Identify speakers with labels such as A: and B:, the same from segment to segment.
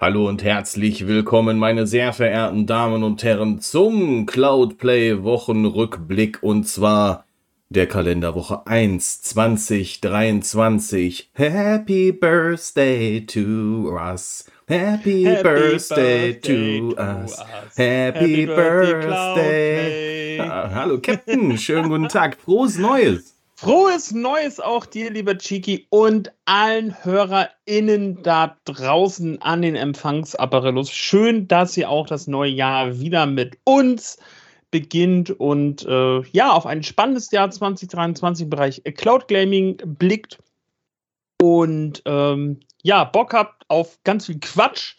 A: Hallo und herzlich willkommen, meine sehr verehrten Damen und Herren, zum Cloudplay Wochenrückblick und zwar der Kalenderwoche 1 2023. Happy Birthday to us. Happy, Happy birthday, birthday, to, us. us. Happy, Happy Birthday. birthday. Ah, hallo Captain, schönen guten Tag. Frohes Neues.
B: Frohes Neues auch dir, lieber Chiki, und allen HörerInnen da draußen an den Empfangsapparelos. Schön, dass ihr auch das neue Jahr wieder mit uns beginnt und äh, ja, auf ein spannendes Jahr 2023 im Bereich Cloud Gaming blickt und ähm, ja, Bock habt auf ganz viel Quatsch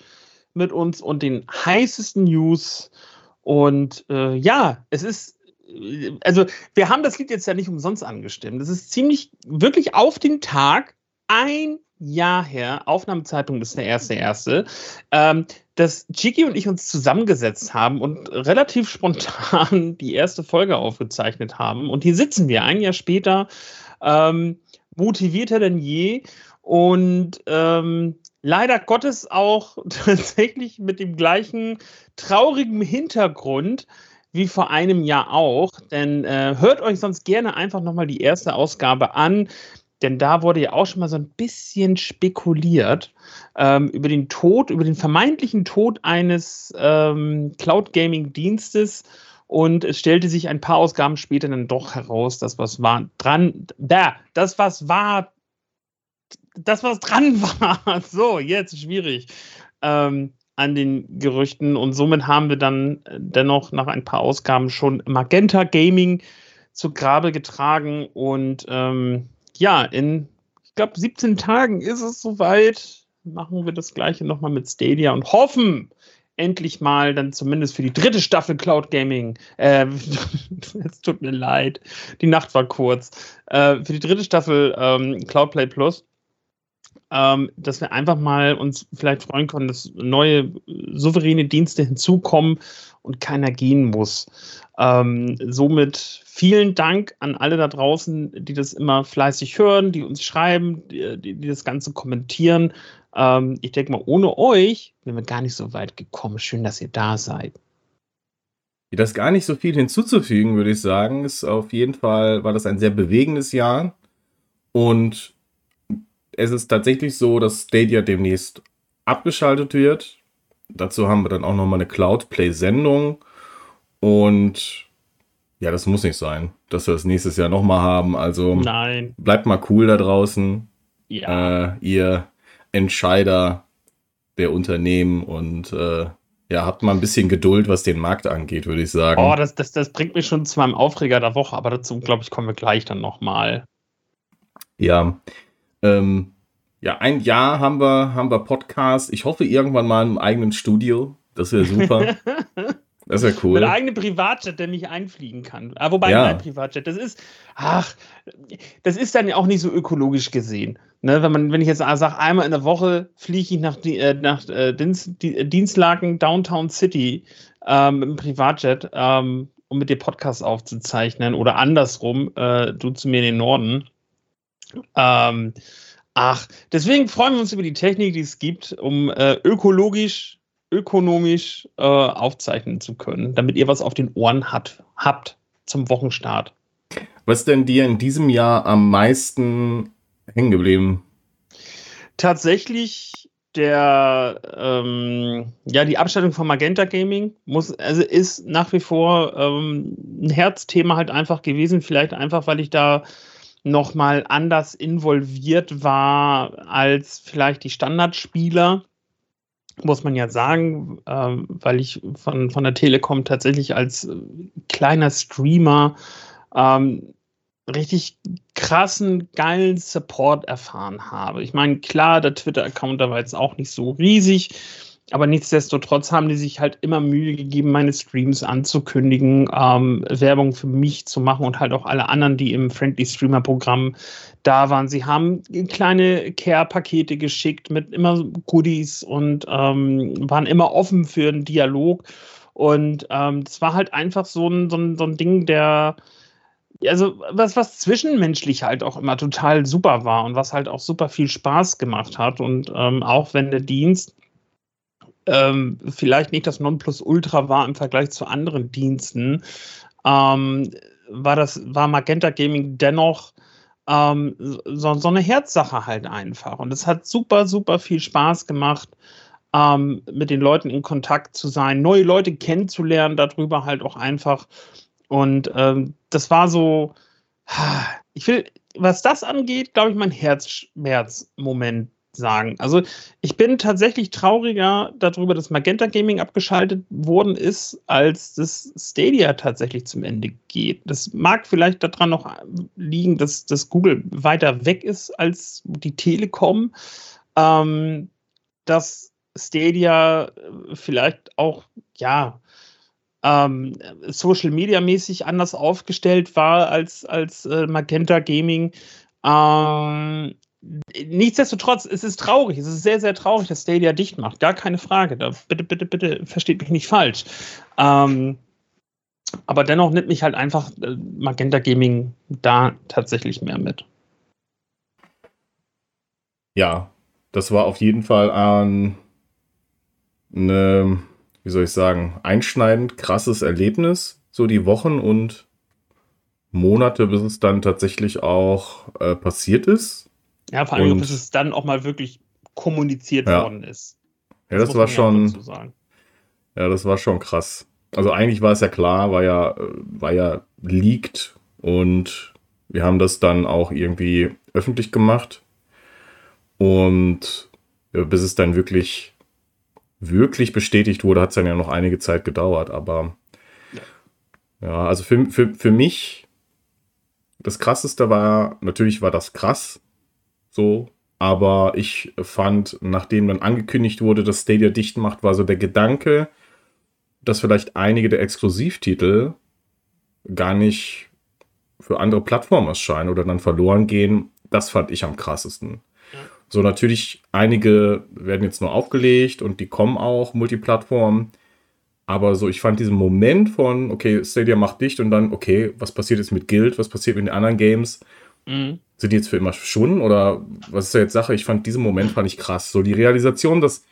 B: mit uns und den heißesten News. Und äh, ja, es ist also wir haben das Lied jetzt ja nicht umsonst angestimmt. Das ist ziemlich, wirklich auf den Tag, ein Jahr her, Aufnahmezeitpunkt ist der erste erste, ähm, dass Chiki und ich uns zusammengesetzt haben und relativ spontan die erste Folge aufgezeichnet haben. Und hier sitzen wir ein Jahr später, ähm, motivierter denn je und ähm, leider Gottes auch tatsächlich mit dem gleichen traurigen Hintergrund, wie vor einem Jahr auch. Denn äh, hört euch sonst gerne einfach nochmal die erste Ausgabe an. Denn da wurde ja auch schon mal so ein bisschen spekuliert ähm, über den Tod, über den vermeintlichen Tod eines ähm, Cloud Gaming Dienstes. Und es stellte sich ein paar Ausgaben später dann doch heraus, dass was war dran, da, das was war, das was dran war. So, jetzt schwierig. Ähm, an den Gerüchten und somit haben wir dann äh, dennoch nach ein paar Ausgaben schon Magenta Gaming zu Grabe getragen und ähm, ja, in, ich glaube, 17 Tagen ist es soweit. Machen wir das gleiche nochmal mit Stadia und hoffen endlich mal dann zumindest für die dritte Staffel Cloud Gaming. Äh, es tut mir leid, die Nacht war kurz. Äh, für die dritte Staffel ähm, Cloud Play Plus ähm, dass wir einfach mal uns vielleicht freuen können, dass neue souveräne Dienste hinzukommen und keiner gehen muss. Ähm, somit vielen Dank an alle da draußen, die das immer fleißig hören, die uns schreiben, die, die, das Ganze kommentieren. Ähm, ich denke mal, ohne euch wären wir gar nicht so weit gekommen. Schön, dass ihr da seid.
A: Das gar nicht so viel hinzuzufügen, würde ich sagen. Ist auf jeden Fall war das ein sehr bewegendes Jahr und es ist tatsächlich so, dass Stadia demnächst abgeschaltet wird. Dazu haben wir dann auch nochmal eine Cloud-Play-Sendung. Und ja, das muss nicht sein, dass wir das nächstes Jahr nochmal haben. Also
B: Nein.
A: bleibt mal cool da draußen. Ja. Äh, ihr Entscheider der Unternehmen und äh, ja, habt mal ein bisschen Geduld, was den Markt angeht, würde ich sagen.
B: Oh, das, das, das bringt mich schon zu meinem Aufreger der Woche, aber dazu, glaube ich, kommen wir gleich dann nochmal.
A: Ja, ähm, ja, ein Jahr haben wir, haben wir Podcast. Ich hoffe irgendwann mal im eigenen Studio. Das wäre super.
B: Das wäre cool. Mit einem eigenen Privatjet, der mich einfliegen kann. Ah, wobei ja. mein Privatjet, das ist, ach, das ist dann ja auch nicht so ökologisch gesehen. Ne, wenn, man, wenn ich jetzt sage, einmal in der Woche fliege ich nach, äh, nach äh, Dienst, die, Dienstlaken Downtown City ähm, mit einem Privatjet, ähm, um mit dir Podcasts aufzuzeichnen oder andersrum, äh, du zu mir in den Norden. Ähm, ach, deswegen freuen wir uns über die Technik, die es gibt, um äh, ökologisch, ökonomisch äh, aufzeichnen zu können, damit ihr was auf den Ohren hat, habt zum Wochenstart.
A: Was denn dir in diesem Jahr am meisten hängen geblieben?
B: Tatsächlich der ähm, ja die Abstellung von Magenta Gaming muss also ist nach wie vor ähm, ein Herzthema halt einfach gewesen vielleicht einfach weil ich da nochmal anders involviert war als vielleicht die Standardspieler, muss man ja sagen, äh, weil ich von, von der Telekom tatsächlich als äh, kleiner Streamer ähm, richtig krassen, geilen Support erfahren habe. Ich meine, klar, der Twitter-Account, da war jetzt auch nicht so riesig, aber nichtsdestotrotz haben die sich halt immer Mühe gegeben, meine Streams anzukündigen, ähm, Werbung für mich zu machen und halt auch alle anderen, die im Friendly Streamer Programm da waren. Sie haben kleine Care-Pakete geschickt mit immer Goodies und ähm, waren immer offen für einen Dialog. Und ähm, das war halt einfach so ein, so ein, so ein Ding, der, also was, was zwischenmenschlich halt auch immer total super war und was halt auch super viel Spaß gemacht hat. Und ähm, auch wenn der Dienst ähm, vielleicht nicht das Nonplusultra war im Vergleich zu anderen Diensten, ähm, war das, war Magenta Gaming dennoch ähm, so, so eine Herzsache halt einfach. Und es hat super, super viel Spaß gemacht, ähm, mit den Leuten in Kontakt zu sein, neue Leute kennenzulernen, darüber halt auch einfach. Und ähm, das war so, ich will, was das angeht, glaube ich, mein Herzschmerzmoment sagen. Also ich bin tatsächlich trauriger darüber, dass Magenta Gaming abgeschaltet worden ist, als das Stadia tatsächlich zum Ende geht. Das mag vielleicht daran noch liegen, dass, dass Google weiter weg ist als die Telekom. Ähm, dass Stadia äh, vielleicht auch, ja, ähm, Social Media mäßig anders aufgestellt war als, als äh, Magenta Gaming. Ähm, nichtsdestotrotz, es ist traurig, es ist sehr, sehr traurig, dass Stadia dicht macht. Gar keine Frage. Da, bitte, bitte, bitte, versteht mich nicht falsch. Ähm, aber dennoch nimmt mich halt einfach äh, Magenta Gaming da tatsächlich mehr mit.
A: Ja, das war auf jeden Fall ein, eine, wie soll ich sagen, einschneidend krasses Erlebnis, so die Wochen und Monate, bis es dann tatsächlich auch äh, passiert ist.
B: Ja, vor allem, bis es dann auch mal wirklich kommuniziert
A: ja.
B: worden ist.
A: Ja, das, das war schon. Ja, das war schon krass. Also eigentlich war es ja klar, war ja, war ja leaked und wir haben das dann auch irgendwie öffentlich gemacht. Und bis es dann wirklich, wirklich bestätigt wurde, hat es dann ja noch einige Zeit gedauert. Aber ja, ja also für, für, für mich, das krasseste war, natürlich war das krass, so. Aber ich fand, nachdem dann angekündigt wurde, dass Stadia dicht macht, war so der Gedanke, dass vielleicht einige der Exklusivtitel gar nicht für andere Plattformen erscheinen oder dann verloren gehen. Das fand ich am krassesten. So, natürlich, einige werden jetzt nur aufgelegt und die kommen auch, Multiplattform. Aber so, ich fand diesen Moment von, okay, Stadia macht dicht und dann, okay, was passiert jetzt mit Guild, was passiert mit den anderen Games? Mhm. Sind die jetzt für immer verschwunden oder was ist da jetzt Sache? Ich fand diesen Moment fand ich krass. So die Realisation, dass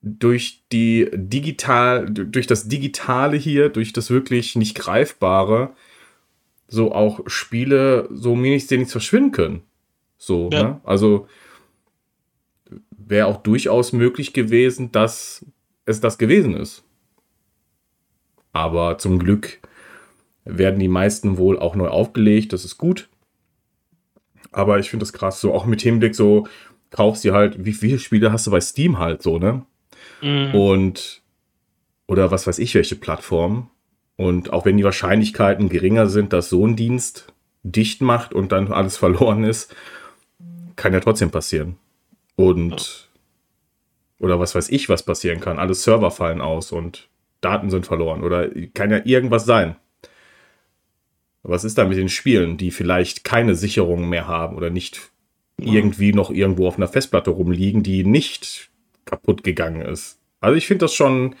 A: durch die digital, durch das Digitale hier, durch das wirklich nicht greifbare, so auch Spiele so nichts verschwinden können. So, ja. ne? Also wäre auch durchaus möglich gewesen, dass es das gewesen ist. Aber zum Glück werden die meisten wohl auch neu aufgelegt. Das ist gut. Aber ich finde das krass. So auch mit Hinblick so, kaufst du halt, wie viele Spiele hast du bei Steam halt so, ne? Mhm. Und, oder was weiß ich, welche Plattform. Und auch wenn die Wahrscheinlichkeiten geringer sind, dass so ein Dienst dicht macht und dann alles verloren ist, kann ja trotzdem passieren. Und, oder was weiß ich, was passieren kann. Alle Server fallen aus und Daten sind verloren. Oder kann ja irgendwas sein. Was ist da mit den Spielen, die vielleicht keine Sicherungen mehr haben oder nicht irgendwie noch irgendwo auf einer Festplatte rumliegen, die nicht kaputt gegangen ist? Also ich finde das schon,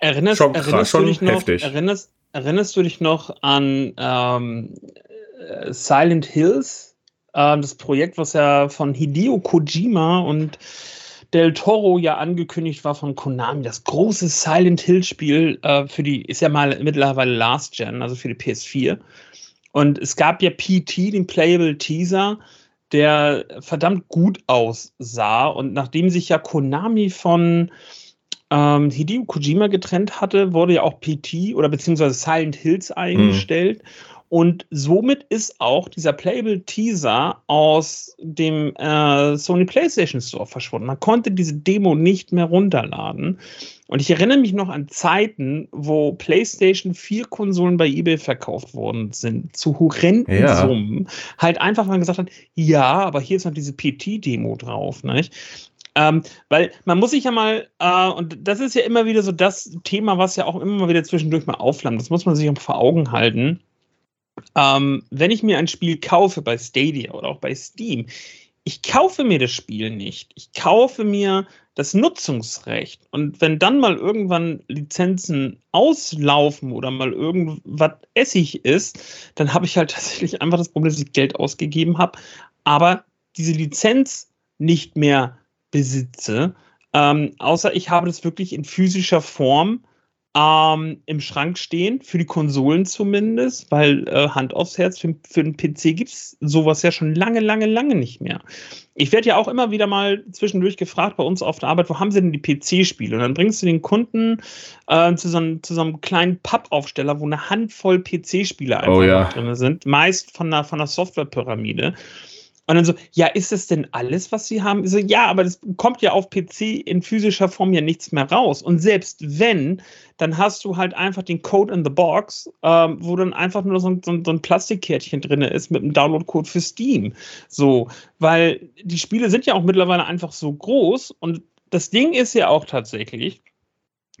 B: erinnerst, schon, krass, erinnerst schon noch, heftig. Erinnerst, erinnerst du dich noch an ähm, Silent Hills? Ähm, das Projekt, was ja von Hideo Kojima und Del Toro ja angekündigt war von Konami, das große Silent Hill Spiel äh, für die, ist ja mal mittlerweile Last Gen, also für die PS4. Und es gab ja PT, den Playable Teaser, der verdammt gut aussah. Und nachdem sich ja Konami von ähm, Hideo Kojima getrennt hatte, wurde ja auch PT oder beziehungsweise Silent Hills eingestellt. Mhm. Und somit ist auch dieser Playable Teaser aus dem äh, Sony PlayStation Store verschwunden. Man konnte diese Demo nicht mehr runterladen. Und ich erinnere mich noch an Zeiten, wo PlayStation 4 Konsolen bei eBay verkauft worden sind, zu horrenden ja. Summen. Halt einfach, man gesagt hat, ja, aber hier ist noch diese PT-Demo drauf. Nicht? Ähm, weil man muss sich ja mal, äh, und das ist ja immer wieder so das Thema, was ja auch immer mal wieder zwischendurch mal aufflammt, das muss man sich auch vor Augen halten. Ähm, wenn ich mir ein Spiel kaufe bei Stadia oder auch bei Steam, ich kaufe mir das Spiel nicht. Ich kaufe mir das Nutzungsrecht. Und wenn dann mal irgendwann Lizenzen auslaufen oder mal irgendwas Essig ist, dann habe ich halt tatsächlich einfach das Problem, dass ich Geld ausgegeben habe, aber diese Lizenz nicht mehr besitze. Ähm, außer ich habe das wirklich in physischer Form ähm, im Schrank stehen, für die Konsolen zumindest, weil äh, Hand aufs Herz, für, für den PC gibt es sowas ja schon lange, lange, lange nicht mehr. Ich werde ja auch immer wieder mal zwischendurch gefragt bei uns auf der Arbeit, wo haben sie denn die PC-Spiele? Und dann bringst du den Kunden äh, zu, so einem, zu, so einem, kleinen Pappaufsteller, wo eine Handvoll PC-Spiele einfach
A: oh, ja.
B: drin sind, meist von einer, von einer Softwarepyramide. Und dann so, ja, ist das denn alles, was sie haben? So, ja, aber das kommt ja auf PC in physischer Form ja nichts mehr raus. Und selbst wenn, dann hast du halt einfach den Code in the Box, ähm, wo dann einfach nur so ein, so ein Plastikkärtchen drin ist mit einem Download-Code für Steam. So, weil die Spiele sind ja auch mittlerweile einfach so groß und das Ding ist ja auch tatsächlich,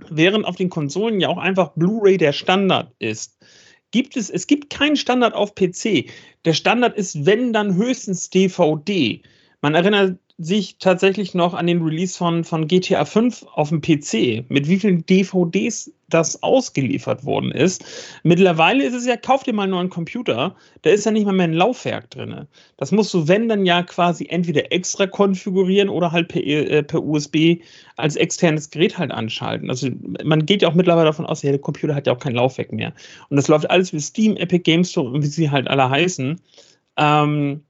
B: während auf den Konsolen ja auch einfach Blu-ray der Standard ist, gibt es, es gibt keinen Standard auf PC. Der Standard ist, wenn dann höchstens DVD. Man erinnert sich tatsächlich noch an den Release von, von GTA 5 auf dem PC, mit wie vielen DVDs das ausgeliefert worden ist. Mittlerweile ist es ja, kauf dir mal einen neuen Computer, da ist ja nicht mal mehr ein Laufwerk drin. Das musst du, wenn, dann ja quasi entweder extra konfigurieren oder halt per, äh, per USB als externes Gerät halt anschalten. Also man geht ja auch mittlerweile davon aus, ja, der Computer hat ja auch kein Laufwerk mehr. Und das läuft alles wie Steam, Epic Games Store und wie sie halt alle heißen. Ähm,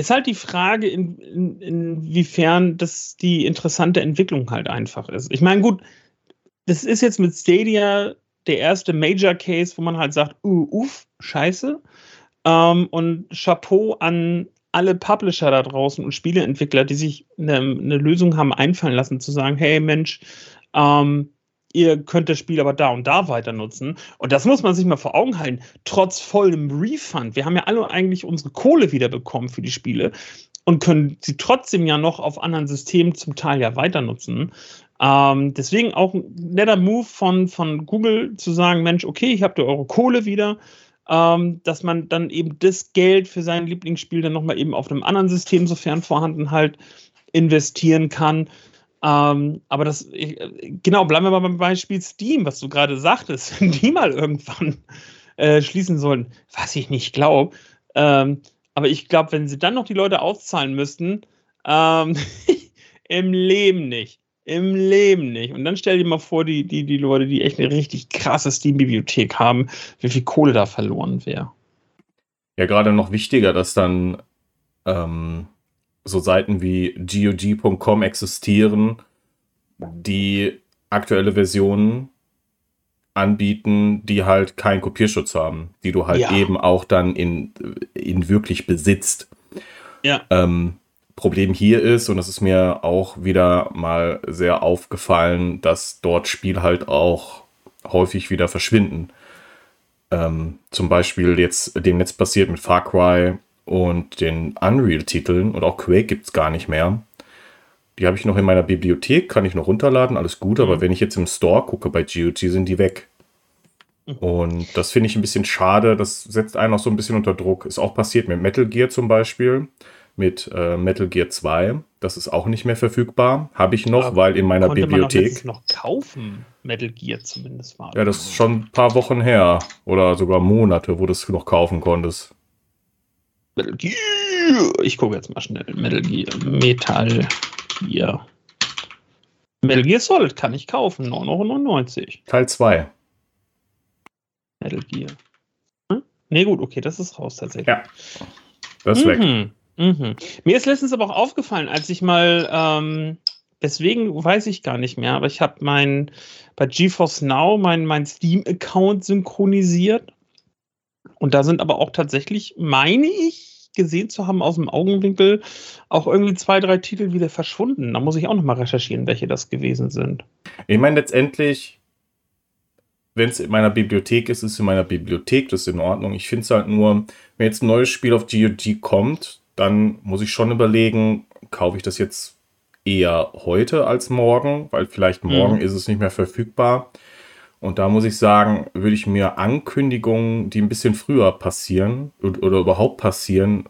B: ist halt die Frage, in, in, inwiefern das die interessante Entwicklung halt einfach ist. Ich meine, gut, das ist jetzt mit Stadia der erste Major Case, wo man halt sagt, uh, uff, scheiße. Ähm, und Chapeau an alle Publisher da draußen und Spieleentwickler, die sich eine, eine Lösung haben einfallen lassen, zu sagen, hey Mensch, ähm, ihr könnt das Spiel aber da und da weiter nutzen. Und das muss man sich mal vor Augen halten. Trotz vollem Refund. Wir haben ja alle eigentlich unsere Kohle wiederbekommen für die Spiele und können sie trotzdem ja noch auf anderen Systemen zum Teil ja weiter nutzen. Ähm, deswegen auch ein netter Move von, von Google zu sagen, Mensch, okay, ich habe eure Kohle wieder. Ähm, dass man dann eben das Geld für sein Lieblingsspiel dann nochmal eben auf einem anderen System, sofern vorhanden, halt investieren kann. Ähm, aber das, genau, bleiben wir mal beim Beispiel Steam, was du gerade sagtest, wenn die mal irgendwann äh, schließen sollen, was ich nicht glaube. Ähm, aber ich glaube, wenn sie dann noch die Leute auszahlen müssten, ähm, im Leben nicht. Im Leben nicht. Und dann stell dir mal vor, die, die, die Leute, die echt eine richtig krasse Steam-Bibliothek haben, wie viel Kohle da verloren wäre.
A: Ja, gerade noch wichtiger, dass dann ähm, so Seiten wie GOG.com existieren, die aktuelle Versionen anbieten, die halt keinen Kopierschutz haben, die du halt ja. eben auch dann in, in wirklich besitzt.
B: Ja.
A: Ähm, Problem hier ist, und das ist mir auch wieder mal sehr aufgefallen, dass dort Spiele halt auch häufig wieder verschwinden. Ähm, zum Beispiel jetzt dem Netz passiert mit Far Cry und den Unreal-Titeln und auch Quake gibt es gar nicht mehr. Die habe ich noch in meiner Bibliothek, kann ich noch runterladen, alles gut, aber mhm. wenn ich jetzt im Store gucke bei GOG, sind die weg. Mhm. Und das finde ich ein bisschen schade, das setzt einen auch so ein bisschen unter Druck. Ist auch passiert mit Metal Gear zum Beispiel, mit äh, Metal Gear 2. Das ist auch nicht mehr verfügbar. Habe ich noch, aber weil in meiner konnte Bibliothek.
B: Man noch, noch kaufen, Metal Gear zumindest war.
A: Ja, das ist schon ein paar Wochen her oder sogar Monate, wo du es noch kaufen konntest.
B: Metal Gear. Ich gucke jetzt mal schnell. Metal Gear. Metal Gear. Metal Gear Solid kann ich kaufen. 9,99 Euro.
A: Teil 2.
B: Metal Gear. Hm? Nee, gut, okay, das ist raus tatsächlich.
A: Ja. Das ist mhm. weg.
B: Mhm. Mir ist letztens aber auch aufgefallen, als ich mal, ähm, deswegen weiß ich gar nicht mehr, aber ich habe mein bei GeForce Now mein, mein Steam-Account synchronisiert und da sind aber auch tatsächlich, meine ich, gesehen zu haben aus dem Augenwinkel, auch irgendwie zwei, drei Titel wieder verschwunden. Da muss ich auch nochmal recherchieren, welche das gewesen sind.
A: Ich meine, letztendlich, wenn es in meiner Bibliothek ist, ist es in meiner Bibliothek, das ist in Ordnung. Ich finde es halt nur, wenn jetzt ein neues Spiel auf GOG kommt, dann muss ich schon überlegen, kaufe ich das jetzt eher heute als morgen, weil vielleicht morgen mhm. ist es nicht mehr verfügbar. Und da muss ich sagen, würde ich mir Ankündigungen, die ein bisschen früher passieren oder überhaupt passieren,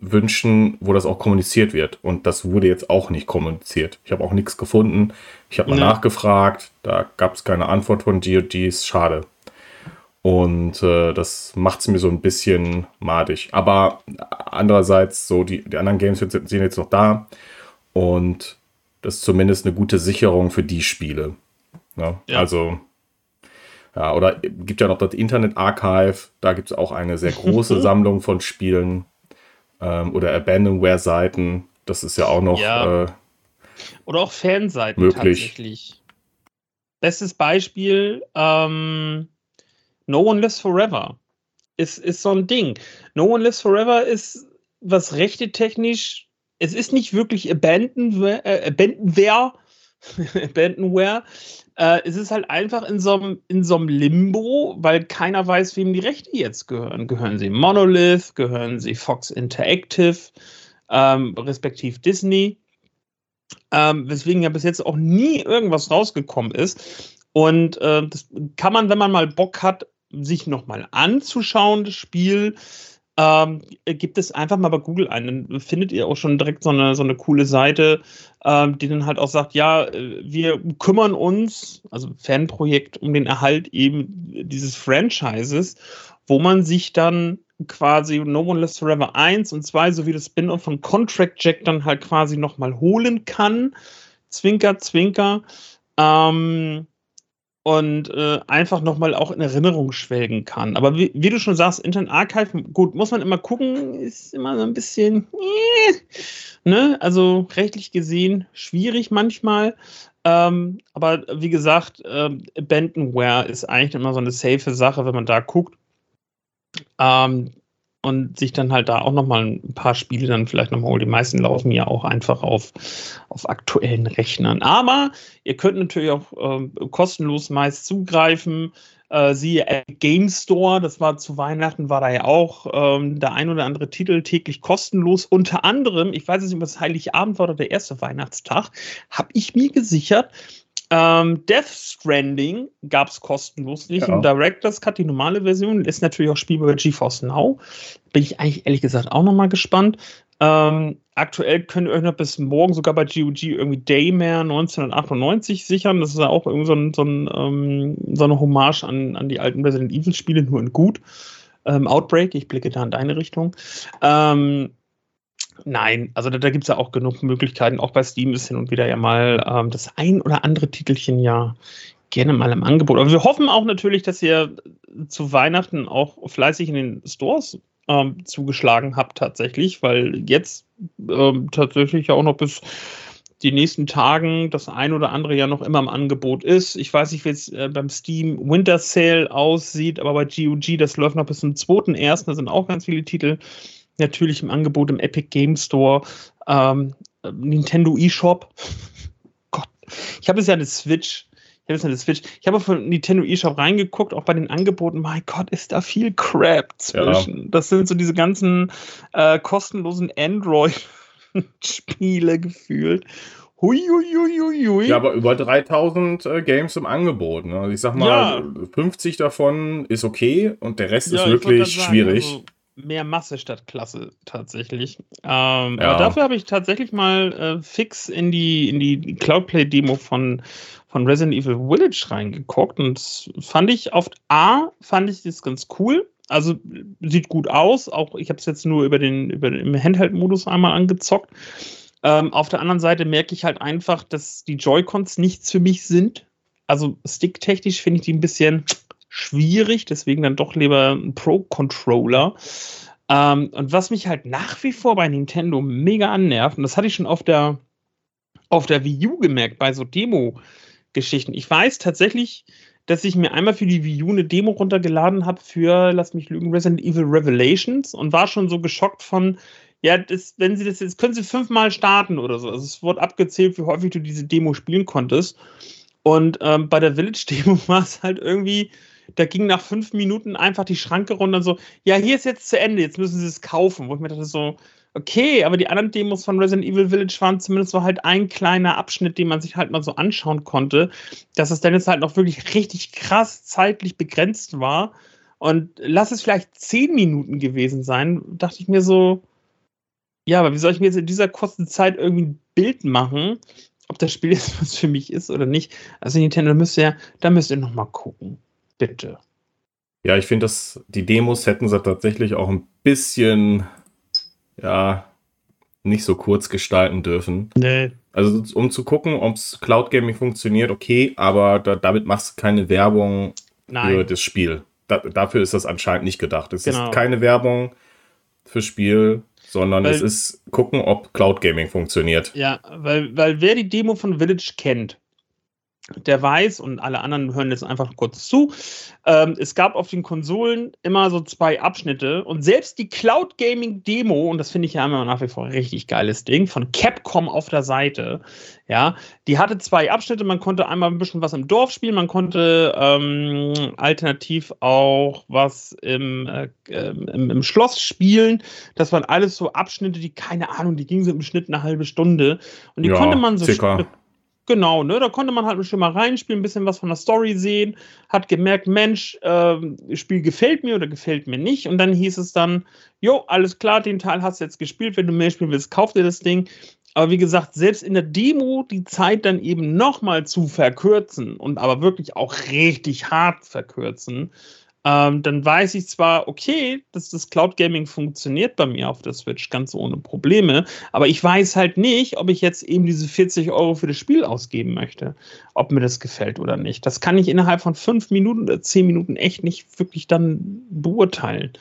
A: wünschen, wo das auch kommuniziert wird. Und das wurde jetzt auch nicht kommuniziert. Ich habe auch nichts gefunden. Ich habe mal ja. nachgefragt, da gab es keine Antwort von DOD, ist schade. Und äh, das macht es mir so ein bisschen madig. Aber andererseits, so die, die anderen Games sind jetzt noch da. Und das ist zumindest eine gute Sicherung für die Spiele. Ne? Ja. Also, ja, oder gibt ja noch das Internet Archive. Da gibt es auch eine sehr große Sammlung von Spielen. Ähm, oder Abandonware-Seiten. Das ist ja auch noch. Ja. Äh,
B: oder auch Fanseiten möglich. tatsächlich. Bestes Beispiel: ähm, No One Lives Forever. Ist, ist so ein Ding. No One Lives Forever ist was rechte technisch es ist nicht wirklich Abandonware, äh, Abandonware, Abandonware. Äh, es ist halt einfach in so einem Limbo, weil keiner weiß, wem die Rechte jetzt gehören. Gehören sie Monolith, gehören sie Fox Interactive, ähm, respektiv Disney. Ähm, weswegen ja bis jetzt auch nie irgendwas rausgekommen ist. Und äh, das kann man, wenn man mal Bock hat, sich nochmal anzuschauen, das Spiel ähm, gibt es einfach mal bei Google ein. Dann findet ihr auch schon direkt so eine, so eine coole Seite, ähm, die dann halt auch sagt, ja, äh, wir kümmern uns, also Fanprojekt, um den Erhalt eben dieses Franchises, wo man sich dann quasi No One Lives Forever 1 und 2 sowie das Spin-off von Contract Jack dann halt quasi nochmal holen kann. Zwinker, Zwinker. Ähm, und äh, einfach nochmal auch in Erinnerung schwelgen kann. Aber wie, wie, du schon sagst, Internet Archive, gut, muss man immer gucken, ist immer so ein bisschen, äh, ne, also rechtlich gesehen schwierig manchmal. Ähm, aber wie gesagt, äh, Abandonware ist eigentlich immer so eine safe Sache, wenn man da guckt. Ähm, und sich dann halt da auch nochmal ein paar Spiele dann vielleicht nochmal holen. Die meisten laufen ja auch einfach auf, auf aktuellen Rechnern. Aber ihr könnt natürlich auch äh, kostenlos meist zugreifen. Äh, siehe Game Store, das war zu Weihnachten, war da ja auch ähm, der ein oder andere Titel täglich kostenlos. Unter anderem, ich weiß nicht, ob es Heiligabend war oder der erste Weihnachtstag, habe ich mir gesichert, ähm, Death Stranding gab es kostenlos nicht. Ja. Im Director's Cut, die normale Version, ist natürlich auch spielbar bei GeForce Now. Bin ich eigentlich ehrlich gesagt auch nochmal gespannt. Ähm, aktuell könnt ihr euch noch bis morgen sogar bei GOG irgendwie Daymare 1998 sichern. Das ist ja auch irgendwie so, ein, so, ein, ähm, so eine Hommage an, an die alten Resident Evil-Spiele, nur in gut. Ähm, Outbreak, ich blicke da in deine Richtung. Ähm, Nein, also da, da gibt es ja auch genug Möglichkeiten. Auch bei Steam ist hin und wieder ja mal ähm, das ein oder andere Titelchen ja gerne mal im Angebot. Aber wir hoffen auch natürlich, dass ihr zu Weihnachten auch fleißig in den Stores ähm, zugeschlagen habt tatsächlich, weil jetzt ähm, tatsächlich ja auch noch bis die nächsten Tagen das ein oder andere ja noch immer im Angebot ist. Ich weiß nicht, wie es äh, beim Steam Winter Sale aussieht, aber bei GOG, das läuft noch bis zum 2.1. Da sind auch ganz viele Titel natürlich im Angebot im Epic Game Store, ähm, Nintendo eShop. Gott, ich habe jetzt ja eine Switch. Ich habe jetzt eine Switch. Ich habe von Nintendo eShop reingeguckt, auch bei den Angeboten. Mein Gott, ist da viel Crap zwischen. Ja. Das sind so diese ganzen äh, kostenlosen Android-Spiele gefühlt. Hui.
A: Ja, aber über 3000 äh, Games im Angebot. Ne? Also ich sag mal, ja. 50 davon ist okay und der Rest ja, ist wirklich schwierig. Also,
B: mehr Masse statt Klasse tatsächlich. Ähm, ja. Aber dafür habe ich tatsächlich mal äh, fix in die, in die Cloudplay-Demo von, von Resident Evil Village reingeguckt und fand ich auf A, fand ich das ganz cool. Also sieht gut aus. Auch ich habe es jetzt nur über den, über den im Handheld-Modus einmal angezockt. Ähm, auf der anderen Seite merke ich halt einfach, dass die Joy-Cons nichts für mich sind. Also sticktechnisch finde ich die ein bisschen schwierig, deswegen dann doch lieber ein Pro-Controller. Ähm, und was mich halt nach wie vor bei Nintendo mega annervt, und das hatte ich schon auf der, auf der Wii U gemerkt, bei so Demo-Geschichten. Ich weiß tatsächlich, dass ich mir einmal für die Wii U eine Demo runtergeladen habe für, lass mich lügen, Resident Evil Revelations und war schon so geschockt von, ja, das, wenn sie das jetzt, können sie fünfmal starten oder so. Also es wurde abgezählt, wie häufig du diese Demo spielen konntest. Und ähm, bei der Village-Demo war es halt irgendwie, da ging nach fünf Minuten einfach die Schranke runter und so, ja, hier ist jetzt zu Ende, jetzt müssen sie es kaufen. Wo ich mir dachte so, okay, aber die anderen Demos von Resident Evil Village waren zumindest so halt ein kleiner Abschnitt, den man sich halt mal so anschauen konnte, dass es dann jetzt halt noch wirklich richtig krass zeitlich begrenzt war. Und lass es vielleicht zehn Minuten gewesen sein, dachte ich mir so, ja, aber wie soll ich mir jetzt in dieser kurzen Zeit irgendwie ein Bild machen, ob das Spiel jetzt was für mich ist oder nicht? Also Nintendo müsst ihr, da müsst ihr noch mal gucken. Bitte.
A: Ja, ich finde, dass die Demos hätten sie tatsächlich auch ein bisschen, ja, nicht so kurz gestalten dürfen.
B: Nee.
A: Also, um zu gucken, ob es Cloud Gaming funktioniert, okay, aber da, damit machst du keine Werbung
B: Nein.
A: für das Spiel. Da, dafür ist das anscheinend nicht gedacht. Es
B: Genau.
A: ist keine Werbung fürs Spiel, sondern
B: Weil-
A: es ist gucken, ob Cloud Gaming funktioniert.
B: Ja, weil, weil wer die Demo von Village kennt, der weiß, und alle anderen hören jetzt einfach kurz zu, ähm, es gab auf den Konsolen immer so zwei Abschnitte und selbst die Cloud Gaming Demo, und das finde ich ja immer nach wie vor ein richtig geiles Ding, von Capcom auf der Seite, ja, die hatte zwei Abschnitte, man konnte einmal ein bisschen was im Dorf spielen, man konnte ähm, alternativ auch was im, äh, ähm, im, im Schloss spielen, das waren alles so Abschnitte, die, keine Ahnung, die gingen so im Schnitt eine halbe Stunde. Und die
A: Ja,
B: konnte man so
A: circa.
B: Genau, ne? Da konnte man halt schon mal reinspielen, ein bisschen was von der Story sehen, hat gemerkt, Mensch, das Spiel gefällt mir oder gefällt mir nicht. Und dann hieß es dann, jo, alles klar, den Teil hast du jetzt gespielt, wenn du mehr spielen willst, kauf dir das Ding. Aber wie gesagt, selbst in der Demo die Zeit dann eben nochmal zu verkürzen und aber wirklich auch richtig hart verkürzen, ähm, dann weiß ich zwar, okay, dass das Cloud Gaming funktioniert bei mir auf der Switch ganz ohne Probleme, aber ich weiß halt nicht, ob ich jetzt eben diese 40 Euro für das Spiel ausgeben möchte, ob mir das gefällt oder nicht. Das kann ich innerhalb von fünf Minuten oder zehn Minuten echt nicht wirklich dann beurteilen.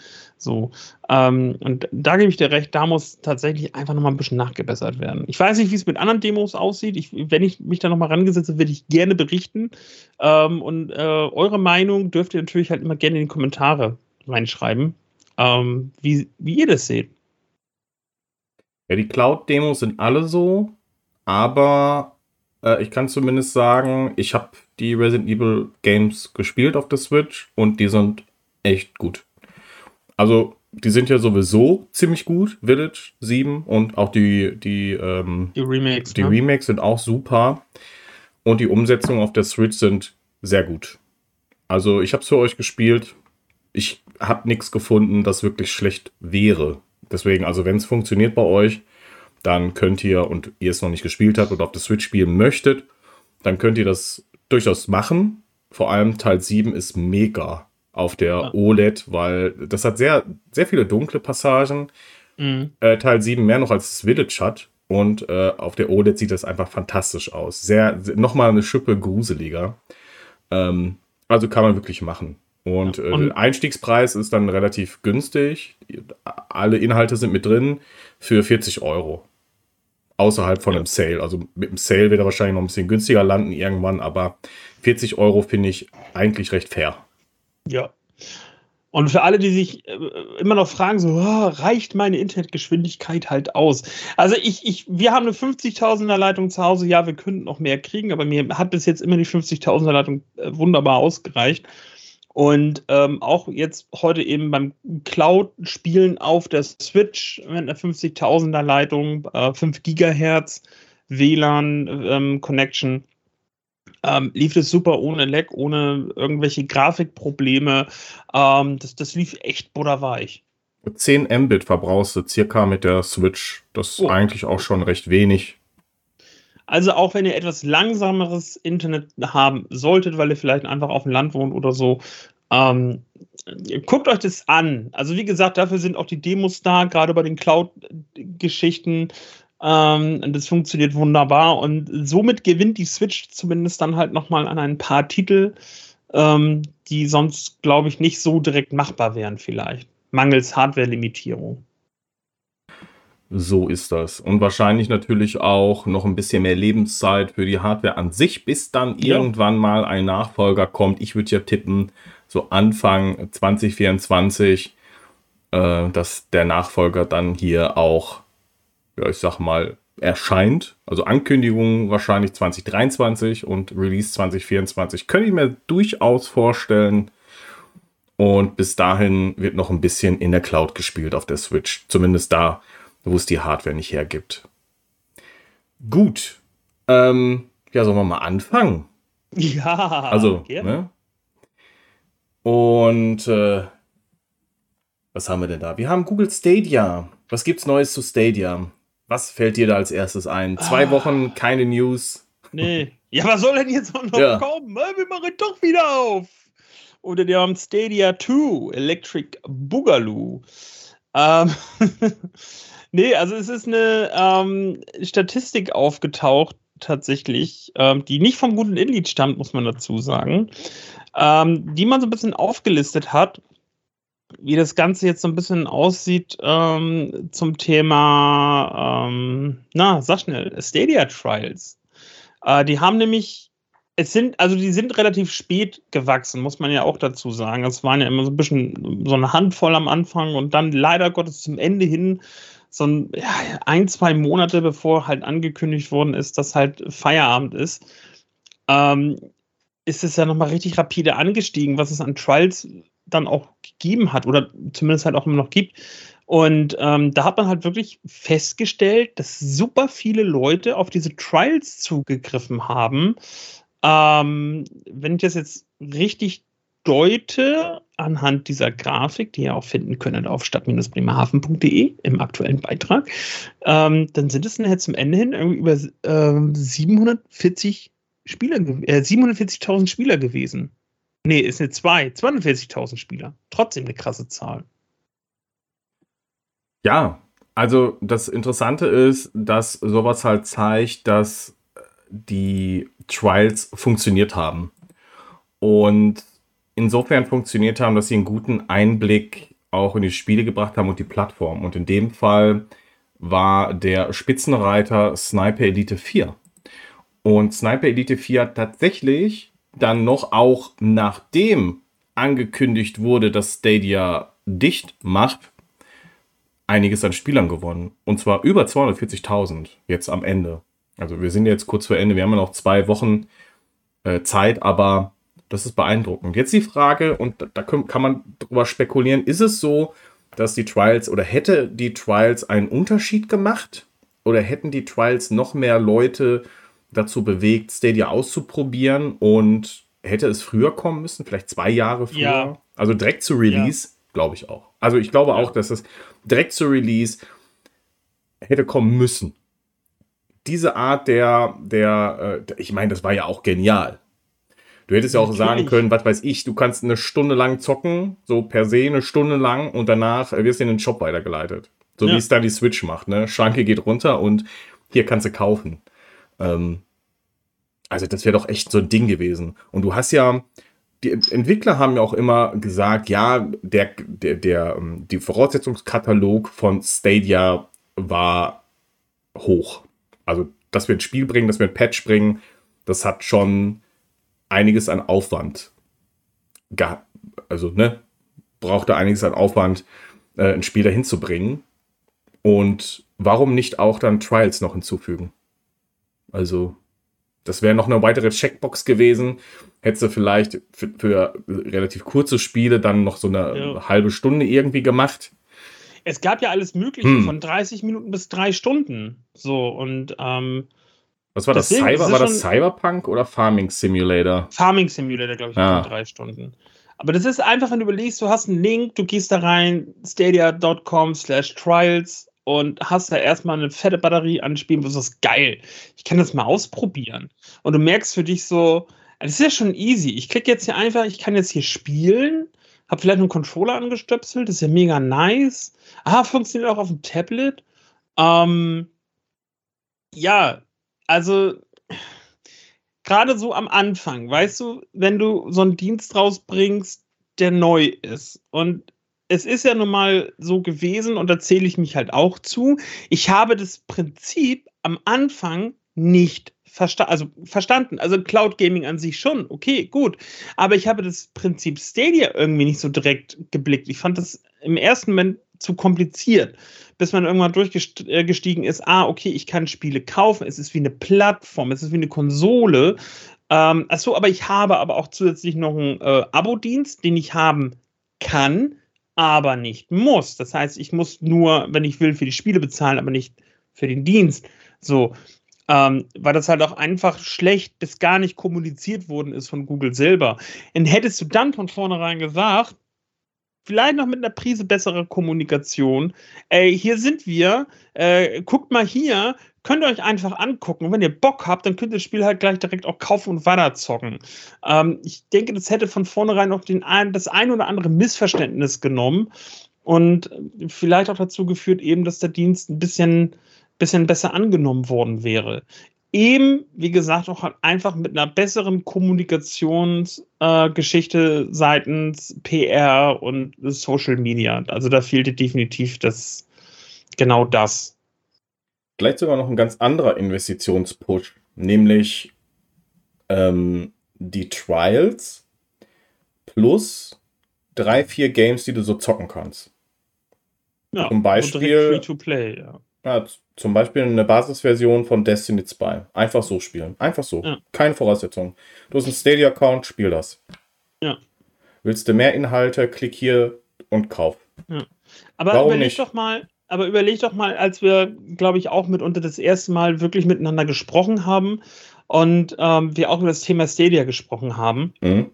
B: So. Ähm, und da gebe ich dir recht, da muss tatsächlich einfach nochmal ein bisschen nachgebessert werden. Ich weiß nicht, wie es mit anderen Demos aussieht. Ich, wenn ich mich da nochmal rangesetze, würde ich gerne berichten. Ähm, und äh, eure Meinung dürft ihr natürlich halt immer gerne in die Kommentare reinschreiben, ähm, wie, wie ihr das seht.
A: Ja, die Cloud-Demos sind alle so, aber äh, ich kann zumindest sagen, ich habe die Resident Evil Games gespielt auf der Switch und die sind echt gut. Also, die sind ja sowieso ziemlich gut, Village 7 und auch die, die, ähm,
B: Die Remakes.
A: die
B: ne?
A: Remakes sind auch super und die Umsetzungen auf der Switch sind sehr gut. Also, ich habe es für euch gespielt. Ich habe nichts gefunden, das wirklich schlecht wäre. Deswegen, also wenn es funktioniert bei euch, dann könnt ihr, und ihr es noch nicht gespielt habt oder auf der Switch spielen möchtet, dann könnt ihr das durchaus machen. Vor allem Teil 7 ist mega auf der
B: Ja.
A: OLED, weil das hat sehr, sehr viele dunkle Passagen.
B: Mhm.
A: Äh, Teil 7 mehr noch als das Village hat. Und äh, auf der OLED sieht das einfach fantastisch aus. Sehr, nochmal eine Schippe gruseliger. Ähm, also kann man wirklich machen. Und,
B: Ja,
A: äh,
B: und-
A: der Einstiegspreis ist dann relativ günstig. Alle Inhalte sind mit drin für 40 Euro. Außerhalb von einem Sale. Also mit dem Sale wird er wahrscheinlich noch ein bisschen günstiger landen irgendwann, aber 40 Euro finde ich eigentlich recht fair.
B: Ja. Und für alle, die sich äh, immer noch fragen, so, "Ah, reicht meine Internetgeschwindigkeit halt aus? Also ich, ich, wir haben eine 50.000er Leitung zu Hause, ja, wir könnten noch mehr kriegen, aber mir hat bis jetzt immer die 50.000er Leitung äh, wunderbar ausgereicht. Und ähm, auch jetzt heute eben beim Cloud-Spielen auf der Switch mit einer 50.000er Leitung, äh, 5 Gigahertz WLAN-Connection, ähm, lief es super ohne Lag, ohne irgendwelche Grafikprobleme. Ähm, das, das lief echt butterweich.
A: 10 Mbit verbrauchst du circa mit der Switch. Das ist
B: Oh.
A: eigentlich auch schon recht wenig.
B: Also auch wenn ihr etwas langsameres Internet haben solltet, weil ihr vielleicht einfach auf dem Land wohnt oder so, ähm, guckt euch das an. Also wie gesagt, dafür sind auch die Demos da, gerade bei den Cloud-Geschichten. Ähm, das funktioniert wunderbar und somit gewinnt die Switch zumindest dann halt nochmal an ein paar Titel, ähm, die sonst, glaube ich, nicht so direkt machbar wären vielleicht. Mangels Hardware-Limitierung.
A: So ist das. Und wahrscheinlich natürlich auch noch ein bisschen mehr Lebenszeit für die Hardware an sich, bis dann
B: Ja.
A: irgendwann mal ein Nachfolger kommt. Ich würde ja tippen, so Anfang 2024, äh, dass der Nachfolger dann hier auch, ja, ich sag mal, erscheint. Also Ankündigung wahrscheinlich 2023 und Release 2024 könnte ich mir durchaus vorstellen. Und bis dahin wird noch ein bisschen in der Cloud gespielt auf der Switch. Zumindest da, wo es die Hardware nicht hergibt. Gut. Ähm, ja, sollen wir mal anfangen?
B: Ja.
A: Also, ne? Und äh, was haben wir denn da? Wir haben Google Stadia. Was gibt's Neues zu Stadia? Was fällt dir da als erstes ein? Zwei ah. Wochen, keine News.
B: Nee. Ja, was soll denn jetzt noch ja. kommen? Wir machen doch wieder auf. Oder die haben Stadia 2, Electric Boogaloo. Ähm, nee, also es ist eine ähm, Statistik aufgetaucht, tatsächlich, ähm, die nicht vom guten Inlied stammt, muss man dazu sagen, ähm, die man so ein bisschen aufgelistet hat, wie das Ganze jetzt so ein bisschen aussieht ähm, zum Thema, ähm, na, sag schnell, Stadia Trials. Äh, die haben nämlich, es sind, also die sind relativ spät gewachsen, muss man ja auch dazu sagen. Es waren ja immer so ein bisschen so eine Handvoll am Anfang und dann leider Gottes zum Ende hin so ein, ja, ein, zwei Monate bevor halt angekündigt worden ist, dass halt Feierabend ist, ähm, ist es ja nochmal richtig rapide angestiegen, was es an Trials dann auch gegeben hat oder zumindest halt auch immer noch gibt. Und ähm, da hat man halt wirklich festgestellt, dass super viele Leute auf diese Trials zugegriffen haben. Ähm, wenn ich das jetzt richtig deute anhand dieser Grafik, die ihr auch finden könnt auf stadt-bremerhaven.de im aktuellen Beitrag, ähm, dann sind es nachher zum Ende hin irgendwie über äh, 740 Spieler, äh, 740.000 Spieler gewesen. Nee, ist eine 2, 42.000 Spieler. Trotzdem eine krasse Zahl.
A: Ja, also das Interessante ist, dass sowas halt zeigt, dass die Trials funktioniert haben. Und insofern funktioniert haben, dass sie einen guten Einblick auch in die Spiele gebracht haben und die Plattform. Und in dem Fall war der Spitzenreiter Sniper Elite 4. Und Sniper Elite 4 hat tatsächlich dann noch auch nachdem angekündigt wurde, dass Stadia dicht macht, einiges an Spielern gewonnen. Und zwar über 240.000 jetzt am Ende. Also wir sind jetzt kurz vor Ende, wir haben ja noch zwei Wochen äh, Zeit, aber das ist beeindruckend. Jetzt die Frage, und da kann man drüber spekulieren, ist es so, dass die Trials oder hätte die Trials einen Unterschied gemacht? Oder hätten die Trials noch mehr Leute dazu bewegt, Stadia auszuprobieren und hätte es früher kommen müssen, vielleicht zwei Jahre früher? Ja. Also direkt zu Release, ja. glaube ich auch. Also ich glaube auch, dass es direkt zu Release hätte kommen müssen. Diese Art der, der, äh, ich meine, das war ja auch genial. Du hättest ja auch Natürlich. sagen können, was weiß ich, du kannst eine Stunde lang zocken, so per se eine Stunde lang und danach wirst du in den Shop weitergeleitet. So ja. wie es dann die Switch macht, ne? Schranke geht runter und hier kannst du kaufen. Ähm, also das wäre doch echt so ein Ding gewesen. Und du hast ja, die Entwickler haben ja auch immer gesagt, ja, der, der, der, ähm, die Voraussetzungskatalog von Stadia war hoch. Also, dass wir ein Spiel bringen, dass wir ein Patch bringen, das hat schon einiges an Aufwand gehabt. Also, ne, brauchte einiges an Aufwand, äh, ein Spiel dahin zu bringen. Und warum nicht auch dann Trials noch hinzufügen? Also, das wäre noch eine weitere Checkbox gewesen. Hättest du vielleicht für, für, relativ kurze Spiele dann noch so eine ja. halbe Stunde irgendwie gemacht.
B: Es gab ja alles Mögliche, hm. von 30 Minuten bis drei Stunden. So, und ähm,
A: was war das? Cyber, war das Cyberpunk oder Farming Simulator?
B: Farming Simulator, glaube ich, ah. drei Stunden. Aber das ist einfach, wenn du überlegst, du hast einen Link, du gehst da rein, stadia.com slash trials und hast da erstmal eine fette Batterie an Spielen, wo du sagst, geil, ich kann das mal ausprobieren. Und du merkst für dich so, das ist ja schon easy. Ich klicke jetzt hier einfach, ich kann jetzt hier spielen, habe vielleicht einen Controller angestöpselt, das ist ja mega nice. Ah, funktioniert auch auf dem Tablet. Ähm, ja, also gerade so am Anfang, weißt du, wenn du so einen Dienst rausbringst, der neu ist. Und es ist ja nun mal so gewesen, und da zähle ich mich halt auch zu. Ich habe das Prinzip am Anfang nicht versta also verstanden. Also Cloud Gaming an sich schon, okay, gut. Aber ich habe das Prinzip Stadia irgendwie nicht so direkt geblickt. Ich fand das im ersten Moment zu kompliziert, bis man irgendwann durchgestiegen ist, ah, okay, ich kann Spiele kaufen, es ist wie eine Plattform, es ist wie eine Konsole. Ähm, achso, aber ich habe aber auch zusätzlich noch einen äh, Abo-Dienst, den ich haben kann, aber nicht muss. Das heißt, ich muss nur, wenn ich will, für die Spiele bezahlen, aber nicht für den Dienst. So, ähm, weil das halt auch einfach schlecht bis gar nicht kommuniziert worden ist von Google selber. Und hättest du dann von vornherein gesagt, vielleicht noch mit einer Prise besserer Kommunikation, ey, hier sind wir, äh, guckt mal hier, könnt ihr euch einfach angucken. Und wenn ihr Bock habt, dann könnt ihr das Spiel halt gleich direkt auch kaufen und weiterzocken. Ähm, ich denke, das hätte von vornherein auch den ein, das ein oder andere Missverständnis genommen und vielleicht auch dazu geführt, eben, dass der Dienst ein bisschen bisschen besser angenommen worden wäre. Eben, wie gesagt, auch halt einfach mit einer besseren Kommunikationsgeschichte äh, seitens PR und Social Media. Also da fehlte definitiv das genau das.
A: Vielleicht sogar noch ein ganz anderer Investitionspush, nämlich ähm, die Trials plus drei, vier Games, die du so zocken kannst.
B: Ja, Zum Beispiel. Free to play, ja.
A: Ja, zum Beispiel eine Basisversion von Destiny 2. Einfach so spielen. Einfach so. Ja. Keine Voraussetzungen. Du hast einen Stadia-Account, spiel das.
B: Ja.
A: Willst du mehr Inhalte, klick hier und kauf.
B: Ja. Aber Warum überleg nicht? doch mal, aber überleg doch mal, als wir, glaube ich, auch mitunter das erste Mal wirklich miteinander gesprochen haben und ähm, wir auch über das Thema Stadia gesprochen haben, mhm.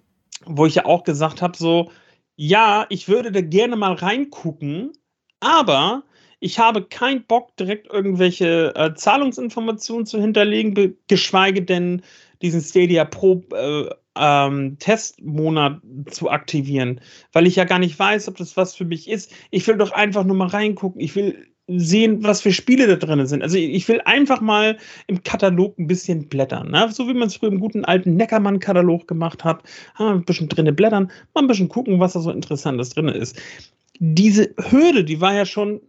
B: wo ich ja auch gesagt habe, so, ja, ich würde da gerne mal reingucken, aber ich habe keinen Bock, direkt irgendwelche äh, Zahlungsinformationen zu hinterlegen, geschweige denn diesen Stadia Pro äh, ähm, Testmonat zu aktivieren, weil ich ja gar nicht weiß, ob das was für mich ist. Ich will doch einfach nur mal reingucken. Ich will sehen, was für Spiele da drin sind. Also ich will einfach mal im Katalog ein bisschen blättern. Ne? So wie man es früher im guten alten Neckermann-Katalog gemacht hat. ein bisschen drinne blättern, mal ein bisschen gucken, was da so Interessantes drin ist. Diese Hürde, die war ja schon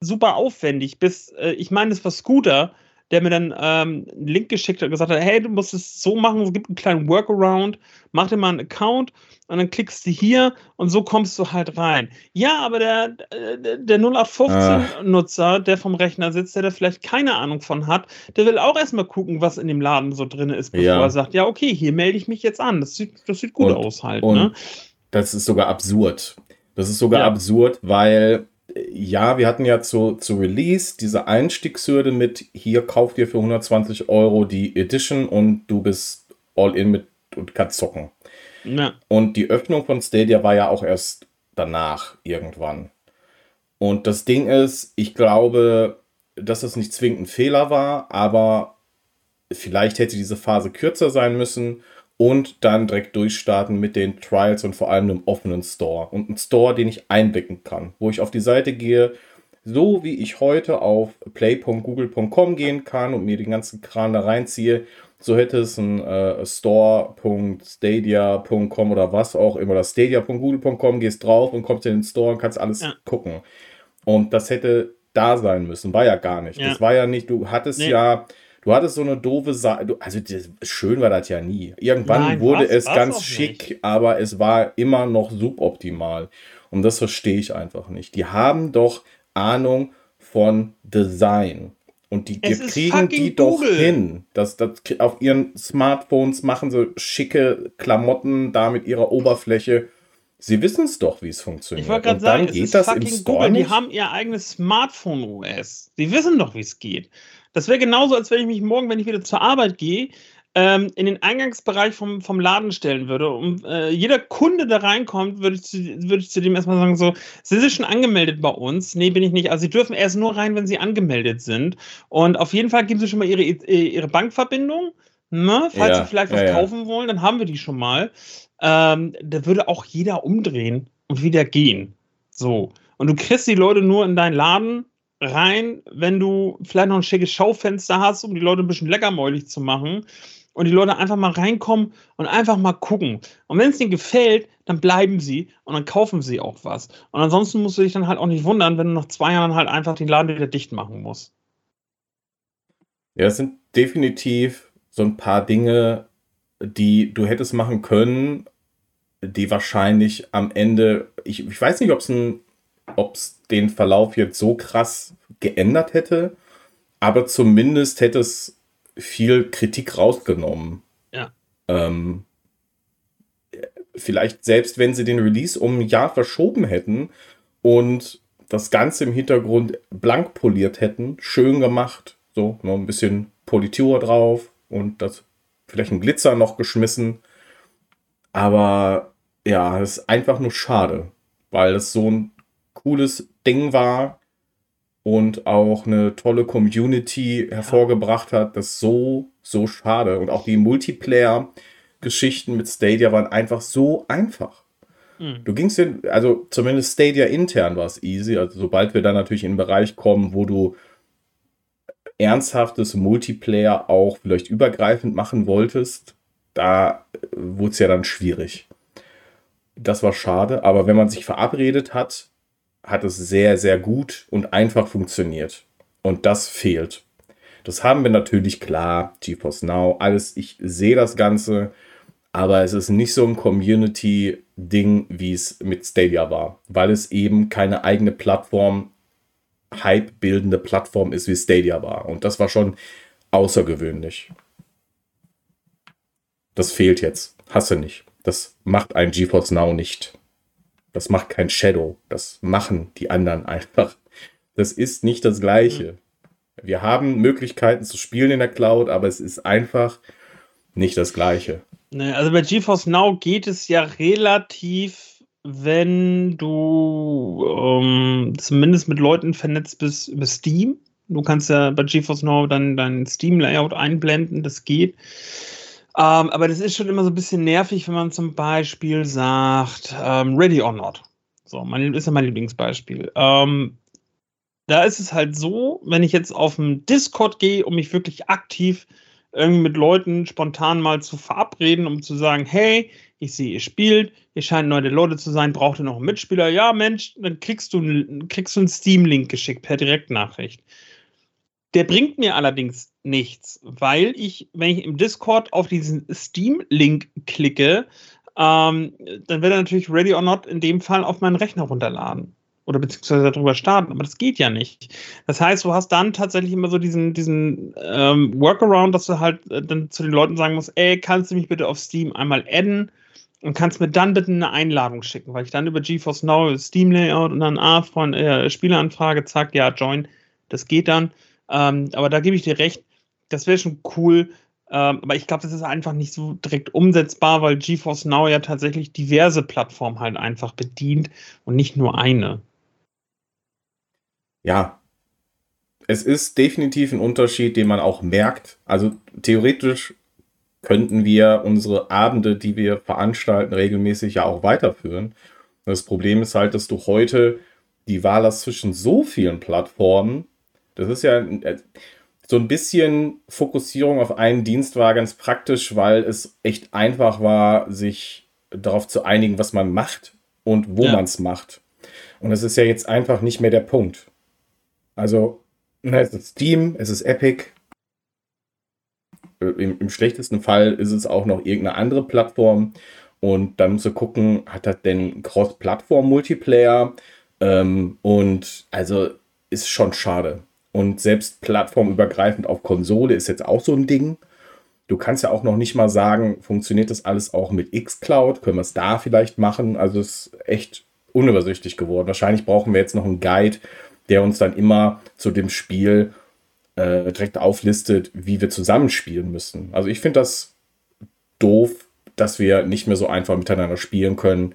B: super aufwendig, bis, äh, ich meine, es war Scooter, der mir dann ähm, einen Link geschickt hat und gesagt hat, hey, du musst es so machen, es gibt einen kleinen Workaround, mach dir mal einen Account und dann klickst du hier und so kommst du halt rein. Ja, aber der, der, der 0815-Nutzer, ah. der vom Rechner sitzt, der da vielleicht keine Ahnung von hat, der will auch erstmal gucken, was in dem Laden so drin ist, bevor ja. er sagt, ja, okay, hier melde ich mich jetzt an. Das sieht, das sieht gut und, aus halt. Ne?
A: Das ist sogar absurd. Das ist sogar ja. absurd, weil ja, wir hatten ja zu, zu Release diese Einstiegshürde mit, hier kauf dir für 120 Euro die Edition und du bist all in mit und kannst zocken. Ja. Und die Öffnung von Stadia war ja auch erst danach irgendwann. Und das Ding ist, ich glaube, dass das nicht zwingend ein Fehler war, aber vielleicht hätte diese Phase kürzer sein müssen und dann direkt durchstarten mit den Trials und vor allem einem offenen Store. Und einen Store, den ich einblicken kann, wo ich auf die Seite gehe, so wie ich heute auf play.google.com gehen kann und mir den ganzen Kran da reinziehe, so hätte es ein äh, store.stadia.com oder was auch immer, das stadia.google.com, gehst drauf und kommst in den Store und kannst alles ja. gucken. Und das hätte da sein müssen, war ja gar nicht. Ja. Das war ja nicht, du hattest nee. ja Du hattest so eine doofe Seite. Also das, schön war das ja nie. Irgendwann Nein, wurde was, es was ganz schick, nicht. aber es war immer noch suboptimal. Und das verstehe ich einfach nicht. Die haben doch Ahnung von Design. Und die, die kriegen die doch hin. Das, das, auf ihren Smartphones machen sie schicke Klamotten da mit ihrer Oberfläche. Sie wissen es doch, wie es funktioniert.
B: Ich wollte gerade sagen, geht es ist das fucking Google. Nicht? Die haben ihr eigenes Smartphone-OS. Die wissen doch, wie es geht. Das wäre genauso, als wenn ich mich morgen, wenn ich wieder zur Arbeit gehe, ähm, in den Eingangsbereich vom, vom Laden stellen würde. Und äh, jeder Kunde, der reinkommt, würde ich, zu, würde ich zu dem erstmal sagen: So, Sie sind schon angemeldet bei uns? Nee, bin ich nicht. Also, Sie dürfen erst nur rein, wenn Sie angemeldet sind. Und auf jeden Fall geben Sie schon mal Ihre, Ihre Bankverbindung. Ne? Falls ja, Sie vielleicht was ja, ja. kaufen wollen, dann haben wir die schon mal. Ähm, da würde auch jeder umdrehen und wieder gehen. So. Und du kriegst die Leute nur in deinen Laden rein, wenn du vielleicht noch ein schickes Schaufenster hast, um die Leute ein bisschen leckermäulig zu machen. Und die Leute einfach mal reinkommen und einfach mal gucken. Und wenn es ihnen gefällt, dann bleiben sie und dann kaufen sie auch was. Und ansonsten musst du dich dann halt auch nicht wundern, wenn du nach zwei Jahren halt einfach den Laden wieder dicht machen musst.
A: Ja, es sind definitiv so ein paar Dinge, die du hättest machen können, die wahrscheinlich am Ende, ich, ich weiß nicht, ob es ein ob es den Verlauf jetzt so krass geändert hätte, aber zumindest hätte es viel Kritik rausgenommen.
B: Ja.
A: Ähm, vielleicht selbst wenn sie den Release um ein Jahr verschoben hätten und das Ganze im Hintergrund blank poliert hätten, schön gemacht, so noch ein bisschen Politur drauf und das vielleicht ein Glitzer noch geschmissen. Aber ja, es ist einfach nur schade, weil es so ein cooles Ding war und auch eine tolle Community hervorgebracht hat. Das ist so, so schade. Und auch die Multiplayer-Geschichten mit Stadia waren einfach so einfach. Mhm. Du gingst in, also zumindest Stadia intern war es easy. Also sobald wir dann natürlich in den Bereich kommen, wo du ernsthaftes Multiplayer auch vielleicht übergreifend machen wolltest, da wurde es ja dann schwierig. Das war schade, aber wenn man sich verabredet hat, hat es sehr, sehr gut und einfach funktioniert. Und das fehlt. Das haben wir natürlich klar, GeForce Now, alles, ich sehe das Ganze, aber es ist nicht so ein Community-Ding, wie es mit Stadia war, weil es eben keine eigene Plattform, Hype-bildende Plattform ist, wie Stadia war. Und das war schon außergewöhnlich. Das fehlt jetzt. Hasse nicht. Das macht ein GeForce Now nicht. Das macht kein Shadow. Das machen die anderen einfach. Das ist nicht das Gleiche. Wir haben Möglichkeiten zu spielen in der Cloud, aber es ist einfach nicht das Gleiche.
B: Ne, also bei GeForce Now geht es ja relativ, wenn du ähm, zumindest mit Leuten vernetzt bist über Steam. Du kannst ja bei GeForce Now dann dein Steam-Layout einblenden, das geht. Ähm, aber das ist schon immer so ein bisschen nervig, wenn man zum Beispiel sagt, ähm, Ready or Not. So, mein, ist ja mein Lieblingsbeispiel. Ähm, da ist es halt so, wenn ich jetzt auf den Discord gehe, um mich wirklich aktiv irgendwie mit Leuten spontan mal zu verabreden, um zu sagen, hey, ich sehe, ihr spielt, ihr scheint neue Leute zu sein, braucht ihr noch einen Mitspieler? Ja, Mensch, dann kriegst du, kriegst du einen Steam-Link geschickt per Direktnachricht. Der bringt mir allerdings nichts, weil ich, wenn ich im Discord auf diesen Steam-Link klicke, ähm, dann wird er natürlich Ready or Not in dem Fall auf meinen Rechner runterladen oder beziehungsweise darüber starten, aber das geht ja nicht. Das heißt, du hast dann tatsächlich immer so diesen, diesen ähm, Workaround, dass du halt äh, dann zu den Leuten sagen musst, ey, kannst du mich bitte auf Steam einmal adden und kannst mir dann bitte eine Einladung schicken, weil ich dann über GeForce Now Steam Layout und dann ah, von äh, Spieleranfrage, zack, ja, join, das geht dann. Ähm, aber da gebe ich dir recht, das wäre schon cool, ähm, aber ich glaube, das ist einfach nicht so direkt umsetzbar, weil GeForce Now ja tatsächlich diverse Plattformen halt einfach bedient und nicht nur eine
A: ja, es ist definitiv ein Unterschied, den man auch merkt. Also theoretisch könnten wir unsere Abende, die wir veranstalten, regelmäßig ja auch weiterführen. Das Problem ist halt, dass du heute die Wahl hast zwischen so vielen Plattformen. Das ist ja äh, so ein bisschen Fokussierung auf einen Dienst war ganz praktisch, weil es echt einfach war, sich darauf zu einigen, was man macht und wo ja. man es macht. Und das ist ja jetzt einfach nicht mehr der Punkt. Also, es ist Steam, es ist Epic. Äh, Im, Im, schlechtesten Fall ist es auch noch irgendeine andere Plattform. Und dann zu gucken, hat das denn Cross-Plattform-Multiplayer? Ähm, und also ist schon schade. Und selbst plattformübergreifend auf Konsole ist jetzt auch so ein Ding. Du kannst ja auch noch nicht mal sagen, funktioniert das alles auch mit Xcloud? Können wir es da vielleicht machen? Also es ist echt unübersichtlich geworden. Wahrscheinlich brauchen wir jetzt noch einen Guide, der uns dann immer zu dem Spiel äh, direkt auflistet, wie wir zusammenspielen müssen. Also ich finde das doof, dass wir nicht mehr so einfach miteinander spielen können.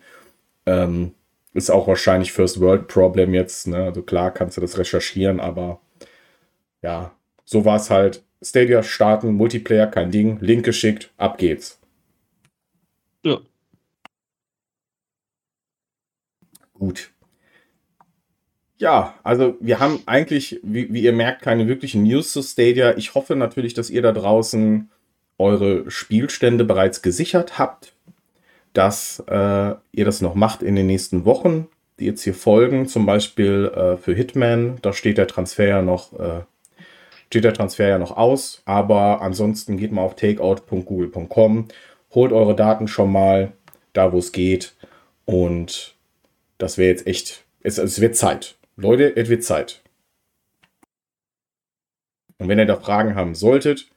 A: Ähm, ist auch wahrscheinlich First World Problem jetzt. Ne? Also klar kannst du das recherchieren, aber ja, so war es halt. Stadia starten, Multiplayer, kein Ding, Link geschickt, ab geht's. Ja. Gut. Ja, also wir haben eigentlich, wie, wie, ihr merkt, keine wirklichen News zu Stadia. Ich hoffe natürlich, dass ihr da draußen eure Spielstände bereits gesichert habt, dass äh, ihr das noch macht in den nächsten Wochen, die jetzt hier folgen. Zum Beispiel äh, für Hitman, da steht der Transfer ja noch, äh, steht der Transfer ja noch aus. Aber ansonsten geht mal auf takeout.google.com, holt eure Daten schon mal da, wo es geht. Und das wäre jetzt echt, es, es wird Zeit. Leute, es wird Zeit. Und wenn ihr da Fragen haben solltet,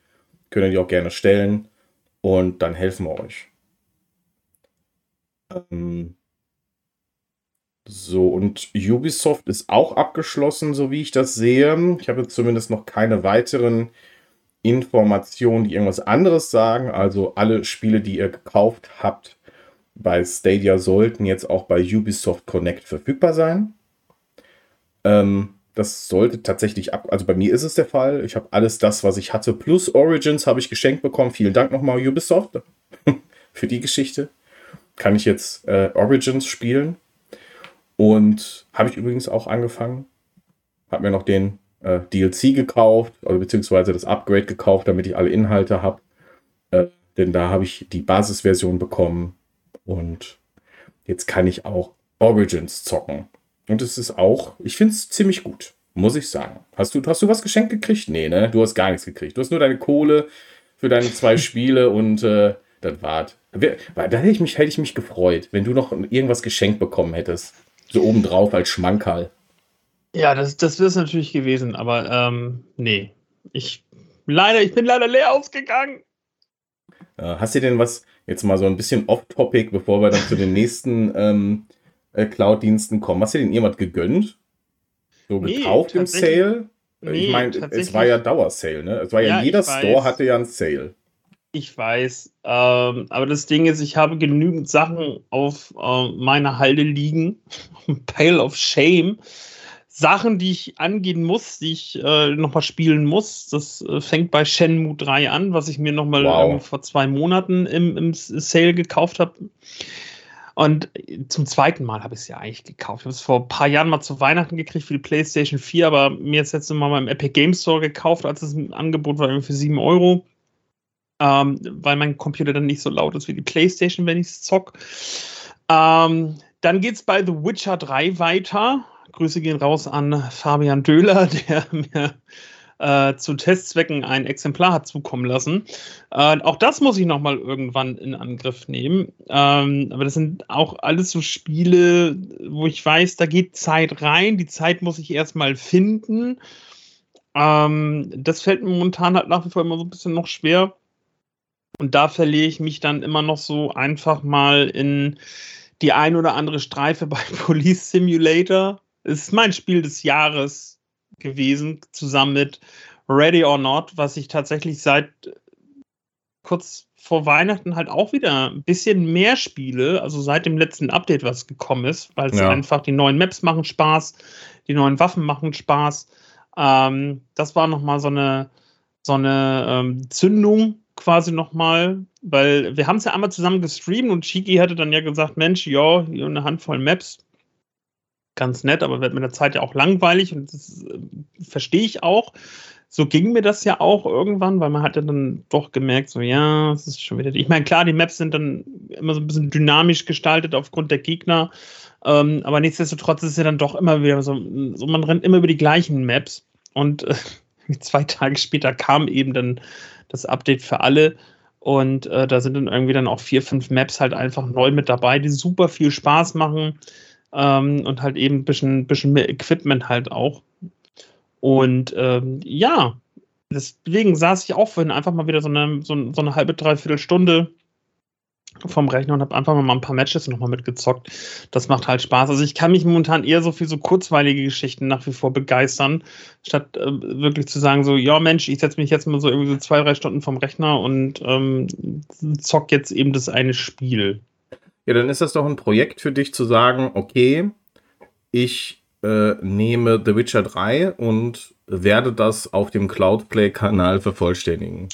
A: könnt ihr die auch gerne stellen und dann helfen wir euch. Ähm, so, und Ubisoft ist auch abgeschlossen, so wie ich das sehe. Ich habe zumindest noch keine weiteren Informationen, die irgendwas anderes sagen. Also alle Spiele, die ihr gekauft habt bei Stadia, sollten jetzt auch bei Ubisoft Connect verfügbar sein. Ähm, das sollte tatsächlich ab. Also bei mir ist es der Fall. Ich habe alles das, was ich hatte. Plus Origins habe ich geschenkt bekommen. Vielen Dank nochmal, Ubisoft, für die Geschichte. Kann ich jetzt äh, Origins spielen. Und habe ich übrigens auch angefangen. Habe mir noch den äh, DLC gekauft, oder beziehungsweise das Upgrade gekauft, damit ich alle Inhalte habe. Äh, denn da habe ich die Basisversion bekommen. Und jetzt kann ich auch Origins zocken. Und es ist auch, ich finde es ziemlich gut, muss ich sagen. Hast du, hast du was geschenkt gekriegt? Nee, ne? Du hast gar nichts gekriegt. Du hast nur deine Kohle für deine zwei Spiele und äh, das war's. Da hätte ich, mich, hätte ich mich gefreut, wenn du noch irgendwas geschenkt bekommen hättest. So obendrauf als Schmankerl.
B: Ja, das, das wäre es natürlich gewesen, aber ähm, nee. Ich leider, ich bin leider leer ausgegangen.
A: Äh, hast du denn was, jetzt mal so ein bisschen off-topic, bevor wir dann zu den nächsten ähm, äh, Cloud-Diensten kommen. Hast du denn jemand gegönnt? So nee, gekauft im Sale? Nee, ich meine, es war ja Dauersale, ne? Es war ja, ja jeder Store hatte ja einen Sale.
B: Ich weiß. Ähm, aber das Ding ist, ich habe genügend Sachen auf äh, meiner Halde liegen. Pile of Shame. Sachen, die ich angehen muss, die ich äh, nochmal spielen muss. Das äh, fängt bei Shenmue 3 an, was ich mir nochmal wow. vor zwei Monaten im, im Sale gekauft habe. Und zum zweiten Mal habe ich es ja eigentlich gekauft. Ich habe es vor ein paar Jahren mal zu Weihnachten gekriegt für die PlayStation 4, aber mir jetzt jetzt mal beim Epic Game Store gekauft, als es im Angebot war, für 7 Euro. Ähm, weil mein Computer dann nicht so laut ist wie die PlayStation, wenn ich es zock. Ähm, dann geht es bei The Witcher 3 weiter. Grüße gehen raus an Fabian Döhler, der mir äh, zu Testzwecken ein Exemplar hat zukommen lassen. Äh, auch das muss ich nochmal irgendwann in Angriff nehmen. Ähm, aber das sind auch alles so Spiele, wo ich weiß, da geht Zeit rein. Die Zeit muss ich erstmal finden. Ähm, das fällt mir momentan halt nach wie vor immer so ein bisschen noch schwer. Und da verliere ich mich dann immer noch so einfach mal in die ein oder andere Streife bei Police Simulator. Es ist mein Spiel des Jahres gewesen, zusammen mit Ready or Not, was ich tatsächlich seit kurz vor Weihnachten halt auch wieder ein bisschen mehr spiele, also seit dem letzten Update, was gekommen ist, weil es ja. einfach die neuen Maps machen Spaß, die neuen Waffen machen Spaß. Ähm, das war nochmal so eine, so eine ähm, Zündung quasi nochmal, weil wir haben es ja einmal zusammen gestreamt und Chiki hatte dann ja gesagt, Mensch, ja, hier eine Handvoll Maps, ganz nett, aber wird mit der Zeit ja auch langweilig und das äh, verstehe ich auch. So ging mir das ja auch irgendwann, weil man hat ja dann doch gemerkt, so ja, es ist schon wieder. Ich meine, klar, die Maps sind dann immer so ein bisschen dynamisch gestaltet aufgrund der Gegner, ähm, aber nichtsdestotrotz ist es ja dann doch immer wieder so, so man rennt immer über die gleichen Maps und äh, zwei Tage später kam eben dann das Update für alle. Und äh, da sind dann irgendwie dann auch vier, fünf Maps halt einfach neu mit dabei, die super viel Spaß machen ähm, und halt eben ein bisschen, bisschen mehr Equipment halt auch. Und ähm, ja, deswegen saß ich auch vorhin einfach mal wieder so eine, so, so eine halbe, dreiviertel Stunde vom Rechner und habe einfach mal ein paar Matches nochmal mitgezockt. Das macht halt Spaß. Also ich kann mich momentan eher so für so kurzweilige Geschichten nach wie vor begeistern, statt äh, wirklich zu sagen so, ja Mensch, ich setze mich jetzt mal so irgendwie so zwei, drei Stunden vom Rechner und ähm, zock jetzt eben das eine Spiel.
A: Ja, dann ist das doch ein Projekt für dich zu sagen, okay, ich äh, nehme The Witcher 3 und werde das auf dem Cloudplay-Kanal vervollständigen.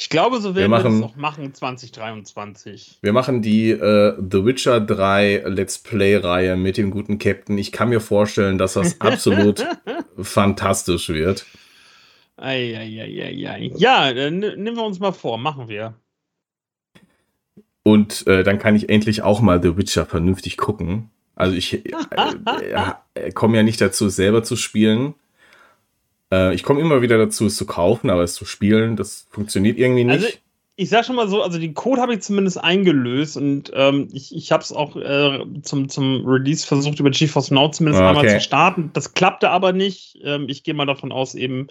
B: Ich glaube, so werden wir, machen, wir das auch machen 2023.
A: Wir machen die äh, The Witcher 3 Let's Play-Reihe mit dem guten Captain. Ich kann mir vorstellen, dass das absolut fantastisch wird.
B: Ei, ei, ei, ei, Ja, dann nehmen wir uns mal vor, machen wir.
A: Und äh, dann kann ich endlich auch mal The Witcher vernünftig gucken. Also ich äh, äh, komme ja nicht dazu, selber zu spielen. Äh, ich komme immer wieder dazu, es zu kaufen, aber es zu spielen, das funktioniert irgendwie nicht.
B: Also ich sag schon mal so, also den Code habe ich zumindest eingelöst und ähm, ich, ich habe es auch äh, zum, zum Release versucht, über GeForce Now zumindest okay. einmal zu starten. Das klappte aber nicht. Ähm, ich gehe mal davon aus, eben,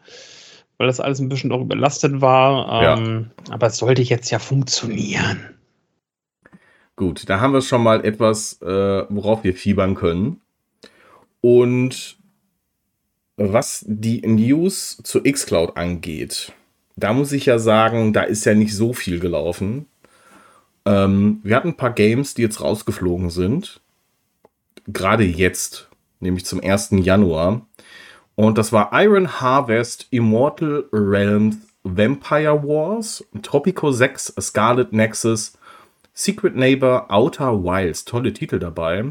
B: weil das alles ein bisschen auch überlastet war. Ähm, ja. Aber es sollte jetzt ja funktionieren.
A: Gut, da haben wir schon mal etwas, äh, worauf wir fiebern können. Und was die News zu Xcloud angeht, da muss ich ja sagen, da ist ja nicht so viel gelaufen. Ähm, wir hatten ein paar Games, die jetzt rausgeflogen sind. Gerade jetzt, nämlich zum 1. Januar. Und das war Iron Harvest, Immortal Realms, Vampire Wars, Tropico 6, Scarlet Nexus, Secret Neighbor, Outer Wilds, tolle Titel dabei.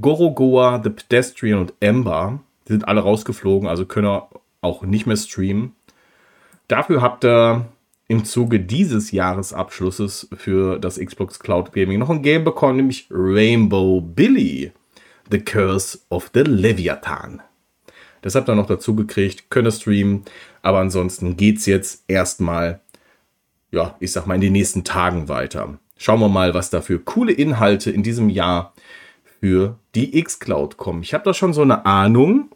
A: Gorogoa, The Pedestrian und Ember, die sind alle rausgeflogen, also können auch nicht mehr streamen. Dafür habt ihr im Zuge dieses Jahresabschlusses für das Xbox Cloud Gaming noch ein Game bekommen, nämlich Rainbow Billy, The Curse of the Leviathan. Das habt ihr noch dazu gekriegt, könnt ihr streamen, aber ansonsten geht's jetzt erstmal, ja, ich sag mal, in den nächsten Tagen weiter. Schauen wir mal, was da für coole Inhalte in diesem Jahr für die X-Cloud kommen. Ich habe da schon so eine Ahnung.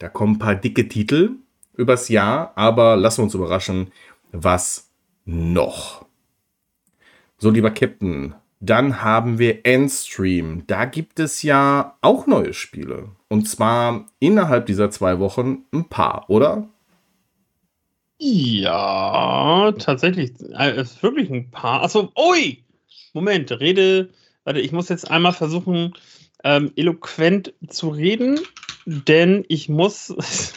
A: Da kommen ein paar dicke Titel übers Jahr, aber lassen wir uns überraschen, was noch. So, lieber Captain, dann haben wir Endstream. Da gibt es ja auch neue Spiele. Und zwar innerhalb dieser zwei Wochen ein paar, oder?
B: Ja, tatsächlich. Äh, es ist wirklich ein paar. Achso, ui! Moment, rede. Warte, ich muss jetzt einmal versuchen, ähm, eloquent zu reden, denn ich muss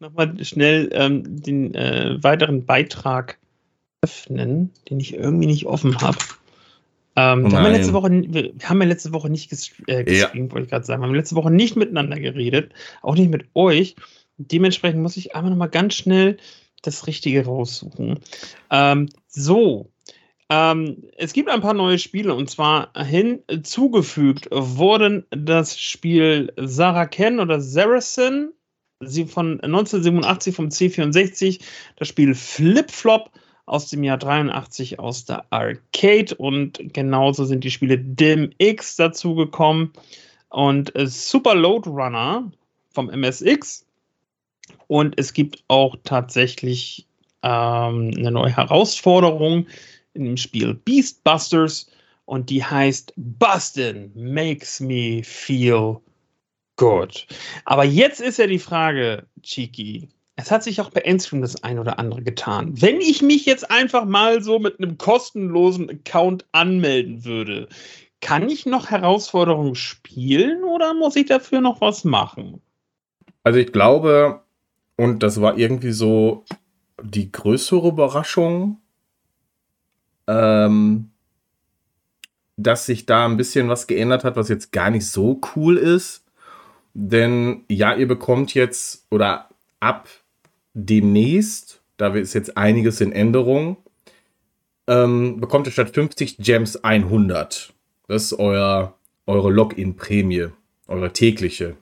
B: nochmal schnell ähm, den äh, weiteren Beitrag öffnen, den ich irgendwie nicht offen habe. Ähm, wir, haben letzte Woche, wir haben ja letzte Woche nicht äh, gestreamt, ja. wollte ich gerade sagen. Wir haben letzte Woche nicht miteinander geredet, auch nicht mit euch dementsprechend muss ich einfach nochmal ganz schnell das Richtige raussuchen. Ähm, so. Ähm, es gibt ein paar neue Spiele und zwar hinzugefügt wurden das Spiel Sarah Ken oder Saracen, von 1987 vom C64, das Spiel Flip Flop aus dem Jahr 83 aus der Arcade und genauso sind die Spiele Dim X dazugekommen und Super Load Runner vom MSX und es gibt auch tatsächlich ähm, eine neue Herausforderung in dem Spiel Beastbusters und die heißt Bustin makes me feel good. Aber jetzt ist ja die Frage, Chiki. Es hat sich auch bei Endstream das ein oder andere getan. Wenn ich mich jetzt einfach mal so mit einem kostenlosen Account anmelden würde, kann ich noch Herausforderungen spielen oder muss ich dafür noch was machen?
A: Also ich glaube, und das war irgendwie so die größere Überraschung, ähm, dass sich da ein bisschen was geändert hat, was jetzt gar nicht so cool ist. Denn ja, ihr bekommt jetzt oder ab demnächst, da ist jetzt einiges in Änderung, ähm, bekommt ihr statt 50 Gems 100. Das ist euer, eure Login-Prämie, eure tägliche.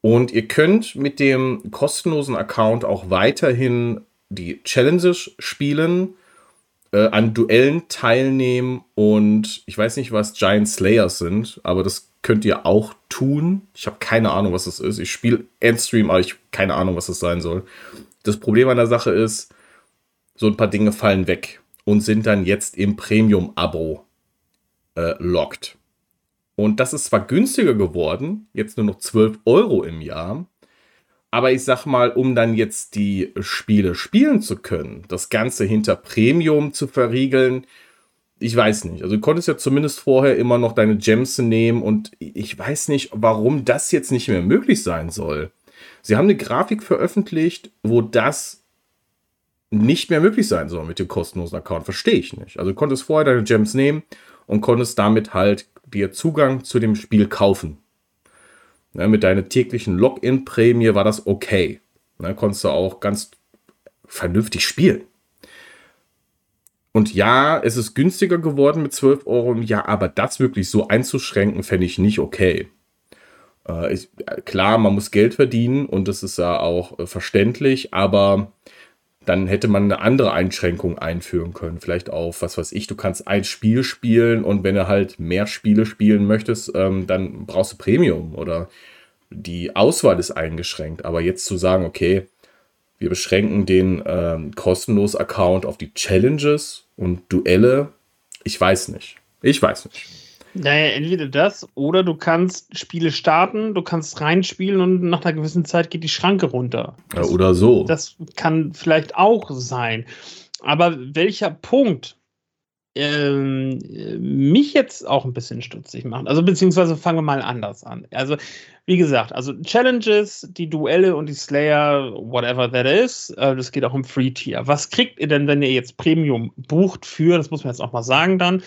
A: Und ihr könnt mit dem kostenlosen Account auch weiterhin die Challenges spielen, äh, an Duellen teilnehmen und ich weiß nicht, was Giant Slayers sind, aber das könnt ihr auch tun. Ich habe keine Ahnung, was das ist. Ich spiele Endstream, aber ich habe keine Ahnung, was das sein soll. Das Problem an der Sache ist, so ein paar Dinge fallen weg und sind dann jetzt im Premium-Abo äh, locked. Und das ist zwar günstiger geworden, jetzt nur noch 12 Euro im Jahr, aber ich sag mal, um dann jetzt die Spiele spielen zu können, das Ganze hinter Premium zu verriegeln, ich weiß nicht. Also du konntest ja zumindest vorher immer noch deine Gems nehmen und ich weiß nicht, warum das jetzt nicht mehr möglich sein soll. Sie haben eine Grafik veröffentlicht, wo das nicht mehr möglich sein soll mit dem kostenlosen Account. Verstehe ich nicht. Also du konntest vorher deine Gems nehmen und konntest damit halt dir Zugang zu dem Spiel kaufen. Ne, mit deiner täglichen Login-Prämie war das okay. Ne, konntest du auch ganz vernünftig spielen. Und ja, es ist günstiger geworden mit 12 Euro im Jahr, aber das wirklich so einzuschränken, fände ich nicht okay. Äh, ich, klar, man muss Geld verdienen und das ist ja auch äh, verständlich, aber dann hätte man eine andere Einschränkung einführen können. Vielleicht auf, was weiß ich, du kannst ein Spiel spielen und wenn du halt mehr Spiele spielen möchtest, ähm, dann brauchst du Premium oder die Auswahl ist eingeschränkt. Aber jetzt zu sagen, okay, wir beschränken den ähm, kostenlos Account auf die Challenges und Duelle. Ich weiß nicht. Ich weiß nicht.
B: Naja, entweder das oder du kannst Spiele starten, du kannst reinspielen und nach einer gewissen Zeit geht die Schranke runter.
A: Ja, oder so.
B: Das kann vielleicht auch sein. Aber welcher Punkt ähm, mich jetzt auch ein bisschen stutzig macht, also beziehungsweise fangen wir mal anders an. Also, wie gesagt, also Challenges, die Duelle und die Slayer, whatever that is, äh, das geht auch im Free-Tier. Was kriegt ihr denn, wenn ihr jetzt Premium bucht für, das muss man jetzt auch mal sagen dann,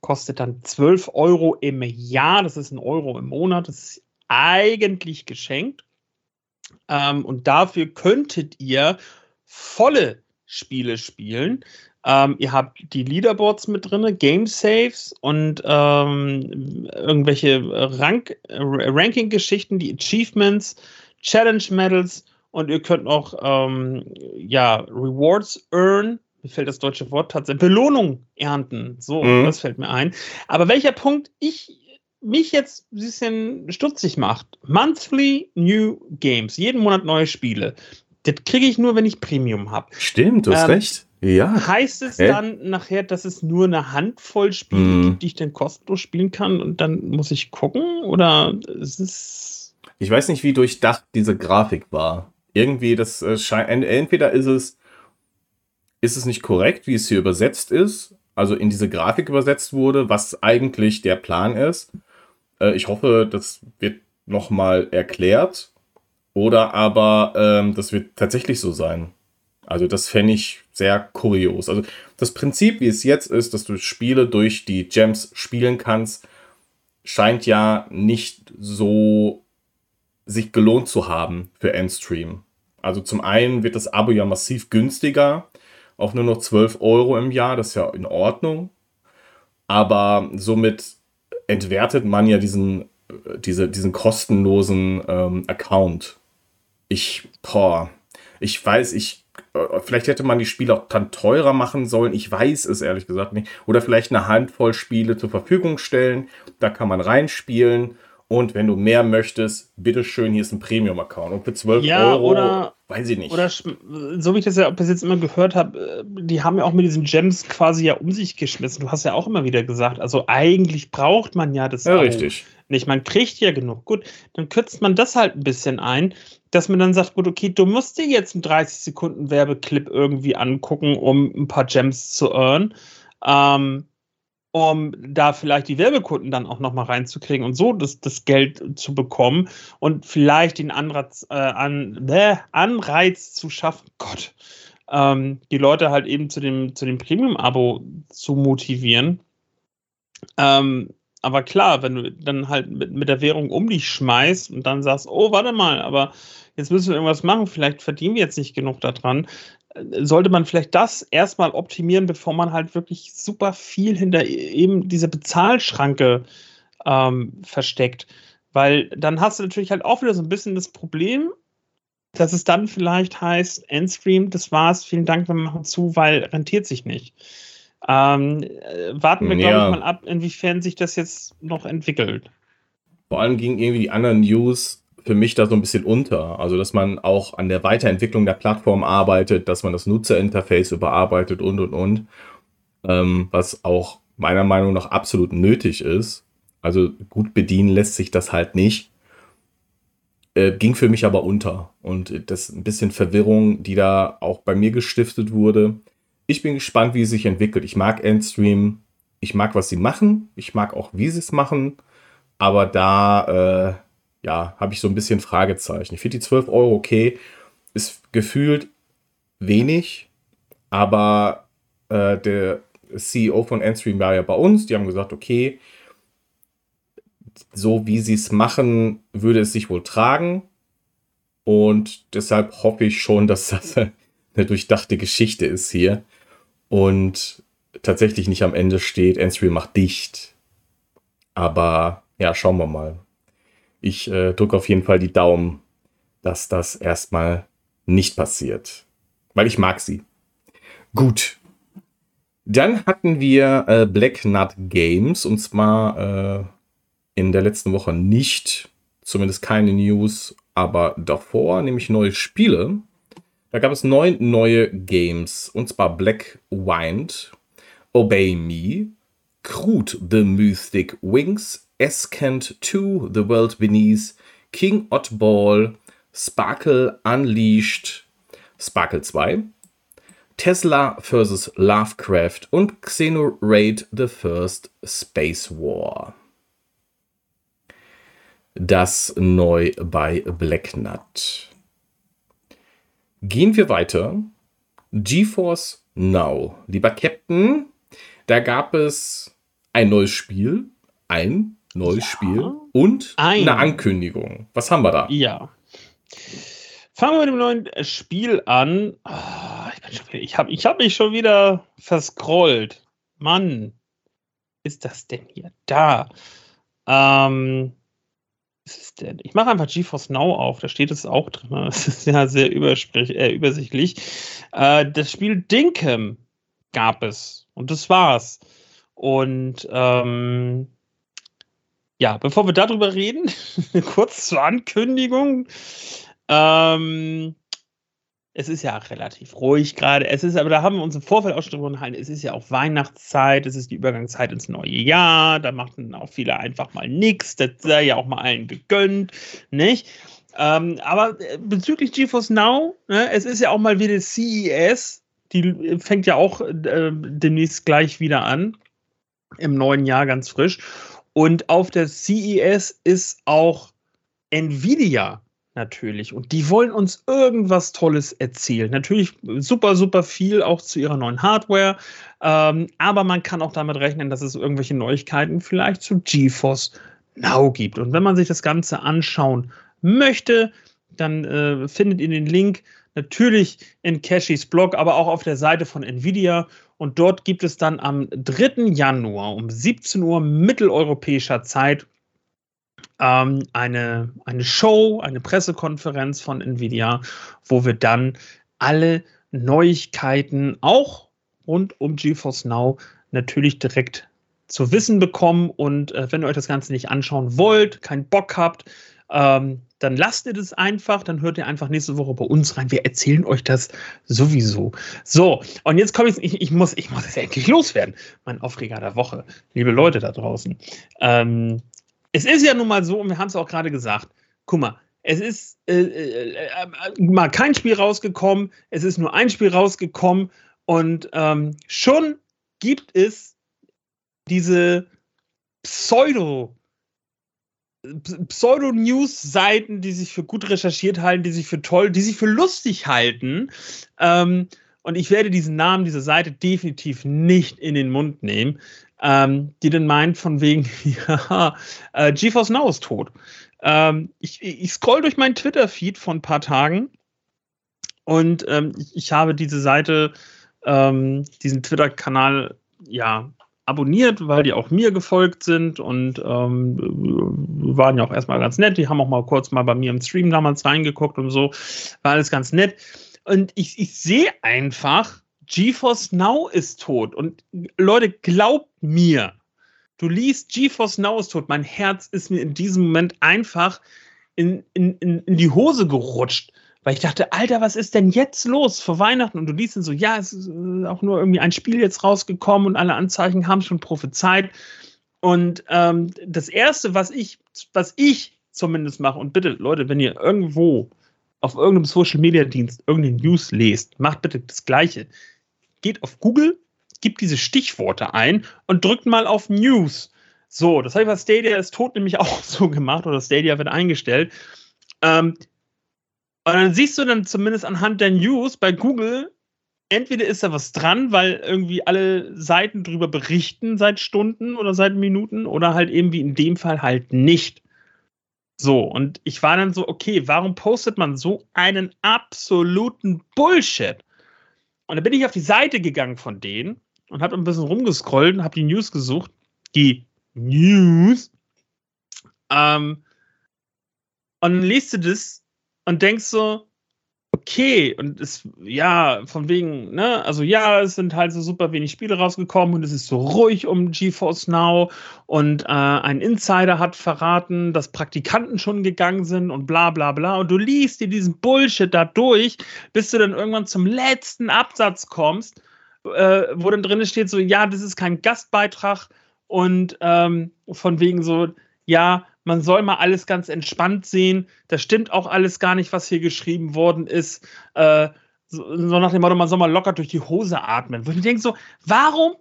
B: kostet dann 12 Euro im Jahr, das ist ein Euro im Monat, das ist eigentlich geschenkt. Ähm, und dafür könntet ihr volle Spiele spielen. Ähm, ihr habt die Leaderboards mit drin, Game Saves und ähm, irgendwelche Rank Ranking-Geschichten, die Achievements, Challenge Medals und ihr könnt auch ähm, ja, Rewards earn. Mir fällt das deutsche Wort tatsächlich. Belohnung ernten. So, mhm. das fällt mir ein. Aber welcher Punkt ich mich jetzt ein bisschen stutzig macht. Monthly New Games. Jeden Monat neue Spiele. Das kriege ich nur, wenn ich Premium habe.
A: Stimmt, du hast ähm, recht. Ja.
B: Heißt es Hä? dann nachher, dass es nur eine Handvoll Spiele mm. gibt, die ich dann kostenlos spielen kann und dann muss ich gucken? Oder ist es.
A: Ich weiß nicht, wie durchdacht diese Grafik war. Irgendwie, das äh, scheint. Entweder ist es. Ist es nicht korrekt, wie es hier übersetzt ist? Also in diese Grafik übersetzt wurde, was eigentlich der Plan ist. Äh, ich hoffe, das wird nochmal erklärt. Oder aber ähm, das wird tatsächlich so sein. Also das fände ich sehr kurios. Also das Prinzip, wie es jetzt ist, dass du Spiele durch die Gems spielen kannst, scheint ja nicht so sich gelohnt zu haben für Endstream. Also zum einen wird das Abo ja massiv günstiger, auf nur noch 12 Euro im Jahr, das ist ja in Ordnung. Aber somit entwertet man ja diesen, diese, diesen kostenlosen ähm, Account. Ich, boah, ich weiß, ich äh, vielleicht hätte man die Spiele auch dann teurer machen sollen. Ich weiß es ehrlich gesagt nicht. Oder vielleicht eine Handvoll Spiele zur Verfügung stellen. Da kann man reinspielen. Und wenn du mehr möchtest, bitteschön, hier ist ein Premium-Account. Und für 12 ja, Euro,
B: oder, weiß ich nicht. Oder so wie ich das ja bis jetzt immer gehört habe, äh, die haben ja auch mit diesen Gems quasi ja um sich geschmissen. Du hast ja auch immer wieder gesagt, also eigentlich braucht man ja das
A: ja, richtig.
B: nicht. Man kriegt ja genug. Gut, dann kürzt man das halt ein bisschen ein dass man dann sagt, gut, okay, du musst dir jetzt einen 30 Sekunden Werbeclip irgendwie angucken, um ein paar Gems zu earnen, ähm, um da vielleicht die Werbekunden dann auch nochmal reinzukriegen und so das, das Geld zu bekommen und vielleicht den Anreiz, äh, an, äh, Anreiz zu schaffen, Gott, ähm, die Leute halt eben zu dem, zu dem Premium-Abo zu motivieren. Ähm, aber klar, wenn du dann halt mit, mit der Währung um dich schmeißt und dann sagst, oh, warte mal, aber jetzt müssen wir irgendwas machen, vielleicht verdienen wir jetzt nicht genug daran, sollte man vielleicht das erstmal optimieren, bevor man halt wirklich super viel hinter e-, eben dieser Bezahlschranke ähm, versteckt. Weil dann hast du natürlich halt auch wieder so ein bisschen das Problem, dass es dann vielleicht heißt, Endstream, das war's, vielen Dank, wir machen zu, weil rentiert sich nicht. Ähm, äh, warten wir, ja. glaube ich, mal ab, inwiefern sich das jetzt noch entwickelt.
A: Vor allem gingen irgendwie die anderen News für mich da so ein bisschen unter. Also, dass man auch an der Weiterentwicklung der Plattform arbeitet, dass man das Nutzerinterface überarbeitet und, und, und. Ähm, was auch meiner Meinung nach absolut nötig ist. Also, gut bedienen lässt sich das halt nicht. Äh, ging für mich aber unter. Und das ein bisschen Verwirrung, die da auch bei mir gestiftet wurde. Ich bin gespannt, wie es sich entwickelt. Ich mag Endstream. Ich mag, was sie machen. Ich mag auch, wie sie es machen. Aber da, äh, ja, habe ich so ein bisschen Fragezeichen. Ich finde die 12 Euro okay, ist gefühlt wenig, aber äh, der CEO von Endstream war ja bei uns, die haben gesagt, okay, so wie sie es machen, würde es sich wohl tragen. Und deshalb hoffe ich schon, dass das eine durchdachte Geschichte ist hier. Und tatsächlich nicht am Ende steht, Endstream macht dicht. Aber ja, schauen wir mal ich äh, drücke auf jeden Fall die Daumen, dass das erstmal nicht passiert. Weil ich mag sie. Gut. Dann hatten wir äh, Black Nut Games und zwar äh, in der letzten Woche nicht, zumindest keine News, aber davor, nämlich neue Spiele. Da gab es neun neue Games, und zwar Black Wind, Obey Me, Crude the Mystic Wings, Escant 2 The World Beneath, King Oddball, Sparkle Unleashed, Sparkle 2, Tesla vs. Lovecraft und Xenoraid The First Space War. Das neu bei Blacknut. Gehen wir weiter. GeForce Now. Lieber Captain, da gab es ein neues Spiel, ein neues ja, Spiel und ein. eine Ankündigung. Was haben wir da?
B: Ja. Fangen wir mit dem neuen Spiel an. Oh, ich, ich habe ich hab mich schon wieder verscrollt. Mann, ist das denn hier da? Ähm, ist denn? Ich mache einfach GeForce Now auf, da steht es auch drin. Das ist ja sehr äh, übersichtlich. Äh, das Spiel Dinkem gab es und das war's. Und ähm, ja, bevor wir darüber reden, kurz zur Ankündigung. Ähm, es ist ja relativ ruhig gerade. Es ist, aber da haben wir uns im Vorfeld auch schon drüber unterhalten. Es ist ja auch Weihnachtszeit, es ist die Übergangszeit ins neue Jahr. Da machten auch viele einfach mal nichts. Das sei ja auch mal allen gegönnt, nicht? Ähm, aber äh, bezüglich GeForce Now, ne, es ist ja auch mal wieder CES. Die fängt ja auch äh, demnächst gleich wieder an. Im neuen Jahr ganz frisch. Und auf der CES ist auch Nvidia natürlich. Und die wollen uns irgendwas Tolles erzählen. Natürlich super, super viel auch zu ihrer neuen Hardware. Ähm, aber man kann auch damit rechnen, dass es irgendwelche Neuigkeiten vielleicht zu GeForce Now gibt. Und wenn man sich das Ganze anschauen möchte, dann äh, findet ihr den Link natürlich in Cashys Blog, aber auch auf der Seite von Nvidia. Und dort gibt es dann am 3. Januar um 17 Uhr mitteleuropäischer Zeit ähm, eine, eine Show, eine Pressekonferenz von Nvidia, wo wir dann alle Neuigkeiten auch rund um GeForce Now natürlich direkt zu wissen bekommen. Und äh, wenn ihr euch das Ganze nicht anschauen wollt, keinen Bock habt, ähm, dann lasst ihr das einfach, dann hört ihr einfach nächste Woche bei uns rein. Wir erzählen euch das sowieso. So, und jetzt komme ich, ich, ich muss, ich muss es endlich loswerden. Mein Aufreger der Woche. Liebe Leute da draußen. Ähm, es ist ja nun mal so, und wir haben es auch gerade gesagt, guck mal, es ist äh, äh, äh, mal kein Spiel rausgekommen, es ist nur ein Spiel rausgekommen und ähm, schon gibt es diese Pseudo- Pseudo-News-Seiten, die sich für gut recherchiert halten, die sich für toll, die sich für lustig halten. Ähm, und ich werde diesen Namen dieser Seite definitiv nicht in den Mund nehmen ähm, die dann meint von wegen, ja, äh, GeForce Now ist tot. Ähm, ich, ich scroll durch meinen Twitter-Feed von ein paar Tagen und ähm, ich, ich, habe diese Seite, ähm, diesen Twitter-Kanal, ja, abonniert, weil die auch mir gefolgt sind und ähm, waren ja auch erstmal ganz nett. Die haben auch mal kurz mal bei mir im Stream damals reingeguckt und so. War alles ganz nett. Und ich, ich sehe einfach, GeForce Now ist tot. Und Leute, glaubt mir, du liest GeForce Now ist tot. Mein Herz ist mir in diesem Moment einfach in, in, in, in die Hose gerutscht. Weil ich dachte, Alter, was ist denn jetzt los vor Weihnachten? Und du liest dann so, ja, es ist auch nur irgendwie ein Spiel jetzt rausgekommen und alle Anzeichen haben schon prophezeit. Und ähm, das Erste, was ich, was ich zumindest mache, und bitte, Leute, wenn ihr irgendwo auf irgendeinem Social Media Dienst irgendeine News lest, macht bitte das Gleiche geht auf Google, gibt diese Stichworte ein und drückt mal auf News. So, das habe ich bei Stadia ist tot nämlich auch so gemacht oder Stadia wird eingestellt. Ähm, und dann siehst du dann zumindest anhand der News bei Google, entweder ist da was dran, weil irgendwie alle Seiten drüber berichten seit Stunden oder seit Minuten oder halt eben wie in dem Fall halt nicht. So, und ich war dann so, okay, warum postet man so einen absoluten Bullshit? Und dann bin ich auf die Seite gegangen von denen und habe ein bisschen rumgescrollt und habe die News gesucht. Die News. Ähm, und dann liest du das und denkst so, okay. Und es, ja, von wegen, ne, also ja, es sind halt so super wenig Spiele rausgekommen und es ist so ruhig um GeForce Now und äh, ein Insider hat verraten, dass Praktikanten schon gegangen sind und bla bla bla. Und du liest dir diesen Bullshit da durch, bis du dann irgendwann zum letzten Absatz kommst, äh, wo dann drin steht, so, ja, das ist kein Gastbeitrag und ähm, von wegen so, ja, man soll mal alles ganz entspannt sehen. Das stimmt auch alles gar nicht, was hier geschrieben worden ist. Äh, so, so, nach dem Motto, man soll mal locker durch die Hose atmen. Wo ich denke so, warum,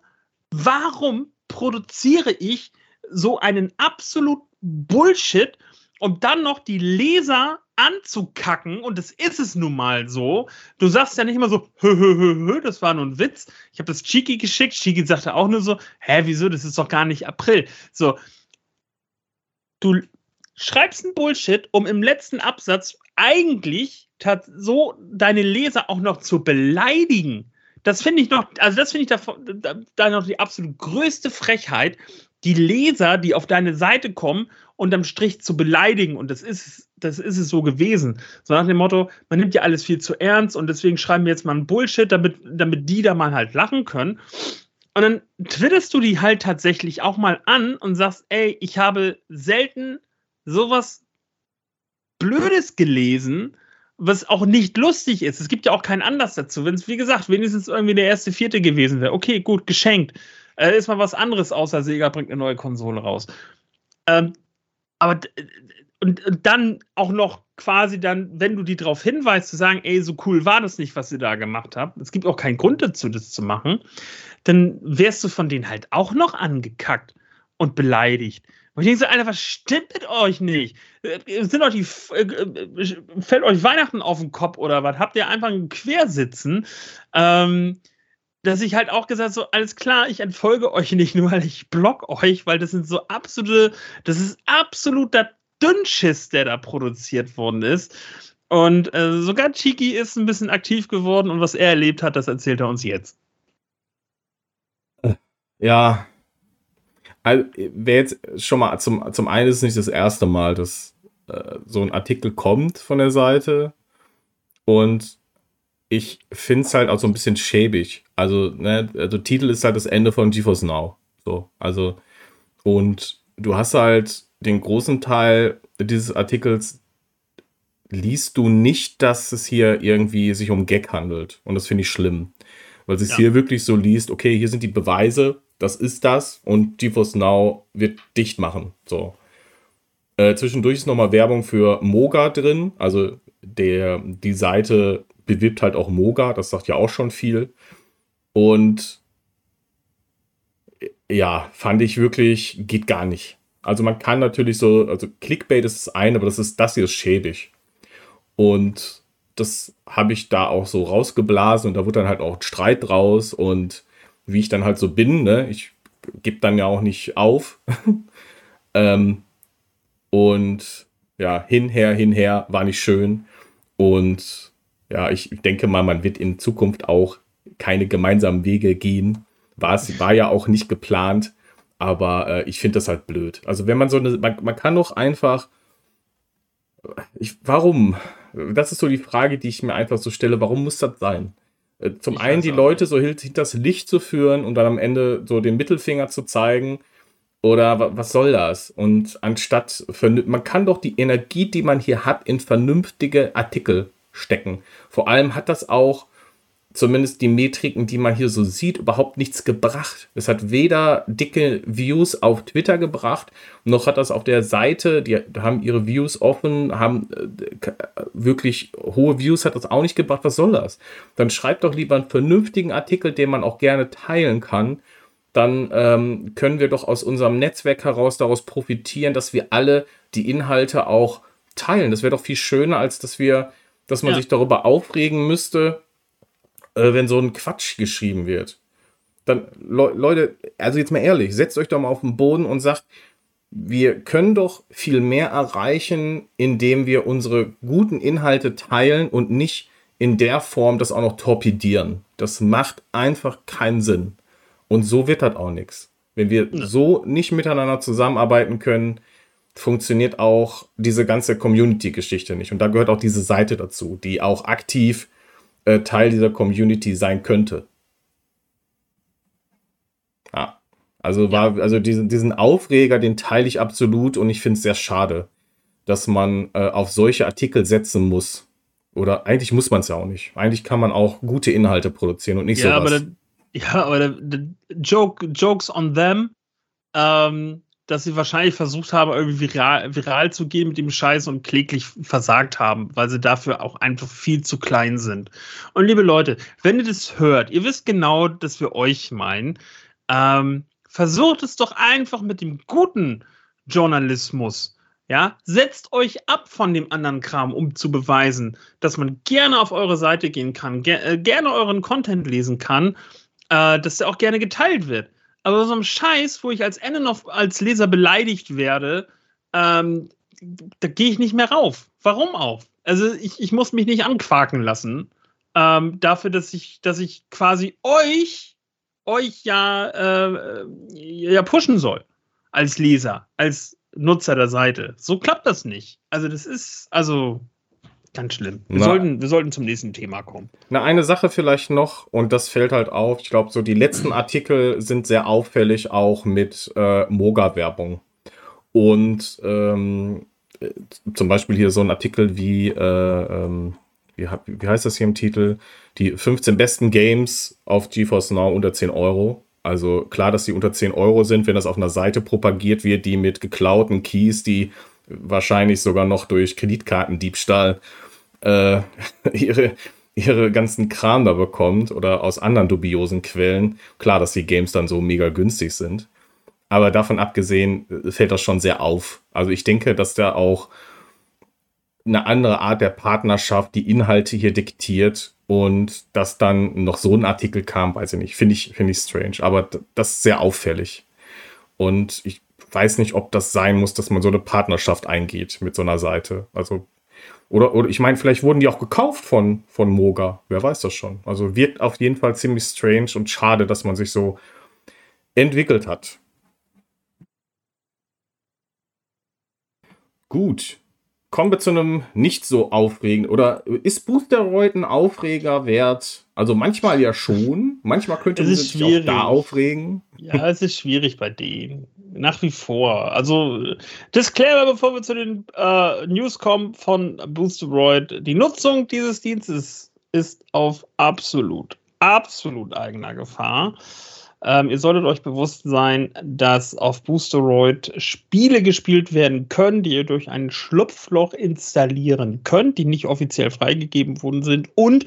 B: warum produziere ich so einen absolut Bullshit, um dann noch die Leser anzukacken, und das ist es nun mal so. Du sagst ja nicht immer so, hö, hö, hö, hö, das war nur ein Witz. Ich habe das Chiki geschickt. Chiki sagte auch nur so, hä, wieso, das ist doch gar nicht April. So, du schreibst einen Bullshit, um im letzten Absatz eigentlich so deine Leser auch noch zu beleidigen. Das finde ich noch, also das finde ich da, da, da, noch die absolut größte Frechheit, die Leser, die auf deine Seite kommen, unterm Strich zu beleidigen. Und das ist, das ist es so gewesen. So nach dem Motto, man nimmt ja alles viel zu ernst und deswegen schreiben wir jetzt mal einen Bullshit, damit, damit die da mal halt lachen können. Und dann twitterst du die halt tatsächlich auch mal an und sagst, ey, ich habe selten sowas Blödes gelesen, was auch nicht lustig ist. Es gibt ja auch keinen Anlass dazu. Wenn es, wie gesagt, wenigstens irgendwie der erste Vierte gewesen wäre. Okay, gut, geschenkt. Äh, ist mal was anderes, außer Sega bringt eine neue Konsole raus. Ähm, aber und, und, dann auch noch quasi dann, wenn du die darauf hinweist, zu sagen, ey, so cool war das nicht, was ihr da gemacht habt. Es gibt auch keinen Grund dazu, das zu machen dann wärst du von denen halt auch noch angekackt und beleidigt. Und ich denke so, Alter, was stimmt mit euch nicht? Äh, sind euch die, äh, äh, fällt euch Weihnachten auf den Kopf oder was? Habt ihr einfach einen Quersitzen? Ähm, dass ich halt auch gesagt so, alles klar, ich entfolge euch nicht nur, weil ich block euch, weil das sind so absolute, das ist absoluter Dünnschiss, der da produziert worden ist. Und äh, sogar Chiki ist ein bisschen aktiv geworden und was er erlebt hat, das erzählt er uns jetzt.
A: Ja. Also, wer jetzt schon mal zum, zum einen ist es nicht das erste Mal, dass äh, so ein Artikel kommt von der Seite. Und ich finde es halt auch so ein bisschen schäbig. Also, ne, also Titel ist halt das Ende von GeForce Now. So, also, und du hast halt den großen Teil dieses Artikels liest du nicht, dass es hier irgendwie sich um Gag handelt. Und das finde ich schlimm. Weil es ja. hier wirklich so liest, okay, hier sind die Beweise, das ist das und GeForce Now wird dicht machen. So. Äh, zwischendurch ist nochmal Werbung für Moga drin. Also der, die Seite bewirbt halt auch Moga, das sagt ja auch schon viel. Und ja, fand ich wirklich, geht gar nicht. Also man kann natürlich so, also Clickbait ist das eine, aber das ist, das hier ist schäbig. Und das habe ich da auch so rausgeblasen und da wurde dann halt auch Streit draus und wie ich dann halt so bin. Ne? Ich gebe dann ja auch nicht auf. ähm, und ja, hinher, hinher war nicht schön. Und ja, ich denke mal, man wird in Zukunft auch keine gemeinsamen Wege gehen. War es war ja auch nicht geplant, aber äh, ich finde das halt blöd. Also wenn man so eine, man, man kann doch einfach, ich, warum? Das ist so die Frage, die ich mir einfach so stelle. Warum muss das sein? Äh, zum ich einen die Leute so hinters Licht zu führen und dann am Ende so den Mittelfinger zu zeigen. Oder was soll das? Und anstatt, man kann doch die Energie, die man hier hat, in vernünftige Artikel stecken. Vor allem hat das auch zumindest die Metriken, die man hier so sieht, überhaupt nichts gebracht. Es hat weder dicke Views auf Twitter gebracht, noch hat das auf der Seite, die haben ihre Views offen, haben äh, wirklich hohe Views, hat das auch nicht gebracht. Was soll das? Dann schreibt doch lieber einen vernünftigen Artikel, den man auch gerne teilen kann. Dann ähm, können wir doch aus unserem Netzwerk heraus daraus profitieren, dass wir alle die Inhalte auch teilen. Das wäre doch viel schöner, als dass wir, dass man ja. sich darüber aufregen müsste, äh, wenn so ein Quatsch geschrieben wird. Dann, Le Leute, also jetzt mal ehrlich, setzt euch doch mal auf den Boden und sagt, wir können doch viel mehr erreichen, indem wir unsere guten Inhalte teilen und nicht in der Form das auch noch torpedieren. Das macht einfach keinen Sinn. Und so wird das auch nichts. Wenn wir so nicht miteinander zusammenarbeiten können, funktioniert auch diese ganze Community-Geschichte nicht. Und da gehört auch diese Seite dazu, die auch aktiv äh, Teil dieser Community sein könnte. Ja. Also war, also diesen, diesen Aufreger, den teile ich absolut und ich finde es sehr schade, dass man äh, auf solche Artikel setzen muss. Oder eigentlich muss man es ja auch nicht. Eigentlich kann man auch gute Inhalte produzieren und nicht
B: ja,
A: sowas.
B: Aber der, ja, aber der, der Joke, Jokes on them, ähm, dass sie wahrscheinlich versucht haben, irgendwie viral, viral zu gehen mit dem Scheiß und kläglich versagt haben, weil sie dafür auch einfach viel zu klein sind. Und liebe Leute, wenn ihr das hört, ihr wisst genau, dass wir euch meinen, ähm, versucht es doch einfach mit dem guten Journalismus. Ja, setzt euch ab von dem anderen Kram, um zu beweisen, dass man gerne auf eure Seite gehen kann, ger äh, gerne euren Content lesen kann, äh, dass der auch gerne geteilt wird. Aber so ein Scheiß, wo ich als Ende noch als Leser beleidigt werde, ähm, da gehe ich nicht mehr rauf. Warum auch? Also ich, ich muss mich nicht anquaken lassen ähm, dafür, dass ich, dass ich quasi euch, euch ja, äh, ja pushen soll als Leser, als Nutzer der Seite. So klappt das nicht. Also das ist, also ganz schlimm. Wir, sollten, wir sollten zum nächsten Thema kommen.
A: Na, eine Sache vielleicht noch, und das fällt halt auf, ich glaube, so die letzten Artikel sind sehr auffällig auch mit äh, Moga-Werbung. Und ähm, äh, zum Beispiel hier so ein Artikel wie, äh, ähm, wie, wie heißt das hier im Titel? Die 15 besten Games auf GeForce Now unter 10 Euro. Also klar, dass die unter 10 Euro sind, wenn das auf einer Seite propagiert wird, die mit geklauten Keys, die wahrscheinlich sogar noch durch Kreditkartendiebstahl äh, ihre, ihre ganzen Kram da bekommt oder aus anderen dubiosen Quellen. Klar, dass die Games dann so mega günstig sind. Aber davon abgesehen äh, fällt das schon sehr auf. Also ich denke, dass da auch eine andere Art der Partnerschaft die Inhalte hier diktiert und dass dann noch so ein Artikel kam, weiß ich nicht, finde ich, finde ich strange. Aber das ist sehr auffällig. Und ich weiß nicht, ob das sein muss, dass man so eine Partnerschaft eingeht mit so einer Seite. Also, oder, oder ich meine, vielleicht wurden die auch gekauft von, von Moga. Wer weiß das schon. Also wirkt auf jeden Fall ziemlich strange und schade, dass man sich so entwickelt hat. Gut. Kommen wir zu einem nicht so aufregenden. Oder ist Boosteroid ein Aufreger wert? Also manchmal ja schon. Manchmal könnte man sich auch da aufregen.
B: Ja, es ist schwierig bei denen. Nach wie vor. Also, Disclaimer, bevor wir zu den äh, News kommen von Boosteroid. Die Nutzung dieses Dienstes ist auf absolut, absolut eigener Gefahr. Ähm, ihr solltet euch bewusst sein, dass auf Boosteroid Spiele gespielt werden können, die ihr durch ein Schlupfloch installieren könnt, die nicht offiziell freigegeben worden sind und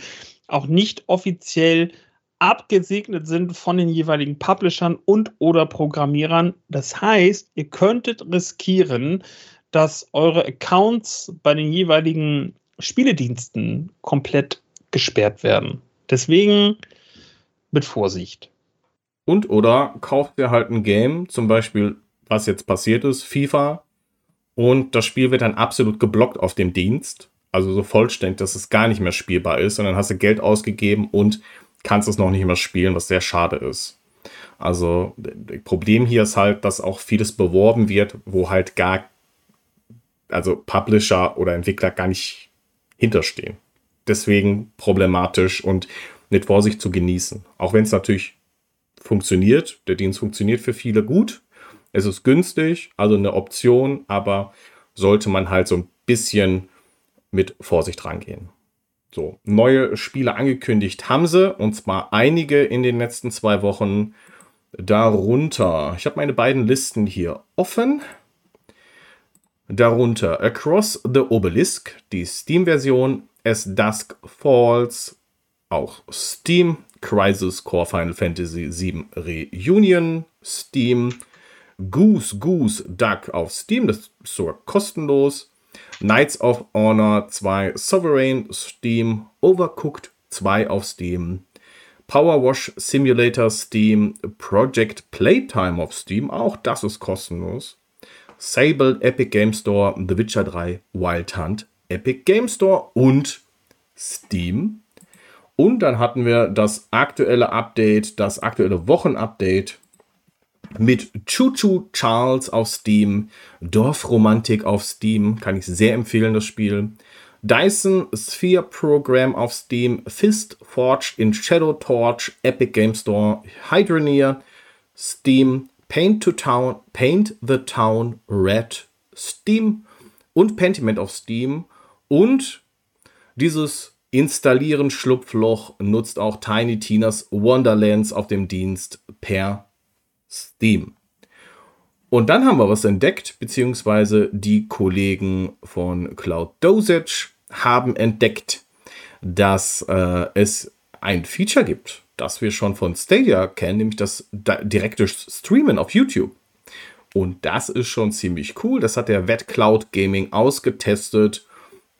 B: auch nicht offiziell abgesegnet sind von den jeweiligen Publishern und oder Programmierern. Das heißt, ihr könntet riskieren, dass eure Accounts bei den jeweiligen Spielediensten komplett gesperrt werden. Deswegen mit Vorsicht.
A: Und oder kauft ihr halt ein Game, zum Beispiel, was jetzt passiert ist, FIFA, und das Spiel wird dann absolut geblockt auf dem Dienst. Also so vollständig, dass es gar nicht mehr spielbar ist. Und dann hast du Geld ausgegeben und kannst es noch nicht mehr spielen, was sehr schade ist. Also, das Problem hier ist halt, dass auch vieles beworben wird, wo halt gar, also Publisher oder Entwickler gar nicht hinterstehen. Deswegen problematisch und mit Vorsicht zu genießen. Auch wenn es natürlich funktioniert, der Dienst funktioniert für viele gut. Es ist günstig, also eine Option, aber sollte man halt so ein bisschen mit Vorsicht rangehen. So, neue Spiele angekündigt haben sie, und zwar einige in den letzten zwei Wochen. Darunter, ich habe meine beiden Listen hier offen. Darunter Across the Obelisk, die Steam-Version, As Dusk Falls, auch Steam, Crisis Core Final Fantasy VII Reunion, Steam, Goose Goose Duck auf Steam, das ist sogar kostenlos. Knights of Honor 2 Sovereign, Steam, Overcooked 2 auf Steam, Power Wash Simulator Steam, Project Playtime auf Steam, auch das ist kostenlos. Sable Epic Game Store, The Witcher 3 Wild Hunt, Epic Game Store und Steam. Und dann hatten wir das aktuelle Update, das aktuelle Wochenupdate mit Choo Charles auf Steam, Dorfromantik auf Steam, kann ich sehr empfehlen, das Spiel. Dyson Sphere Program auf Steam, Fist Forged in Shadow Torch, Epic Game Store, Hydroneer, Steam, Paint to Town, Paint the Town Red, Steam und Pentiment auf Steam und dieses Installieren Schlupfloch nutzt auch Tiny Tinas Wonderlands auf dem Dienst per Steam. Und dann haben wir was entdeckt, beziehungsweise die Kollegen von Cloud Dosage haben entdeckt, dass äh, es ein Feature gibt, das wir schon von Stadia kennen, nämlich das direkte Streamen auf YouTube. Und das ist schon ziemlich cool. Das hat der Wet Cloud Gaming ausgetestet.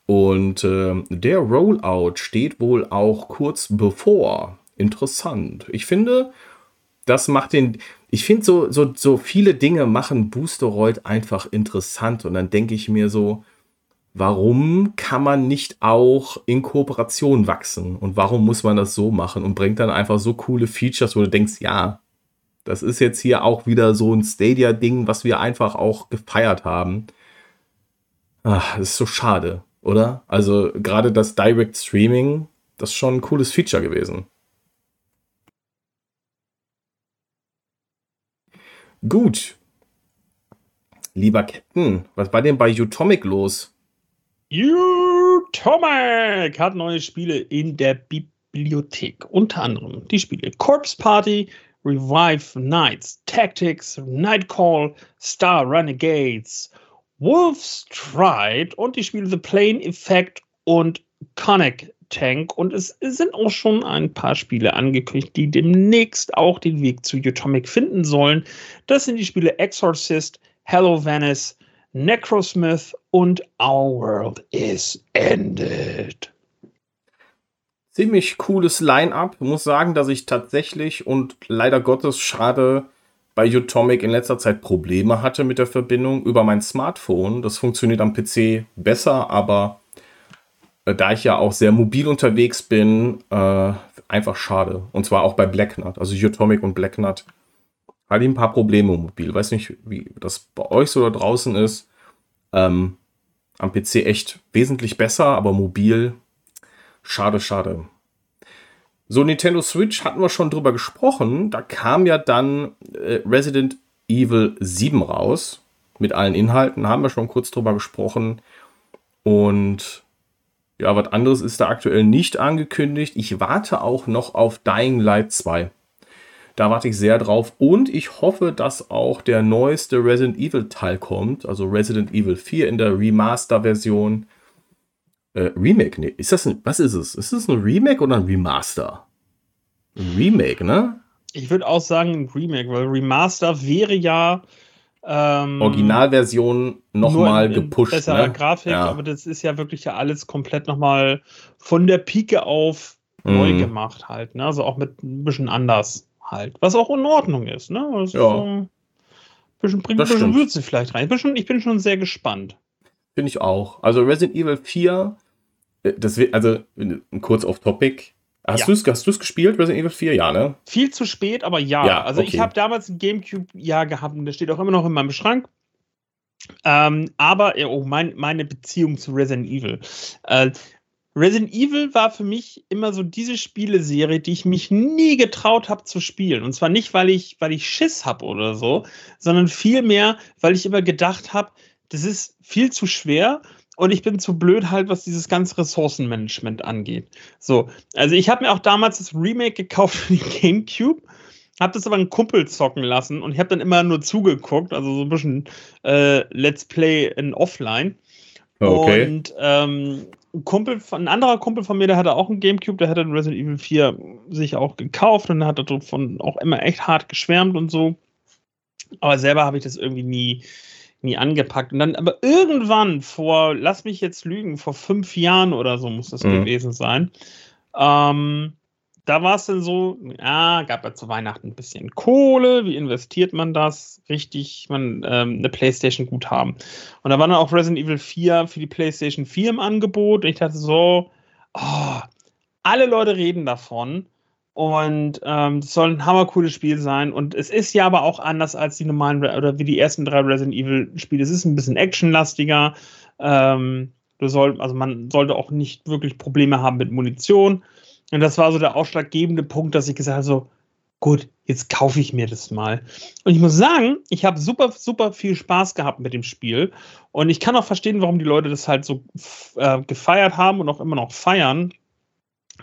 A: Und äh, der Rollout steht wohl auch kurz bevor. Interessant. Ich finde, das macht den. Ich finde, so, so, so viele Dinge machen Boosteroid einfach interessant. Und dann denke ich mir so, warum kann man nicht auch in Kooperation wachsen? Und warum muss man das so machen? Und bringt dann einfach so coole Features, wo du denkst, ja, das ist jetzt hier auch wieder so ein Stadia-Ding, was wir einfach auch gefeiert haben. Ach, das ist so schade, oder? Also gerade das Direct Streaming, das ist schon ein cooles Feature gewesen. Gut. Lieber Captain, was war denn bei Utomic los?
B: Utomic hat neue Spiele in der Bibliothek. Unter anderem die Spiele Corpse Party, Revive Knights, Tactics, Nightcall, Star Renegades, Wolf's Stride und die Spiele The Plane Effect und Conic Tank. Und es sind auch schon ein paar Spiele angekündigt, die demnächst auch den Weg zu Utomic finden sollen. Das sind die Spiele Exorcist, Hello Venice, Necrosmith und Our World is Ended
A: ziemlich cooles Line-up. Muss sagen, dass ich tatsächlich und leider Gottes schade bei Utomic in letzter Zeit Probleme hatte mit der Verbindung über mein Smartphone. Das funktioniert am PC besser, aber da ich ja auch sehr mobil unterwegs bin, äh, einfach schade. Und zwar auch bei Blacknut, also Utomic und Blacknut. Hatte ich ein paar Probleme mobil. Weiß nicht, wie das bei euch so da draußen ist. Ähm, am PC echt wesentlich besser, aber mobil Schade, schade. So, Nintendo Switch hatten wir schon drüber gesprochen. Da kam ja dann äh, Resident Evil 7 raus. Mit allen Inhalten haben wir schon kurz drüber gesprochen. Und ja, was anderes ist da aktuell nicht angekündigt. Ich warte auch noch auf Dying Light 2. Da warte ich sehr drauf. Und ich hoffe, dass auch der neueste Resident Evil Teil kommt. Also Resident Evil 4 in der Remaster-Version. Äh, Remake, nee. Ist das ein, was ist es? Ist es ein Remake oder ein Remaster? Ein Remake, ne?
B: Ich würde auch sagen ein Remake, weil Remaster wäre ja
A: ähm, Originalversion nochmal gepusht.
B: Bessere ne? Grafik, ja. aber das ist ja wirklich ja alles komplett nochmal von der Pike auf mm. neu gemacht halt. Ne? Also auch mit ein bisschen anders halt. Was auch in Ordnung ist. Ne? Das
A: ja. Ist
B: ein bisschen, bringt ein bisschen Würze vielleicht rein. Ich bin, schon, ich bin schon sehr gespannt.
A: Finde ich auch. Also Resident Evil 4 äh, das wird, also kurz auf Topic. Hast ja. du es hast gespielt, Resident Evil 4? Ja, ne?
B: Viel zu spät, aber ja. ja also okay. ich habe damals ein Gamecube ja gehabt und das steht auch immer noch in meinem Schrank. Ähm, aber, oh, mein, meine Beziehung zu Resident Evil. Äh, Resident Evil war für mich immer so diese Spieleserie, die ich mich nie getraut habe zu spielen. Und zwar nicht, weil ich, weil ich Schiss habe oder so, sondern vielmehr, weil ich immer gedacht habe, das ist viel zu schwer und ich bin zu blöd halt, was dieses ganze Ressourcenmanagement angeht. So, also ich habe mir auch damals das Remake gekauft für die GameCube, habe das aber einen Kumpel zocken lassen und ich habe dann immer nur zugeguckt, also so ein bisschen äh, Let's Play in Offline.
A: Okay.
B: Und ähm, ein Kumpel, ein anderer Kumpel von mir, der hatte auch einen Gamecube, der hatte Resident Evil 4 sich auch gekauft und hat davon auch immer echt hart geschwärmt und so. Aber selber habe ich das irgendwie nie, nie angepackt. Und dann, aber irgendwann vor, lass mich jetzt lügen, vor fünf Jahren oder so muss das mhm. gewesen sein. Ähm, da war es dann so, ja, gab ja zu Weihnachten ein bisschen Kohle, wie investiert man das? Richtig, man ähm, eine Playstation gut haben. Und da war dann auch Resident Evil 4 für die Playstation 4 im Angebot. Und ich dachte so, oh, alle Leute reden davon. Und ähm, es soll ein hammercooles Spiel sein. Und es ist ja aber auch anders als die normalen oder wie die ersten drei Resident Evil-Spiele. Es ist ein bisschen actionlastiger. Ähm, du soll, also man sollte auch nicht wirklich Probleme haben mit Munition. Und das war so der ausschlaggebende Punkt, dass ich gesagt habe: so, gut, jetzt kaufe ich mir das mal. Und ich muss sagen, ich habe super, super viel Spaß gehabt mit dem Spiel. Und ich kann auch verstehen, warum die Leute das halt so äh, gefeiert haben und auch immer noch feiern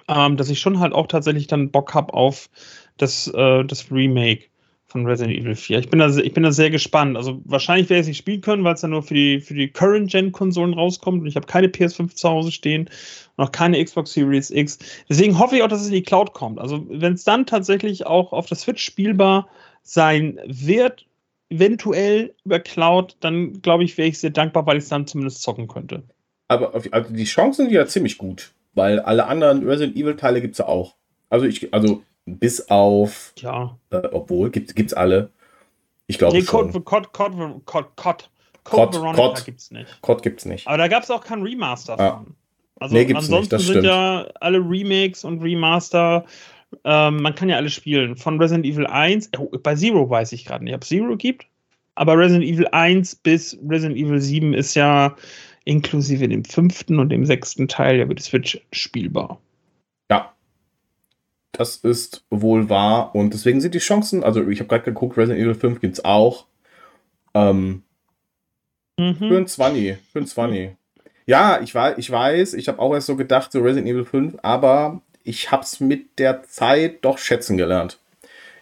B: ähm, dass ich schon halt auch tatsächlich dann Bock habe auf das, äh, das Remake von Resident Evil 4. Ich bin da, ich bin da sehr gespannt. Also wahrscheinlich werde ich es nicht spielen können, weil es dann nur für die, für die Current-Gen-Konsolen rauskommt und ich habe keine PS5 zu Hause stehen und auch keine Xbox Series X. Deswegen hoffe ich auch, dass es in die Cloud kommt. Also wenn es dann tatsächlich auch auf der Switch spielbar sein wird, eventuell über Cloud, dann glaube ich, wäre ich sehr dankbar, weil ich es dann zumindest zocken könnte.
A: Aber also die Chancen sind ja ziemlich gut. Weil alle anderen Resident Evil Teile gibt es ja auch. Also ich, also bis auf,
B: ja.
A: Äh, obwohl, gibt es alle. Ich glaube nee, schon.
B: Code, Code, Code, Code, Code,
A: Code Veronica Code, gibt's nicht. Code gibt's nicht.
B: Aber da gab es auch kein Remaster
A: ja. von.
B: Also nee, gibt's ansonsten nicht, sind ja alle Remakes und Remaster, ähm, man kann ja alle spielen. Von Resident Evil 1, oh, bei Zero weiß ich gerade nicht, ob es Zero gibt. Aber Resident Evil 1 bis Resident Evil 7 ist ja inklusive dem fünften und dem sechsten Teil ja wird Switch spielbar.
A: Ja. Das ist wohl wahr und deswegen sind die Chancen, also ich habe gerade geguckt, Resident Evil 5 gibt es auch. Ähm, mhm. Für ein 20, für ein 20. Ja, ich, war, ich weiß, ich habe auch erst so gedacht, so Resident Evil 5, aber ich habe es mit der Zeit doch schätzen gelernt.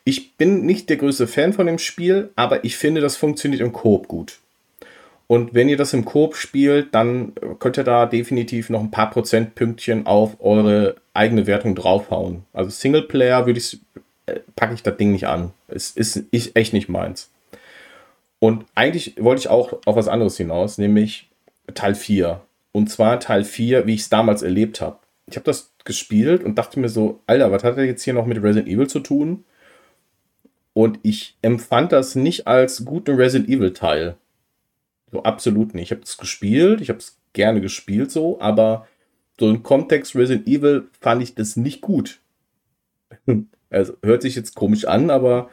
A: Ich bin nicht der größte Fan von dem Spiel, aber ich finde, das funktioniert im Koop gut. Und wenn ihr das im Koop spielt, dann könnt ihr da definitiv noch ein paar Prozentpünktchen auf eure eigene Wertung draufhauen. Also Singleplayer würde ich, äh, packe ich das Ding nicht an. Es ist, ist echt nicht meins. Und eigentlich wollte ich auch auf was anderes hinaus, nämlich Teil 4. Und zwar Teil 4, wie ich es damals erlebt habe. Ich habe das gespielt und dachte mir so, Alter, was hat er jetzt hier noch mit Resident Evil zu tun? Und ich empfand das nicht als guten Resident Evil Teil. So absolut nicht. Ich habe es gespielt, ich habe es gerne gespielt so, aber so im Kontext Resident Evil fand ich das nicht gut. also hört sich jetzt komisch an, aber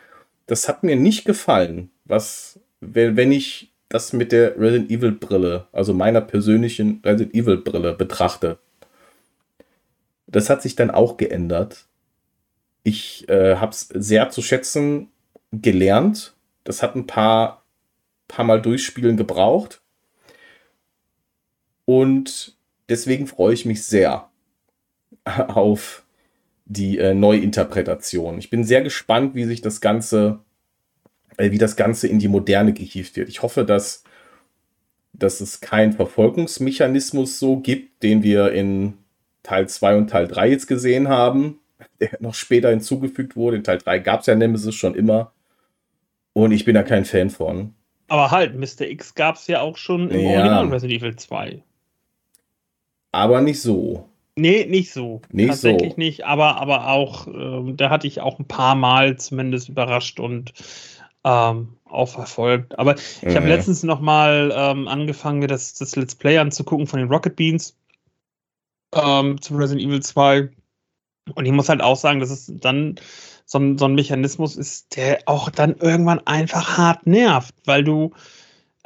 A: das hat mir nicht gefallen. Was, wenn ich das mit der Resident Evil Brille, also meiner persönlichen Resident Evil Brille betrachte. Das hat sich dann auch geändert. Ich äh, habe es sehr zu schätzen gelernt. Das hat ein paar paar Mal durchspielen gebraucht. Und deswegen freue ich mich sehr auf die äh, Neuinterpretation. Ich bin sehr gespannt, wie sich das Ganze, äh, wie das Ganze in die Moderne gehievt wird. Ich hoffe, dass, dass es keinen Verfolgungsmechanismus so gibt, den wir in Teil 2 und Teil 3 jetzt gesehen haben, der noch später hinzugefügt wurde. In Teil 3 gab es ja Nemesis schon immer. Und ich bin da kein Fan von.
B: Aber halt, Mr. X gab es ja auch schon im ja. Original Resident Evil 2.
A: Aber nicht so.
B: Nee, nicht so.
A: Nicht
B: Tatsächlich
A: so.
B: nicht, aber, aber auch, ähm, da hatte ich auch ein paar Mal zumindest überrascht und ähm, auch verfolgt. Aber ich mhm. habe letztens noch mal ähm, angefangen, mir das, das Let's Play anzugucken von den Rocket Beans ähm, zu Resident Evil 2. Und ich muss halt auch sagen, das ist dann so ein, so ein Mechanismus ist, der auch dann irgendwann einfach hart nervt, weil du,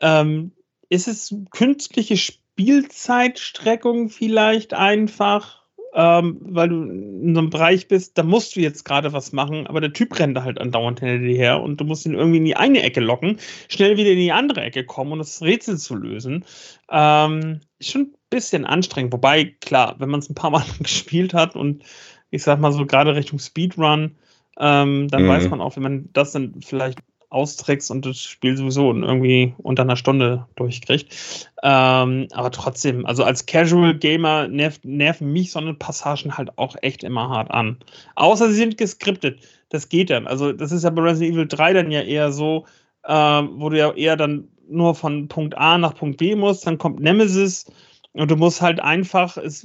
B: ähm, ist es künstliche Spielzeitstreckung vielleicht einfach, ähm, weil du in so einem Bereich bist, da musst du jetzt gerade was machen, aber der Typ rennt halt andauernd hinter dir her und du musst ihn irgendwie in die eine Ecke locken, schnell wieder in die andere Ecke kommen und das Rätsel zu lösen. Ähm, ist schon ein bisschen anstrengend, wobei, klar, wenn man es ein paar Mal gespielt hat und ich sag mal so gerade Richtung Speedrun, ähm, dann mhm. weiß man auch, wenn man das dann vielleicht austrickst und das Spiel sowieso irgendwie unter einer Stunde durchkriegt. Ähm, aber trotzdem, also als Casual Gamer nerv, nerven mich so eine Passagen halt auch echt immer hart an. Außer sie sind geskriptet. Das geht dann. Also, das ist ja bei Resident Evil 3 dann ja eher so, äh, wo du ja eher dann nur von Punkt A nach Punkt B musst, dann kommt Nemesis und du musst halt einfach, es,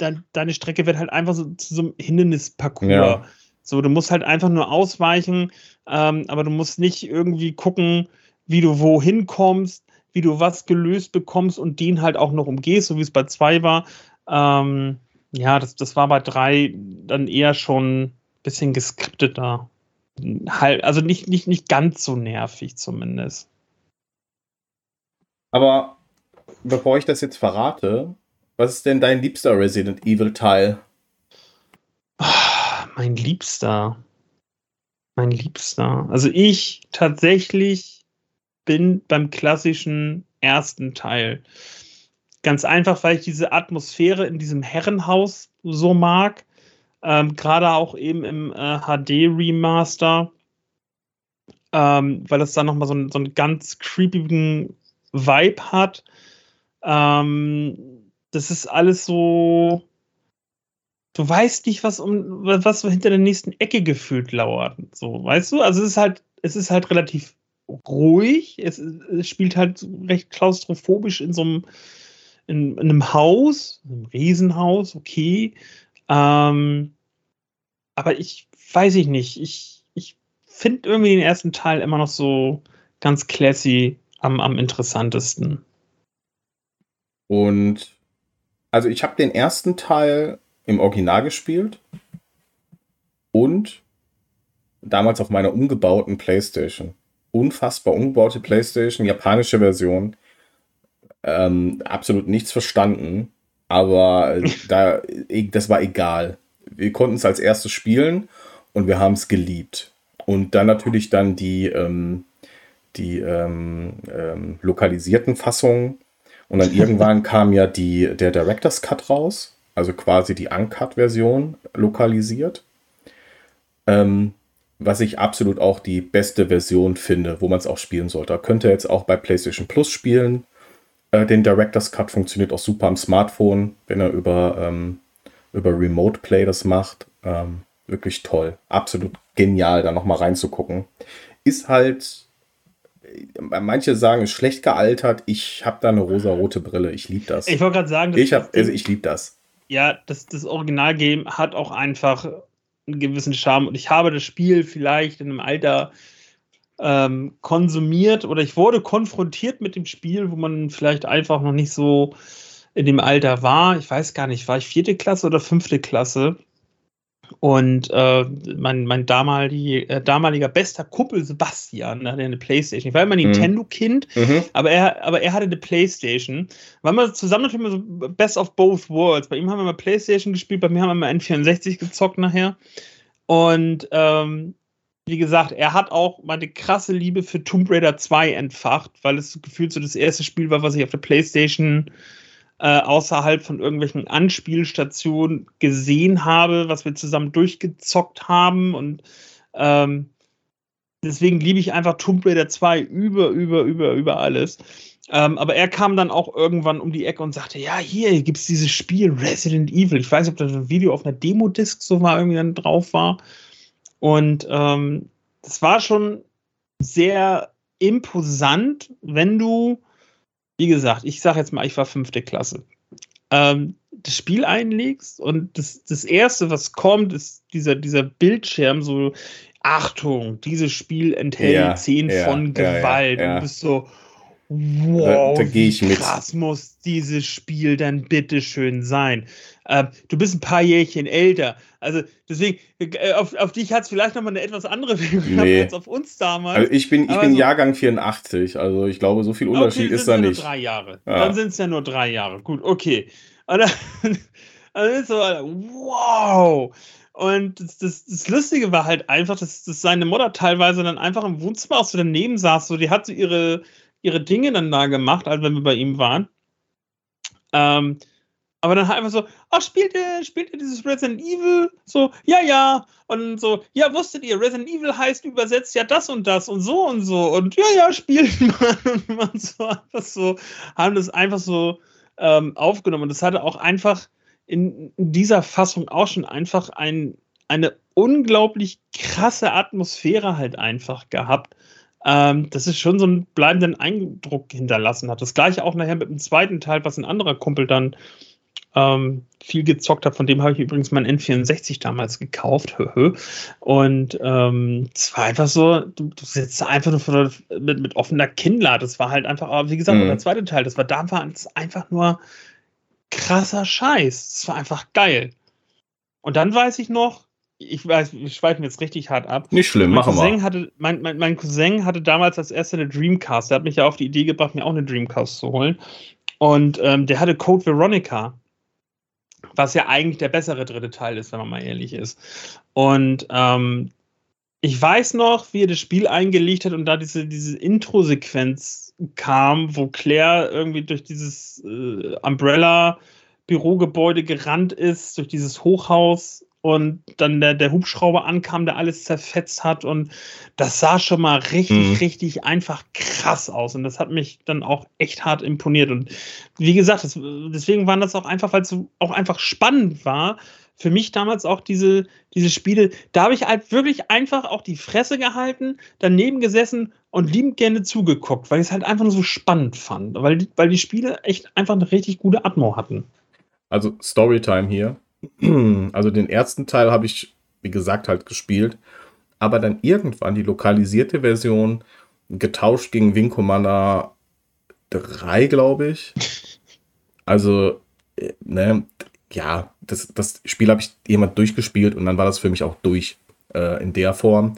B: de, deine Strecke wird halt einfach so zu so einem Hindernisparcours. Ja so, du musst halt einfach nur ausweichen, ähm, aber du musst nicht irgendwie gucken, wie du wohin kommst, wie du was gelöst bekommst und den halt auch noch umgehst, so wie es bei zwei war. Ähm, ja, das, das war bei drei dann eher schon ein bisschen geskripteter. Halt, also nicht, nicht, nicht ganz so nervig zumindest.
A: Aber bevor ich das jetzt verrate, was ist denn dein liebster Resident Evil Teil?
B: Ah, mein liebster. Mein liebster. Also ich tatsächlich bin beim klassischen ersten Teil. Ganz einfach, weil ich diese Atmosphäre in diesem Herrenhaus so mag. Ähm, Gerade auch eben im äh, HD-Remaster. Ähm, weil es da nochmal so, so einen ganz creepigen Vibe hat. Ähm, das ist alles so. Du weißt nicht, was um was hinter der nächsten Ecke gefühlt lauert. So, weißt du? Also es ist halt, es ist halt relativ ruhig. Es, es spielt halt recht klaustrophobisch in so einem, in, in einem Haus, einem Riesenhaus, okay. Ähm, aber ich weiß ich nicht. Ich, ich finde irgendwie den ersten Teil immer noch so ganz classy am, am interessantesten.
A: Und also ich habe den ersten Teil im Original gespielt und damals auf meiner umgebauten Playstation. Unfassbar umgebaute Playstation, japanische Version. Ähm, absolut nichts verstanden, aber da, das war egal. Wir konnten es als erstes spielen und wir haben es geliebt. Und dann natürlich dann die, ähm, die ähm, ähm, lokalisierten Fassungen. Und dann irgendwann kam ja die, der Director's Cut raus, also quasi die Uncut-Version lokalisiert. Ähm, was ich absolut auch die beste Version finde, wo man es auch spielen sollte. Könnt ihr jetzt auch bei PlayStation Plus spielen. Äh, den Director's Cut funktioniert auch super am Smartphone, wenn er über, ähm, über Remote Play das macht. Ähm, wirklich toll. Absolut genial, da nochmal reinzugucken. Ist halt manche sagen, ist schlecht gealtert. Ich habe da eine rosa-rote Brille. Ich liebe das.
B: Ich wollte gerade sagen,
A: ich, hab, also ich liebe das.
B: Ja, das, das Original-Game hat auch einfach einen gewissen Charme. Und ich habe das Spiel vielleicht in einem Alter ähm, konsumiert oder ich wurde konfrontiert mit dem Spiel, wo man vielleicht einfach noch nicht so in dem Alter war. Ich weiß gar nicht, war ich vierte Klasse oder fünfte Klasse? Und äh, mein, mein damalig, äh, damaliger bester Kumpel Sebastian ne, hatte eine Playstation. Ich war immer ein mhm. Nintendo-Kind, mhm. aber, er, aber er hatte eine Playstation. War immer zusammen natürlich immer so Best of Both Worlds. Bei ihm haben wir mal Playstation gespielt, bei mir haben wir mal N64 gezockt nachher. Und ähm, wie gesagt, er hat auch meine krasse Liebe für Tomb Raider 2 entfacht, weil es gefühlt so das erste Spiel war, was ich auf der Playstation äh, außerhalb von irgendwelchen Anspielstationen gesehen habe, was wir zusammen durchgezockt haben. Und ähm, deswegen liebe ich einfach Tomb Raider 2 über, über, über, über alles. Ähm, aber er kam dann auch irgendwann um die Ecke und sagte: Ja, hier gibt es dieses Spiel Resident Evil. Ich weiß nicht, ob das ein Video auf einer Demo-Disc so war, irgendwie dann drauf war. Und ähm, das war schon sehr imposant, wenn du wie gesagt, ich sage jetzt mal, ich war fünfte Klasse. Ähm, das Spiel einlegst und das, das erste, was kommt, ist dieser, dieser Bildschirm, so Achtung, dieses Spiel enthält ja, Szenen ja, von Gewalt. Ja, und du bist so, wow, da, da wie krass mit. muss dieses Spiel dann bitte schön sein. Ähm, du bist ein paar Jährchen älter. Also deswegen, äh, auf, auf dich hat es vielleicht nochmal eine etwas andere Wirkung nee. als auf uns damals.
A: Also ich bin, ich bin so, Jahrgang 84, also ich glaube, so viel Unterschied okay, ist da
B: ja
A: nicht.
B: Nur drei Jahre. Ja. Dann sind es ja nur drei Jahre. Gut, okay. Und dann, dann ist so, wow. Und das, das, das, Lustige war halt einfach, dass, dass seine Mutter teilweise dann einfach im Wohnzimmer auch so daneben saß. So, die hat so ihre, ihre Dinge dann da gemacht, als wenn wir bei ihm waren. Ähm, aber dann halt einfach so, ach, spielt ihr, spielt ihr dieses Resident Evil? So, ja, ja. Und so, ja, wusstet ihr, Resident Evil heißt übersetzt ja das und das und so und so. Und ja, ja, spielt man. Und man so einfach so, haben das einfach so ähm, aufgenommen. Und das hatte auch einfach in, in dieser Fassung auch schon einfach ein, eine unglaublich krasse Atmosphäre halt einfach gehabt. Ähm, das ist schon so einen bleibenden Eindruck hinterlassen hat. Das gleiche auch nachher mit dem zweiten Teil, was ein anderer Kumpel dann ähm, viel gezockt habe. Von dem habe ich übrigens mein N64 damals gekauft. Und ähm, es war einfach so, du, du sitzt einfach nur vor, mit, mit offener Kinnlade. Das war halt einfach, aber wie gesagt, mhm. der zweite Teil, das war damals einfach nur krasser Scheiß. Das war einfach geil. Und dann weiß ich noch, ich weiß, wir schweifen jetzt richtig hart ab.
A: Nicht schlimm,
B: mein
A: machen
B: Cousin
A: wir.
B: hatte, mein, mein, mein Cousin hatte damals als erster eine Dreamcast. Der hat mich ja auf die Idee gebracht, mir auch eine Dreamcast zu holen. Und ähm, der hatte Code Veronica, was ja eigentlich der bessere dritte Teil ist, wenn man mal ehrlich ist. Und ähm, ich weiß noch, wie er das Spiel eingelegt hat und da diese, diese Intro-Sequenz kam, wo Claire irgendwie durch dieses äh, Umbrella-Bürogebäude gerannt ist, durch dieses Hochhaus und dann der, der Hubschrauber ankam, der alles zerfetzt hat und das sah schon mal richtig,
A: Mhm.
B: richtig einfach krass aus und das hat mich dann auch echt hart imponiert und wie gesagt, das, deswegen waren das auch einfach, weil es auch einfach spannend war, für mich damals auch diese, diese Spiele, da habe ich halt wirklich einfach auch die Fresse gehalten, daneben gesessen und liebend gerne zugeguckt, weil ich es halt einfach nur so spannend fand, weil, die- weil die Spiele echt einfach eine richtig gute Atmo hatten.
A: Also Storytime hier. Also den ersten Teil habe ich, wie gesagt, halt gespielt. Aber dann irgendwann die lokalisierte Version getauscht gegen Wing Commander 3, glaube ich. Also, äh, ne, ja, das, das Spiel habe ich jemand durchgespielt und dann war das für mich auch durch äh, in der Form.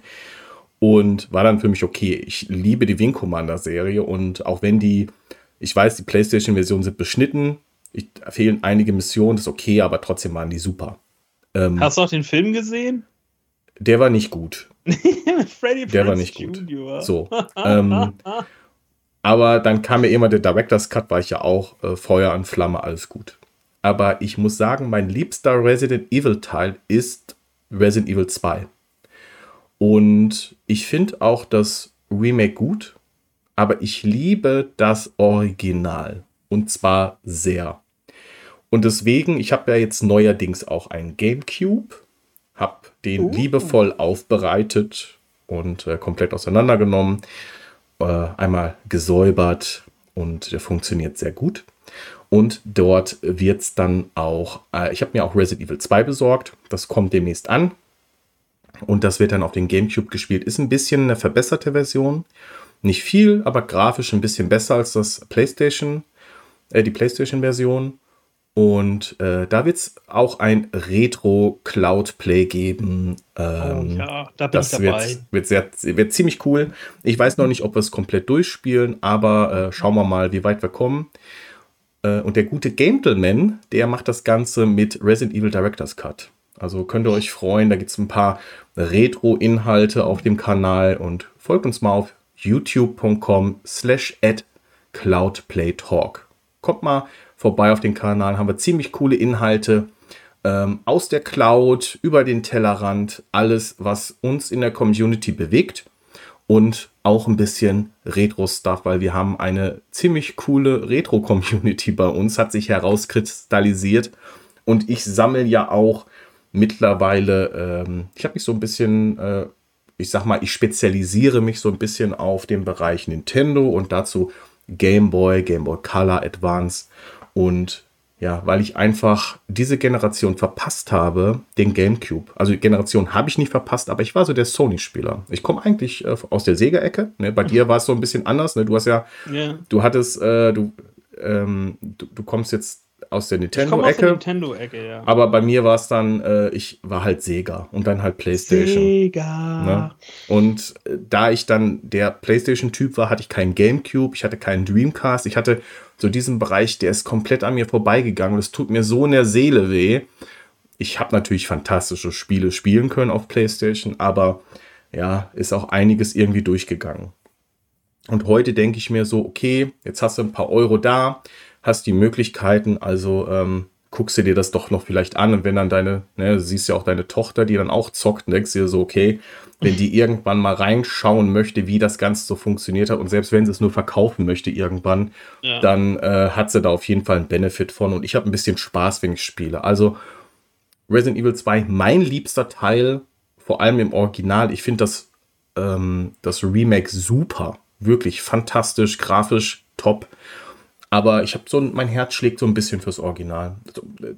A: Und war dann für mich okay. Ich liebe die Wing Commander Serie und auch wenn die, ich weiß, die PlayStation-Versionen sind beschnitten, ich, fehlen einige Missionen, das ist okay, aber trotzdem waren die super. Ähm,
B: Hast du auch den Film gesehen?
A: der war nicht gut.
B: Freddy
A: Der war
B: Prinze
A: nicht gut.
B: Jr..
A: So. ähm, aber dann kam mir immer der Director's Cut, war ich ja auch äh, Feuer und Flamme, alles gut. Aber ich muss sagen, mein liebster Resident Evil Teil ist Resident Evil 2. Und ich finde auch das Remake gut, aber ich liebe das Original. Und zwar sehr. Und deswegen, ich habe ja jetzt neuerdings auch einen GameCube, habe den
B: Uh.
A: liebevoll aufbereitet und äh, komplett auseinandergenommen, äh, einmal gesäubert und der funktioniert sehr gut. Und dort wird es dann auch, äh, ich habe mir auch Resident Evil 2 besorgt, das kommt demnächst an. Und das wird dann auf den GameCube gespielt. Ist ein bisschen eine verbesserte Version. Nicht viel, aber grafisch ein bisschen besser als das PlayStation, äh, die PlayStation-Version. Und äh, da wird es auch ein Retro-Cloud-Play geben.
B: Oh,
A: Ähm,
B: ja, da bin ich
A: das
B: dabei.
A: wird, wird, sehr, wird ziemlich cool. Ich weiß noch nicht, ob wir es komplett durchspielen, aber äh, schauen wir mal, wie weit wir kommen. Äh, und der gute Gentleman, der macht das Ganze mit Resident Evil Director's Cut. Also könnt ihr euch freuen, da gibt es ein paar Retro-Inhalte auf dem Kanal und folgt uns mal auf youtube.com slash at cloudplaytalk. Kommt mal vorbei auf den Kanal, haben wir ziemlich coole Inhalte ähm, aus der Cloud, über den Tellerrand, alles, was uns in der Community bewegt und auch ein bisschen Retro-Stuff, weil wir haben eine ziemlich coole Retro-Community bei uns, hat sich herauskristallisiert und ich sammle ja auch mittlerweile, ähm, ich habe mich so ein bisschen, äh, ich sag mal, ich spezialisiere mich so ein bisschen auf den Bereich Nintendo und dazu Game Boy, Game Boy Color Advance und ja, weil ich einfach diese Generation verpasst habe, den GameCube. Also die Generation habe ich nicht verpasst, aber ich war so der Sony-Spieler. Ich komme eigentlich äh, aus der Sega-Ecke. Ne? Bei dir war es so ein bisschen anders. Ne? Du hast ja,
B: Ja.
A: du hattest, äh, du, ähm, du, du kommst jetzt aus der Nintendo-Ecke.
B: Nintendo-Ecke, ja.
A: Aber bei mir war es dann, äh, ich war halt Sega und dann halt PlayStation.
B: Sega.
A: Ne? Und äh, da ich dann der PlayStation-Typ war, hatte ich keinen GameCube, ich hatte keinen Dreamcast, ich hatte so diesen Bereich, der ist komplett an mir vorbeigegangen und es tut mir so in der Seele weh. Ich habe natürlich fantastische Spiele spielen können auf PlayStation, aber ja, ist auch einiges irgendwie durchgegangen. Und heute denke ich mir so, okay, jetzt hast du ein paar Euro da, hast die Möglichkeiten, also ähm, guckst du dir das doch noch vielleicht an und wenn dann deine, ne, du siehst ja auch deine Tochter, die dann auch zockt, und denkst dir so, okay, wenn die irgendwann mal reinschauen möchte, wie das Ganze so funktioniert hat und selbst wenn sie es nur verkaufen möchte irgendwann,
B: Ja.
A: dann äh, hat sie da auf jeden Fall einen Benefit von und ich habe ein bisschen Spaß, wenn ich spiele. Also Resident Evil 2, mein liebster Teil, vor allem im Original. Ich finde das, ähm, das Remake super, wirklich fantastisch, grafisch top. Aber ich habe so, ein- mein Herz schlägt so ein bisschen fürs Original.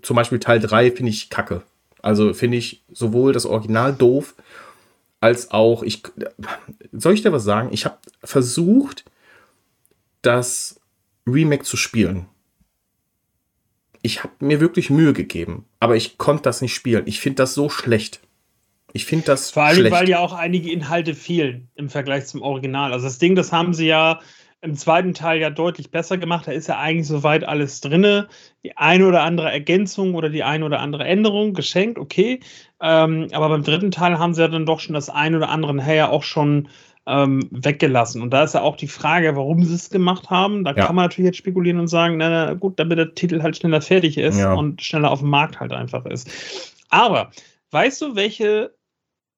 A: Zum Beispiel Teil 3 finde ich kacke. Also finde ich sowohl das Original doof, als auch, ich, soll ich dir was sagen? Ich habe versucht, das Remake zu spielen. Ich habe mir wirklich Mühe gegeben, aber ich konnte das nicht spielen. Ich finde das so schlecht. Ich finde das
B: Vor allem, schlecht. weil ja auch einige Inhalte fehlen im Vergleich zum Original. Also das Ding, das haben sie ja im zweiten Teil ja deutlich besser gemacht. Da ist ja eigentlich soweit alles drin. Die eine oder andere Ergänzung oder die eine oder andere Änderung geschenkt, okay. Ähm, aber beim dritten Teil haben sie ja dann doch schon das eine oder andere nachher auch schon ähm, weggelassen. Und da ist ja auch die Frage, warum sie es gemacht haben. Da ja. kann man natürlich jetzt spekulieren und sagen, na, na gut, damit der Titel halt schneller fertig ist ja. und schneller auf dem Markt halt einfach ist. Aber weißt du, welche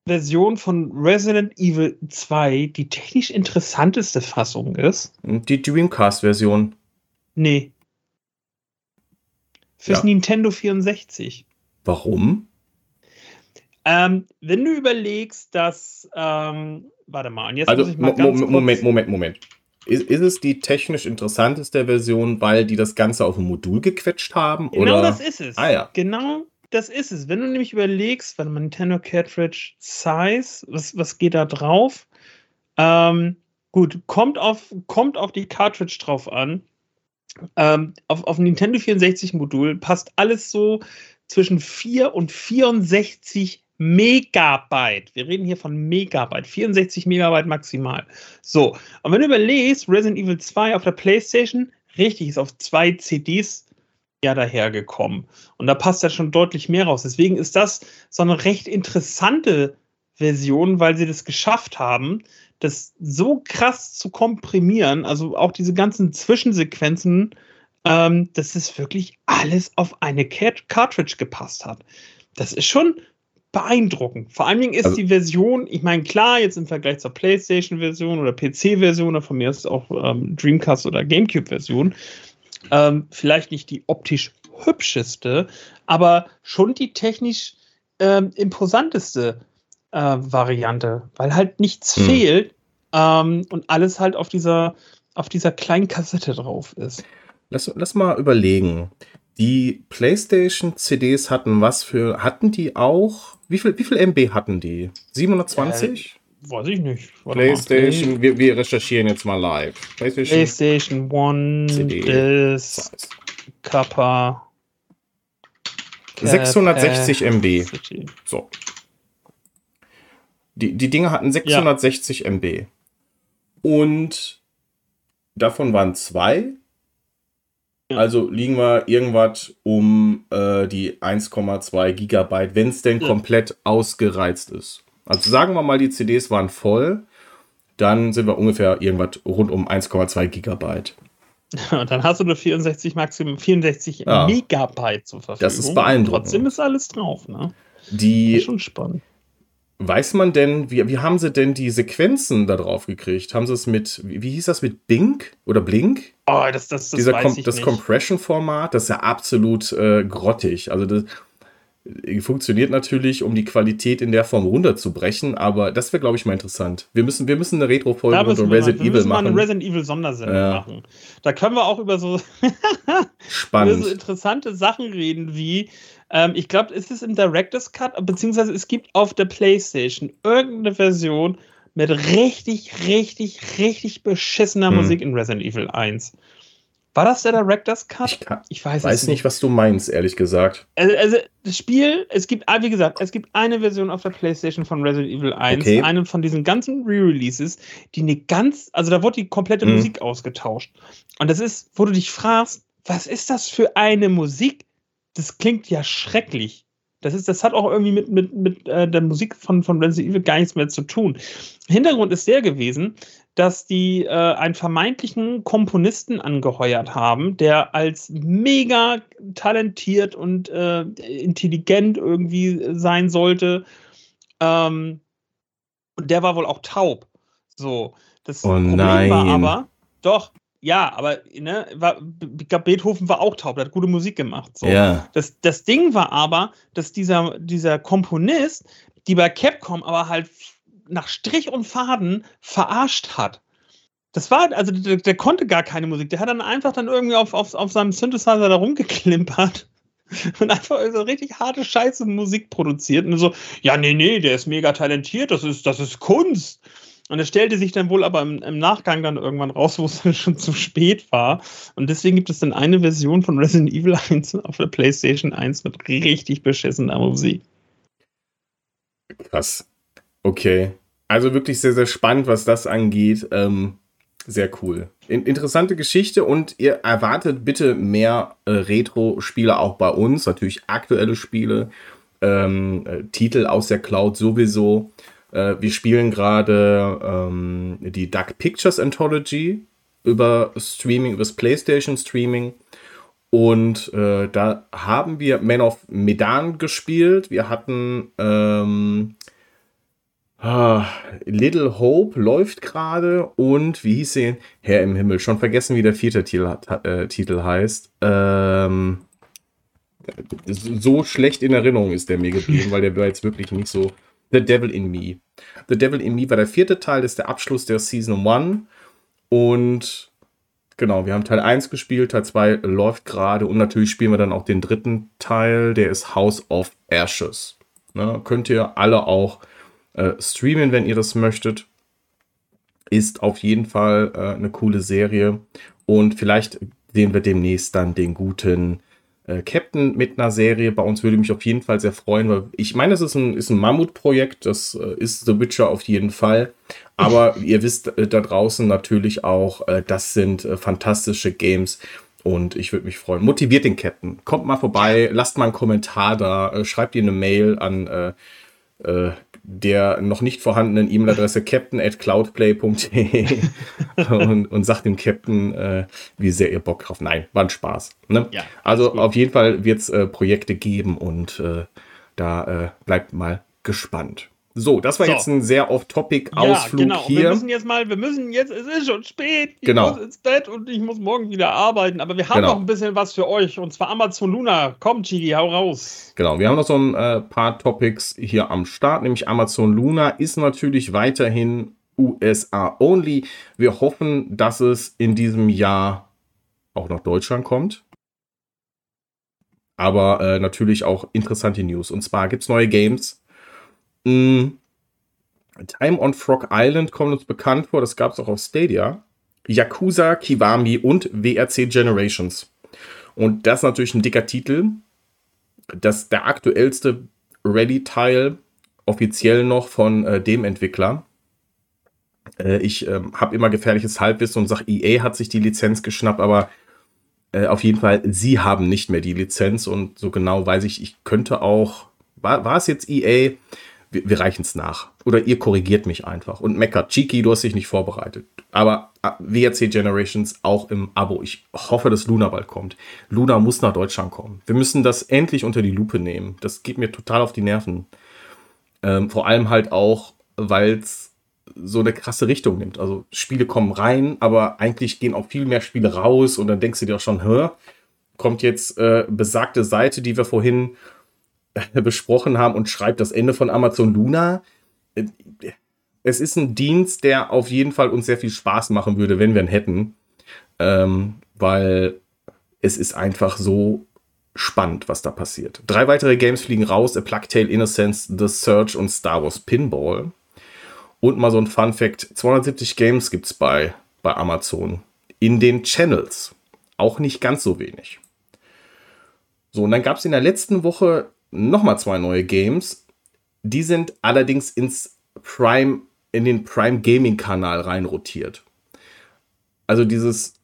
B: Version von Resident Evil 2 die technisch interessanteste Fassung ist?
A: Die Dreamcast-Version.
B: Nee. Fürs ja. Nintendo 64.
A: Warum?
B: Ähm, wenn du überlegst, dass. Ähm, warte mal, und
A: jetzt also, muss ich mal ganz Moment, Moment, Moment. Ist, ist, es die technisch interessanteste Version, weil die das Ganze auf ein Modul gequetscht haben?
B: Genau
A: oder?
B: das ist es. Ah, ja. Genau das ist es. Wenn du nämlich überlegst, warte mal, Nintendo Cartridge Size, was, was geht da drauf? Ähm, gut, kommt auf, kommt auf die Cartridge drauf an. Ähm, auf, auf Nintendo 64 Modul passt alles so zwischen 4 und 64 Megabyte. Wir reden hier von Megabyte. 64 Megabyte maximal. So, und wenn du überlegst, Resident Evil 2 auf der PlayStation, richtig, ist auf zwei CDs ja dahergekommen. Und da passt ja schon deutlich mehr raus. Deswegen ist das so eine recht interessante Version, weil sie das geschafft haben, das so krass zu komprimieren, also auch diese ganzen Zwischensequenzen, ähm, dass es wirklich alles auf eine Cartridge gepasst hat. Das ist schon beeindruckend. Vor allen Dingen ist also, die Version, ich meine, klar, jetzt im Vergleich zur PlayStation-Version oder PC-Version oder von mir ist es auch ähm, Dreamcast oder GameCube-Version, ähm, vielleicht nicht die optisch hübscheste, aber schon die technisch ähm, imposanteste äh, Variante, weil halt nichts hm. fehlt ähm, und alles halt auf dieser, auf dieser kleinen Kassette drauf ist.
A: Lass, lass mal überlegen. Die PlayStation CDs hatten was für, hatten die auch, wie viel, wie viel MB hatten die? 720?
B: Weiß ich nicht.
A: Warte PlayStation, wir, wir, recherchieren jetzt mal live.
B: PlayStation, PlayStation One, CD, Disc, Kappa.
A: 660 MB. So. Die, die Dinge hatten 660 ja. MB. Und davon waren zwei. Also liegen wir irgendwas um äh, die 1,2 Gigabyte, wenn es denn ja. komplett ausgereizt ist. Also sagen wir mal, die CDs waren voll, dann sind wir ungefähr irgendwas rund um 1,2 Gigabyte.
B: Und dann hast du nur 64 Maximum 64 ja. Megabyte zur Verfügung.
A: Das ist beeindruckend.
B: Trotzdem ist alles drauf, ne?
A: Die
B: das ist schon spannend.
A: Weiß man denn, wie, wie haben sie denn die Sequenzen da drauf gekriegt? Haben sie es mit, wie, wie hieß das, mit Bink oder Blink?
B: Oh, das, das, das
A: Dieser weiß ich Das Compression-Format, das ist ja absolut äh, grottig. Also das, funktioniert natürlich, um die Qualität in der Form runterzubrechen, aber das wäre, glaube ich, mal interessant. Wir müssen, wir müssen eine Retro-Folge über
B: Resident Evil machen. Wir müssen mal eine Resident Evil Sondersendung ja. machen. Da können wir auch über so, über so interessante Sachen reden, wie, ähm, ich glaube, ist es im Director's Cut, beziehungsweise es gibt auf der Playstation irgendeine Version mit richtig, richtig, richtig beschissener hm. Musik in Resident Evil 1. War das der Director's Cut?
A: Ich, kann, ich weiß, weiß nicht, was du meinst, ehrlich gesagt.
B: Also, also, das Spiel, es gibt, ah, wie gesagt, es gibt eine Version auf der PlayStation von Resident Evil 1, okay. eine von diesen ganzen Re-Releases, die eine ganz, also da wurde die komplette hm. Musik ausgetauscht. Und das ist, wo du dich fragst, was ist das für eine Musik? Das klingt ja schrecklich. Das, ist, das hat auch irgendwie mit, mit, mit äh, der Musik von, von Resident Evil gar nichts mehr zu tun. Hintergrund ist der gewesen, dass die äh, einen vermeintlichen Komponisten angeheuert haben, der als mega talentiert und äh, intelligent irgendwie sein sollte. Ähm, und der war wohl auch taub. So, das
A: oh Problem nein.
B: war aber, doch, ja, aber ne, war, Beethoven war auch taub, der hat gute Musik gemacht. So.
A: Ja.
B: Das, das Ding war aber, dass dieser, dieser Komponist, die bei Capcom aber halt nach Strich und Faden verarscht hat. Das war, also der, der, konnte gar keine Musik. Der hat dann einfach dann irgendwie auf, auf, auf seinem Synthesizer da rumgeklimpert und einfach so richtig harte Scheiße Musik produziert. Und so, ja, nee, nee, der ist mega talentiert, das ist, das ist Kunst. Und es stellte sich dann wohl aber im, im, Nachgang dann irgendwann raus, wo es dann schon zu spät war. Und deswegen gibt es dann eine Version von Resident Evil 1 auf der PlayStation 1 mit richtig beschissener Musik.
A: Krass. Okay. Also wirklich sehr, sehr spannend, was das angeht. Ähm, sehr cool. In interessante Geschichte und ihr erwartet bitte mehr äh, Retro-Spiele auch bei uns. Natürlich aktuelle Spiele, ähm, äh, Titel aus der Cloud sowieso. Äh, wir spielen gerade ähm, die Duck Pictures Anthology über Streaming, über das PlayStation Streaming. Und äh, da haben wir Man of Medan gespielt. Wir hatten ähm, ah, Little Hope läuft gerade und wie hieß sie? Herr im Himmel. Schon vergessen, wie der vierte Titel, äh, Titel heißt. Ähm, so schlecht in Erinnerung ist der mir geblieben, weil der war jetzt wirklich nicht so. The Devil in Me. The Devil in Me war der vierte Teil, das ist der Abschluss der Season 1. Und genau, wir haben Teil 1 gespielt, Teil 2 läuft gerade und natürlich spielen wir dann auch den dritten Teil, der ist House of Ashes. Ne, könnt ihr alle auch äh, streamen, wenn ihr das möchtet. Ist auf jeden Fall äh, eine coole Serie. Und vielleicht sehen wir demnächst dann den guten äh, Captain mit einer Serie. Bei uns würde mich auf jeden Fall sehr freuen, weil ich meine, es ist ein, ist ein Mammutprojekt, das äh, ist The Witcher auf jeden Fall. Aber ihr wisst äh, da draußen natürlich auch, äh, das sind äh, fantastische Games. Und ich würde mich freuen. Motiviert den Captain. Kommt mal vorbei, lasst mal einen Kommentar da, äh, schreibt ihr eine Mail an der noch nicht vorhandenen E-Mail-Adresse captain at cloudplay.de und, und sagt dem Captain, äh, wie sehr ihr Bock drauf. Nein, war ein Spaß. Ne? Ja, also auf jeden Fall wird es äh, Projekte geben und äh, da äh, bleibt mal gespannt. So, das war so. jetzt ein sehr off-topic-Ausflug ja, genau. hier.
B: Wir müssen jetzt mal, wir müssen jetzt, es ist schon spät, ich
A: genau.
B: muss ins Bett und ich muss morgen wieder arbeiten, aber wir haben genau. noch ein bisschen was für euch und zwar Amazon Luna. Komm, Chigi, hau raus.
A: Genau, wir haben noch so ein äh, paar Topics hier am Start, nämlich Amazon Luna ist natürlich weiterhin USA only. Wir hoffen, dass es in diesem Jahr auch nach Deutschland kommt. Aber äh, natürlich auch interessante News. Und zwar gibt es neue Games Mm. Time on Frog Island kommt uns bekannt vor, das gab es auch auf Stadia. Yakuza, Kiwami und WRC Generations. Und das ist natürlich ein dicker Titel. Das der aktuellste Ready-Teil, offiziell noch von äh, dem Entwickler. Äh, ich äh, habe immer gefährliches Halbwissen und sage, EA hat sich die Lizenz geschnappt, aber äh, auf jeden Fall, sie haben nicht mehr die Lizenz und so genau weiß ich, ich könnte auch, war, war es jetzt EA? Wir, wir reichen es nach. Oder ihr korrigiert mich einfach und meckert. Chiki, du hast dich nicht vorbereitet. Aber äh, WRC Generations auch im Abo. Ich hoffe, dass Luna bald kommt. Luna muss nach Deutschland kommen. Wir müssen das endlich unter die Lupe nehmen. Das geht mir total auf die Nerven. Ähm, vor allem halt auch, weil es so eine krasse Richtung nimmt. Also Spiele kommen rein, aber eigentlich gehen auch viel mehr Spiele raus und dann denkst du dir auch schon, hör, kommt jetzt äh, besagte Seite, die wir vorhin besprochen haben und schreibt das Ende von Amazon Luna. Es ist ein Dienst, der auf jeden Fall uns sehr viel Spaß machen würde, wenn wir ihn hätten. Ähm, weil es ist einfach so spannend, was da passiert. Drei weitere Games fliegen raus: A Plague Tale Innocence, The Search und Star Wars Pinball. Und mal so ein Fun Fact: 270 Games gibt es bei, bei Amazon in den Channels. Auch nicht ganz so wenig. So, und dann gab es in der letzten Woche nochmal zwei neue Games. Die sind allerdings ins Prime, in den Prime Gaming Kanal reinrotiert. Also dieses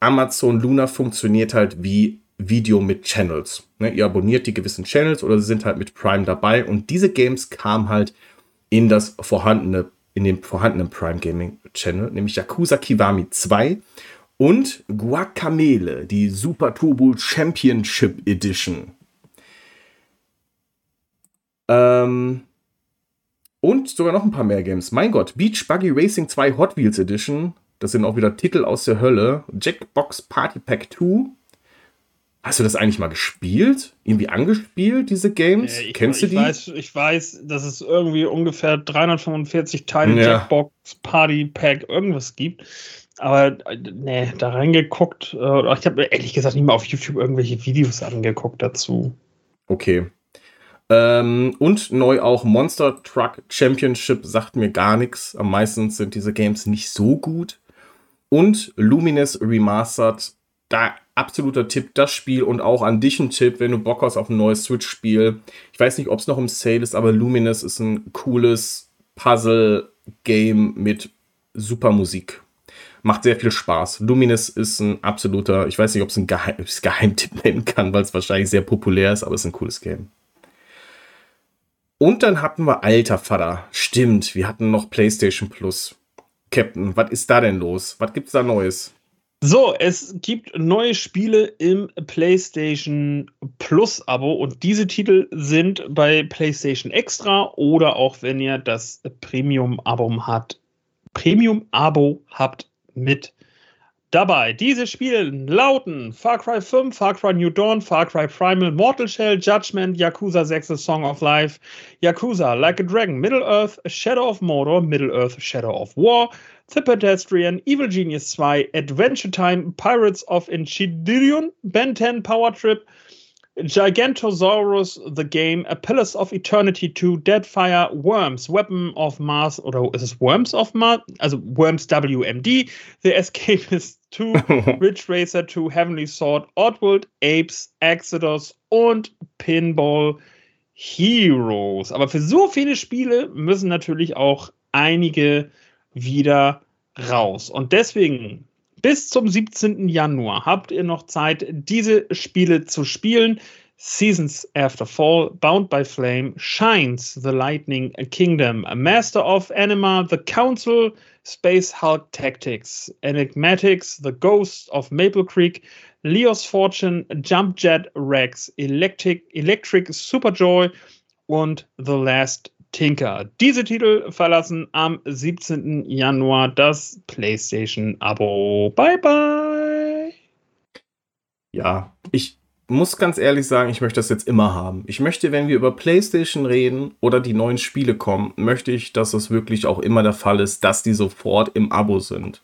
A: Amazon Luna funktioniert halt wie Video mit Channels. Ne, ihr abonniert die gewissen Channels oder sie sind halt mit Prime dabei und diese Games kamen halt in das vorhandene, in den vorhandenen Prime Gaming Channel, nämlich Yakuza Kiwami 2 und Guacamele, die Super Turbo Championship Edition. Ähm, und sogar noch ein paar mehr Games. Mein Gott, Beach Buggy Racing 2 Hot Wheels Edition. Das sind auch wieder Titel aus der Hölle. Jackbox Party Pack 2. Hast du das eigentlich mal gespielt? Irgendwie angespielt, diese Games?
B: Äh, ich,
A: Kennst
B: ich
A: du die?
B: Weiß, ich weiß, dass es irgendwie ungefähr 345 Teile ja. Jackbox Party Pack irgendwas gibt. Aber äh, nee, da reingeguckt. Äh, ich habe ehrlich gesagt nicht mal auf YouTube irgendwelche Videos angeguckt dazu.
A: Okay. Ähm, und neu auch Monster Truck Championship sagt mir gar nichts. Am meisten sind diese Games nicht so gut. Und Lumines Remastered, da absoluter Tipp, das Spiel und auch an dich ein Tipp, wenn du Bock hast auf ein neues Switch-Spiel. Ich weiß nicht, ob es noch im Sale ist, aber Luminous ist ein cooles Puzzle-Game mit super Musik. Macht sehr viel Spaß. Luminous ist ein absoluter, ich weiß nicht, ob es ein Geheim, Geheimtipp nennen kann, weil es wahrscheinlich sehr populär ist, aber es ist ein cooles Game. Und dann hatten wir alter Vater. Stimmt, wir hatten noch PlayStation Plus. Captain, was ist da denn los? Was gibt's da Neues?
B: So, es gibt neue Spiele im PlayStation Plus Abo und diese Titel sind bei PlayStation Extra oder auch wenn ihr das Premium Abo habt, Premium Abo habt mit dabei. Diese Spiele lauten Far Cry 5, Far Cry New Dawn, Far Cry Primal, Mortal Shell, Judgment, Yakuza 6, Song of Life, Yakuza Like a Dragon, Middle Earth, Shadow of Mordor, Middle Earth, Shadow of War, The Pedestrian, Evil Genius 2, Adventure Time, Pirates of Enchiridion, Ben 10 Power Trip, Gigantosaurus, The Game, A Pillars of Eternity 2, Deadfire, Worms, Weapon of Mars, oder ist es Worms of Mars? Also Worms WMD, The Escapist 2, Ridge Racer 2, Heavenly Sword, Oddworld, Apes, Exodus und Pinball Heroes. Aber für so viele Spiele müssen natürlich auch einige wieder raus. Und deswegen bis zum 17. Januar habt ihr noch Zeit, diese Spiele zu spielen. Seasons After Fall, Bound by Flame, Shines, The Lightning Kingdom, Master of Anima, The Council, Space Hulk Tactics, Enigmatics, The Ghost of Maple Creek, Leo's Fortune, Jump Jet Rex, Electric, Electric Superjoy und The Last Tinker. Diese Titel verlassen am 17. Januar das PlayStation-Abo. Bye bye.
A: Ja, ich muss ganz ehrlich sagen, ich möchte das jetzt immer haben. Ich möchte, wenn wir über PlayStation reden oder die neuen Spiele kommen, möchte ich, dass es wirklich auch immer der Fall ist, dass die sofort im Abo sind.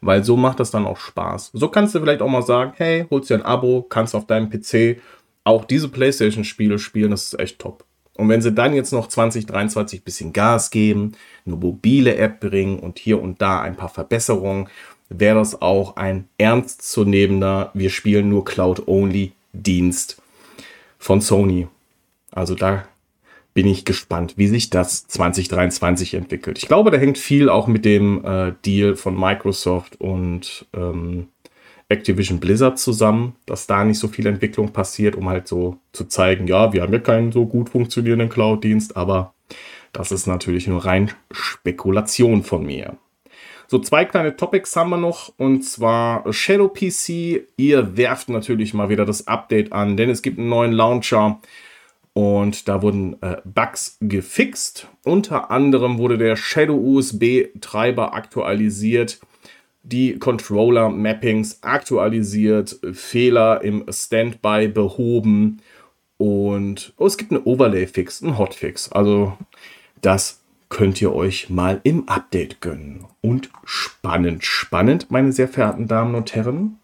A: Weil so macht das dann auch Spaß. So kannst du vielleicht auch mal sagen, hey, holst dir ein Abo, kannst auf deinem PC auch diese PlayStation-Spiele spielen, das ist echt top. Und wenn sie dann jetzt noch 2023 ein bisschen Gas geben, eine mobile App bringen und hier und da ein paar Verbesserungen, wäre das auch ein ernstzunehmender, wir spielen nur Cloud-Only-Dienst von Sony. Also da bin ich gespannt, wie sich das 2023 entwickelt. Ich glaube, da hängt viel auch mit dem äh, Deal von Microsoft und ähm, Activision Blizzard zusammen, dass da nicht so viel Entwicklung passiert, um halt so zu zeigen, ja, wir haben ja keinen so gut funktionierenden Cloud-Dienst, aber das ist natürlich nur rein Spekulation von mir. So, zwei kleine Topics haben wir noch und zwar Shadow PC. Ihr werft natürlich mal wieder das Update an, denn es gibt einen neuen Launcher und da wurden äh, Bugs gefixt. Unter anderem wurde der Shadow USB-Treiber aktualisiert die Controller-Mappings aktualisiert, Fehler im Standby behoben und oh, es gibt eine Overlay-Fix, einen Hotfix. Also das könnt ihr euch mal im Update gönnen. Und spannend, spannend, meine sehr verehrten Damen und Herren,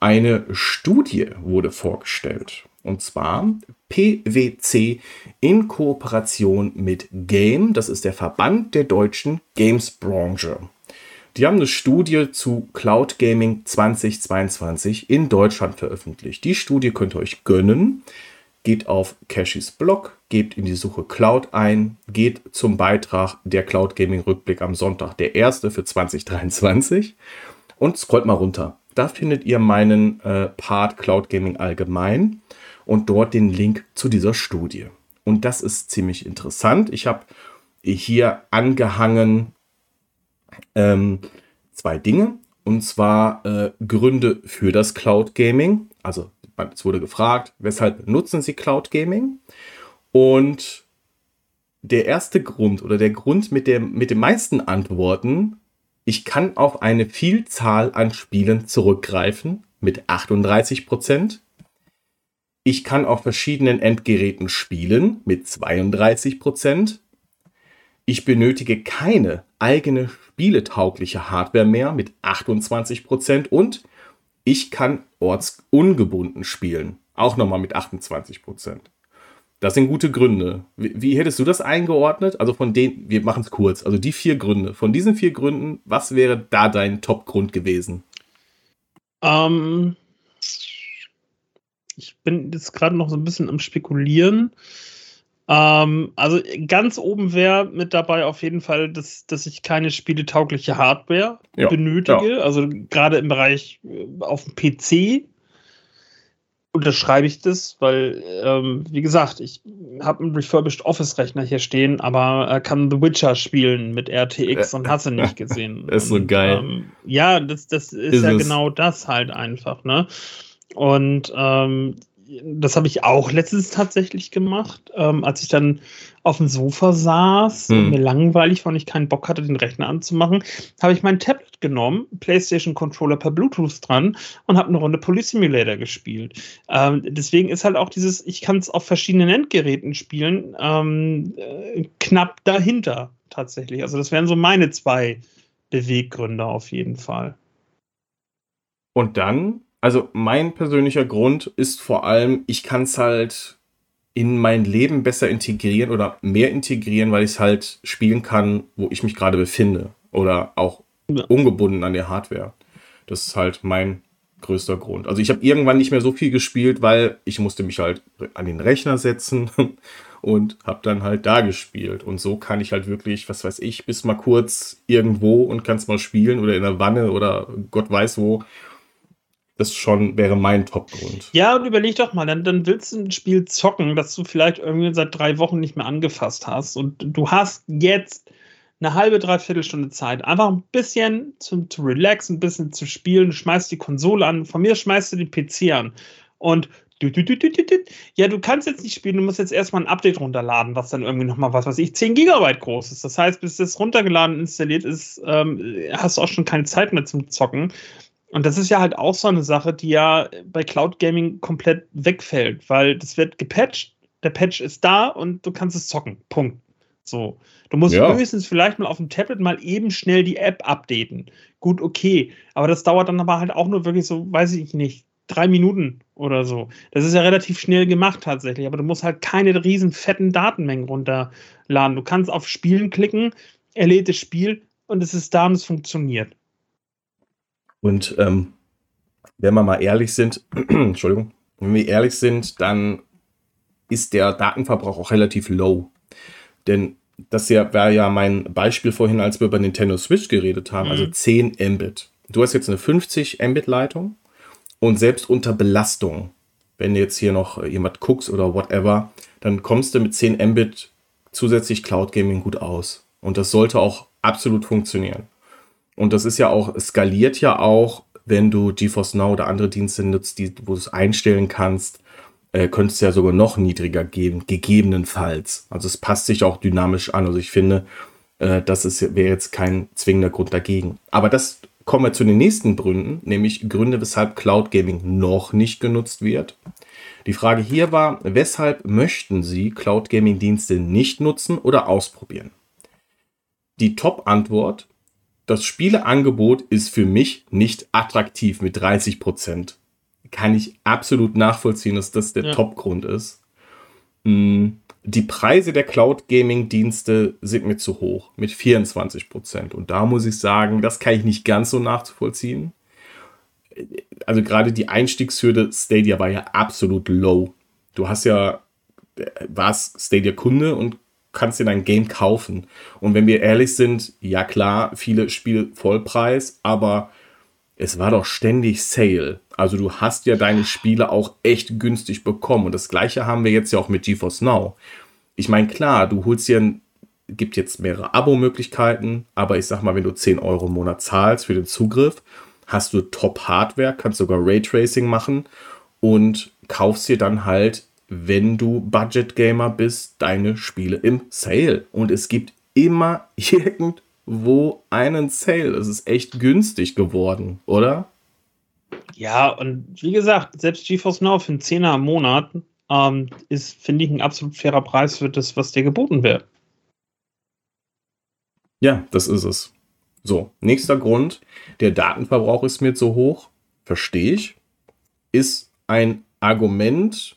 A: eine Studie wurde vorgestellt. Und zwar PwC in Kooperation mit Game, das ist der Verband der deutschen Games-Branche. Die haben eine Studie zu Cloud Gaming 2022 in Deutschland veröffentlicht. Die Studie könnt ihr euch gönnen. Geht auf Cashys Blog, gebt in die Suche Cloud ein, geht zum Beitrag der Cloud Gaming Rückblick am Sonntag, der erste für 2023 und scrollt mal runter. Da findet ihr meinen äh, Part Cloud Gaming allgemein und dort den Link zu dieser Studie. Und das ist ziemlich interessant. Ich habe hier angehangen ähm, zwei Dinge. Und zwar äh, Gründe für das Cloud Gaming. Also es wurde gefragt, weshalb nutzen Sie Cloud Gaming? Und der erste Grund oder der Grund mit, der, mit den meisten Antworten, ich kann auf eine Vielzahl an Spielen zurückgreifen mit 38 Prozent. Ich kann auf verschiedenen Endgeräten spielen mit 32 Prozent. Ich benötige keine eigene spieletaugliche Hardware mehr mit 28% und ich kann ortsungebunden spielen. Auch nochmal mit 28%. Das sind gute Gründe. Wie, wie, hättest du das eingeordnet? Also von den, wir machen es kurz, also die vier Gründe. Von diesen vier Gründen, was wäre da dein Top-Grund gewesen?
B: Ähm, Ich bin jetzt gerade noch so ein bisschen am Spekulieren. Ähm, also ganz oben wäre mit dabei auf jeden Fall, dass, dass ich keine spieletaugliche Hardware ja, benötige. Ja. Also gerade im Bereich äh, auf dem PC unterschreibe ich das, weil, ähm, wie gesagt, ich habe einen Refurbished Office-Rechner hier stehen, aber äh, kann The Witcher spielen mit RTX und hast du nicht gesehen.
A: ist so geil.
B: Ähm, ja, das, das ist, ist ja es. genau das halt einfach, ne? Und ähm, das habe ich auch letztens tatsächlich gemacht, ähm, als ich dann auf dem Sofa saß hm. und mir langweilig war und ich keinen Bock hatte, den Rechner anzumachen, habe ich mein Tablet genommen, PlayStation Controller per Bluetooth dran und habe eine Runde Police Simulator gespielt. Ähm, deswegen ist halt auch dieses, ich kann es auf verschiedenen Endgeräten spielen, ähm, äh, knapp dahinter tatsächlich. Also das wären so meine zwei Beweggründe auf jeden Fall.
A: Und dann also mein persönlicher Grund ist vor allem, ich kann es halt in mein Leben besser integrieren oder mehr integrieren, weil ich es halt spielen kann, wo ich mich gerade befinde. Oder auch ja. ungebunden an der Hardware. Das ist halt mein größter Grund. Also ich habe irgendwann nicht mehr so viel gespielt, weil ich musste mich halt an den Rechner setzen und habe dann halt da gespielt. Und so kann ich halt wirklich, was weiß ich, bis mal kurz irgendwo und kann es mal spielen oder in der Wanne oder Gott weiß wo das schon wäre mein Top-Grund.
B: Ja, und überleg doch mal, dann, dann willst du ein Spiel zocken, das du vielleicht irgendwie seit drei Wochen nicht mehr angefasst hast. Und du hast jetzt eine halbe, dreiviertel Stunde Zeit, einfach ein bisschen zu, zu relaxen, ein bisschen zu spielen. Du schmeißt die Konsole an, von mir schmeißt du den PC an. Und du, du, du, ja, du kannst jetzt nicht spielen, du musst jetzt erstmal ein Update runterladen, was dann irgendwie nochmal, was weiß ich, 10 Gigabyte groß ist. Das heißt, bis das runtergeladen installiert ist, ähm, hast du auch schon keine Zeit mehr zum Zocken. Und das ist ja halt auch so eine Sache, die ja bei Cloud Gaming komplett wegfällt, weil das wird gepatcht, der Patch ist da und du kannst es zocken. Punkt. So. Du musst ja. höchstens vielleicht mal auf dem Tablet mal eben schnell die App updaten. Gut, okay. Aber das dauert dann aber halt auch nur wirklich so, weiß ich nicht, drei Minuten oder so. Das ist ja relativ schnell gemacht tatsächlich, aber du musst halt keine riesen fetten Datenmengen runterladen. Du kannst auf Spielen klicken, er lädt das Spiel und es ist da und es funktioniert.
A: Und ähm, wenn wir mal ehrlich sind, Entschuldigung, wenn wir ehrlich sind, dann ist der Datenverbrauch auch relativ low. Denn das ja, war ja mein Beispiel vorhin, als wir über Nintendo Switch geredet haben, also mhm. also 10 Mbit. Du hast jetzt eine 50 Mbit Leitung und selbst unter Belastung, wenn du jetzt hier noch jemand guckst oder whatever, dann kommst du mit 10 Mbit zusätzlich Cloud Gaming gut aus. Und das sollte auch absolut funktionieren. Und das ist ja auch, skaliert ja auch, wenn du GeForce Now oder andere Dienste nutzt, die, wo du es einstellen kannst, äh, könntest du ja sogar noch niedriger geben, gegebenenfalls. Also es passt sich auch dynamisch an. Also ich finde, äh, das wäre jetzt kein zwingender Grund dagegen. Aber das kommen wir zu den nächsten Gründen, nämlich Gründe, weshalb Cloud Gaming noch nicht genutzt wird. Die Frage hier war, weshalb möchten Sie Cloud Gaming Dienste nicht nutzen oder ausprobieren? Die Top-Antwort das Spieleangebot ist für mich nicht attraktiv mit 30 Prozent. Kann ich absolut nachvollziehen, dass das der ja. Top-Grund ist. Hm, die Preise der Cloud-Gaming-Dienste sind mir zu hoch, mit 24 Prozent. Und da muss ich sagen, das kann ich nicht ganz so nachvollziehen. Also gerade die Einstiegshürde Stadia war ja absolut low. Du hast ja, äh, warst Stadia-Kunde und kannst dir dein Game kaufen. Und wenn wir ehrlich sind, ja klar, viele Spiele Vollpreis, aber es war doch ständig Sale. Also du hast ja deine Spiele auch echt günstig bekommen. Und das gleiche haben wir jetzt ja auch mit GeForce Now. Ich meine, klar, du holst dir gibt jetzt mehrere Abo-Möglichkeiten, aber ich sag mal, wenn du 10 Euro im Monat zahlst für den Zugriff, hast du Top-Hardware, kannst sogar Raytracing machen und kaufst dir dann halt wenn du Budget Gamer bist, deine Spiele im Sale. Und es gibt immer irgendwo einen Sale. Es ist echt günstig geworden, oder?
B: Ja, und wie gesagt, selbst GeForce Now für einen Zehner im Monat ähm, ist, finde ich, ein absolut fairer Preis für das, was dir geboten wird.
A: Ja, das ist es. So, nächster Grund, der Datenverbrauch ist mir zu hoch, verstehe ich, ist ein Argument,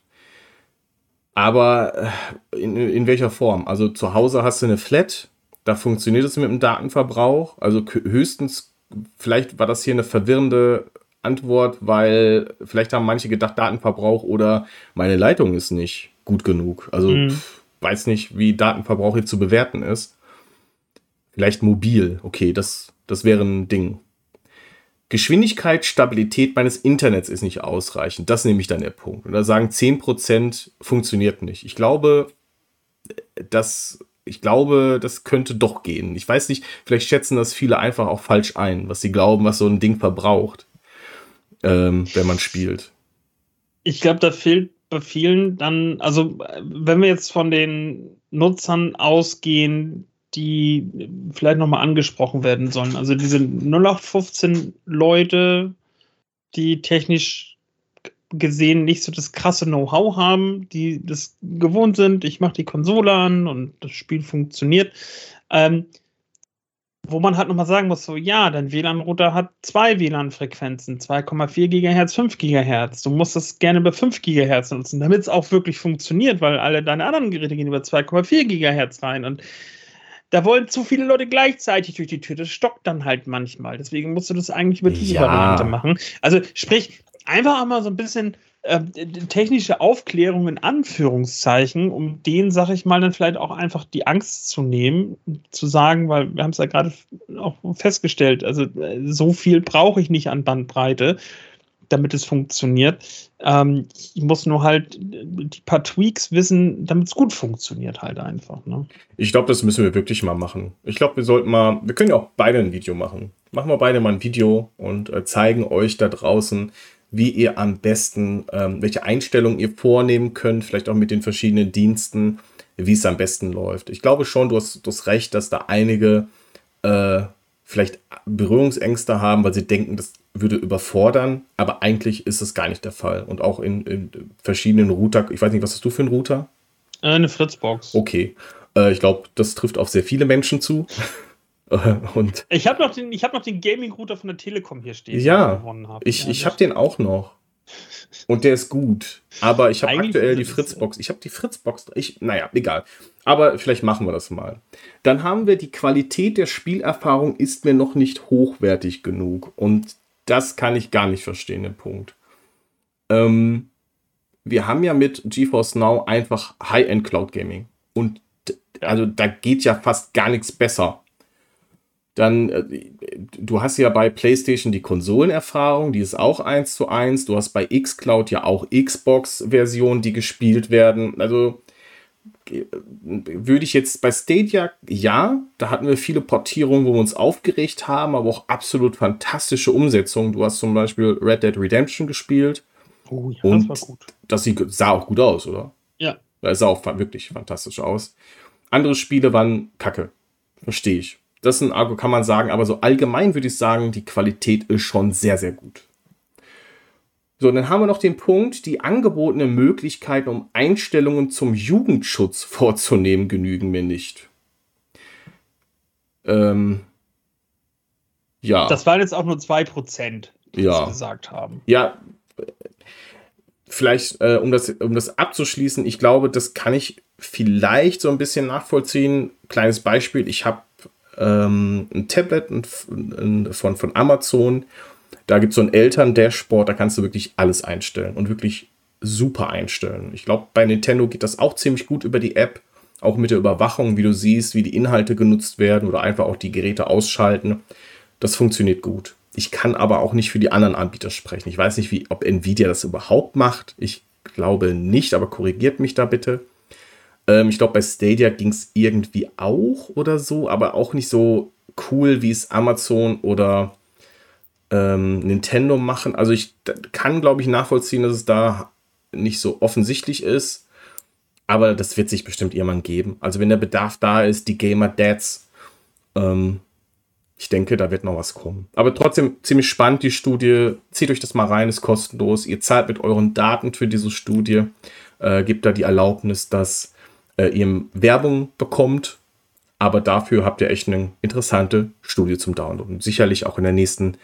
A: aber äh, in, in welcher Form? Also zu Hause hast du eine Flat, da funktioniert es mit dem Datenverbrauch. Also höchstens, vielleicht war das hier eine verwirrende Antwort, weil vielleicht haben manche gedacht, Datenverbrauch oder meine Leitung ist nicht gut genug. Also mhm. weiß nicht, wie Datenverbrauch hier zu bewerten ist. Vielleicht mobil, okay, das, das wäre ein Ding. Geschwindigkeit, Stabilität meines Internets ist nicht ausreichend. Das nehme ich dann der Punkt. Und da sagen 10% funktioniert nicht. Ich glaube, das, ich glaube, das könnte doch gehen. Ich weiß nicht, vielleicht schätzen das viele einfach auch falsch ein, was sie glauben, was so ein Ding verbraucht, ähm, wenn man spielt.
B: Ich glaube, da fehlt bei vielen dann, also wenn wir jetzt von den Nutzern ausgehen, die vielleicht nochmal angesprochen werden sollen. Also diese 0815 Leute, die technisch gesehen nicht so das krasse Know-how haben, die das gewohnt sind, ich mache die Konsole an und das Spiel funktioniert. Ähm, wo man halt nochmal sagen muss, so ja, dein WLAN-Router hat zwei WLAN-Frequenzen, 2,4 GHz, 5 GHz. Du musst das gerne bei 5 GHz nutzen, damit es auch wirklich funktioniert, weil alle deine anderen Geräte gehen über 2,4 GHz rein und da wollen zu viele Leute gleichzeitig durch die Tür. Das stockt dann halt manchmal. Deswegen musst du das eigentlich über diese ja. Variante machen. Also sprich, einfach auch mal so ein bisschen äh, technische Aufklärung in Anführungszeichen, um denen, sag ich mal, dann vielleicht auch einfach die Angst zu nehmen, zu sagen, weil wir haben es ja gerade auch festgestellt, also äh, so viel brauche ich nicht an Bandbreite damit es funktioniert. Ähm, ich muss nur halt die paar Tweaks wissen, damit es gut funktioniert halt einfach. Ne?
A: Ich glaube, das müssen wir wirklich mal machen. Ich glaube, wir sollten mal, wir können ja auch beide ein Video machen. Machen wir beide mal ein Video und äh, zeigen euch da draußen, wie ihr am besten, ähm, welche Einstellungen ihr vornehmen könnt, vielleicht auch mit den verschiedenen Diensten, wie es am besten läuft. Ich glaube schon, du hast, du hast recht, dass da einige äh, vielleicht Berührungsängste haben, weil sie denken, das würde überfordern, aber eigentlich ist es gar nicht der Fall. Und auch in, in verschiedenen Router, ich weiß nicht, was hast du für einen Router?
B: Äh, eine Fritzbox.
A: Okay. Äh, ich glaube, das trifft auf sehr viele Menschen zu.
B: Und ich habe noch den, hab den Gaming-Router von der Telekom hier stehen.
A: Ja, ich, ja, ich habe den auch noch. Und der ist gut. Aber ich habe aktuell die Fritzbox. Ich habe die Fritzbox. Ich, naja, egal. Aber vielleicht machen wir das mal. Dann haben wir die Qualität der Spielerfahrung ist mir noch nicht hochwertig genug. Und das kann ich gar nicht verstehen, den Punkt. Ähm, wir haben ja mit GeForce Now einfach High-End Cloud Gaming. Und also da geht ja fast gar nichts besser. Dann, äh, du hast ja bei PlayStation die Konsolenerfahrung, die ist auch eins zu eins. Du hast bei xCloud ja auch Xbox-Versionen, die gespielt werden. Also würde ich jetzt bei Stadia, ja, da hatten wir viele Portierungen, wo wir uns aufgeregt haben, aber auch absolut fantastische Umsetzungen. Du hast zum Beispiel Red Dead Redemption gespielt. Oh ja, und das war gut. Das sah auch gut aus, oder?
B: Ja.
A: Das sah auch wirklich fantastisch aus. Andere Spiele waren kacke. Verstehe ich. Das ist ein Argo, kann man sagen, aber so allgemein würde ich sagen, die Qualität ist schon sehr, sehr gut. So, dann haben wir noch den Punkt, die angebotenen Möglichkeiten, um Einstellungen zum Jugendschutz vorzunehmen, genügen mir nicht. Ähm,
B: ja. Das waren jetzt auch nur 2%,
A: die ja.
B: gesagt haben.
A: Ja, vielleicht, äh, um, das, um das abzuschließen, ich glaube, das kann ich vielleicht so ein bisschen nachvollziehen. Kleines Beispiel, ich habe ähm, ein Tablet von, von Amazon da gibt es so ein Eltern-Dashboard, da kannst du wirklich alles einstellen und wirklich super einstellen. Ich glaube, bei Nintendo geht das auch ziemlich gut über die App, auch mit der Überwachung, wie du siehst, wie die Inhalte genutzt werden oder einfach auch die Geräte ausschalten. Das funktioniert gut. Ich kann aber auch nicht für die anderen Anbieter sprechen. Ich weiß nicht, wie, ob Nvidia das überhaupt macht. Ich glaube nicht, aber korrigiert mich da bitte. Ähm, ich glaube, bei Stadia ging es irgendwie auch oder so, aber auch nicht so cool, wie es Amazon oder ähm, Nintendo machen. Also ich kann, glaube ich, nachvollziehen, dass es da nicht so offensichtlich ist. Aber das wird sich bestimmt irgendwann geben. Also wenn der Bedarf da ist, die Gamer Dads, ähm, ich denke, da wird noch was kommen. Aber trotzdem ziemlich spannend, die Studie. Zieht euch das mal rein, ist kostenlos. Ihr zahlt mit euren Daten für diese Studie. Äh, gibt da die Erlaubnis, dass äh, ihr Werbung bekommt. Aber dafür habt ihr echt eine interessante Studie zum Downloaden. Sicherlich auch in der nächsten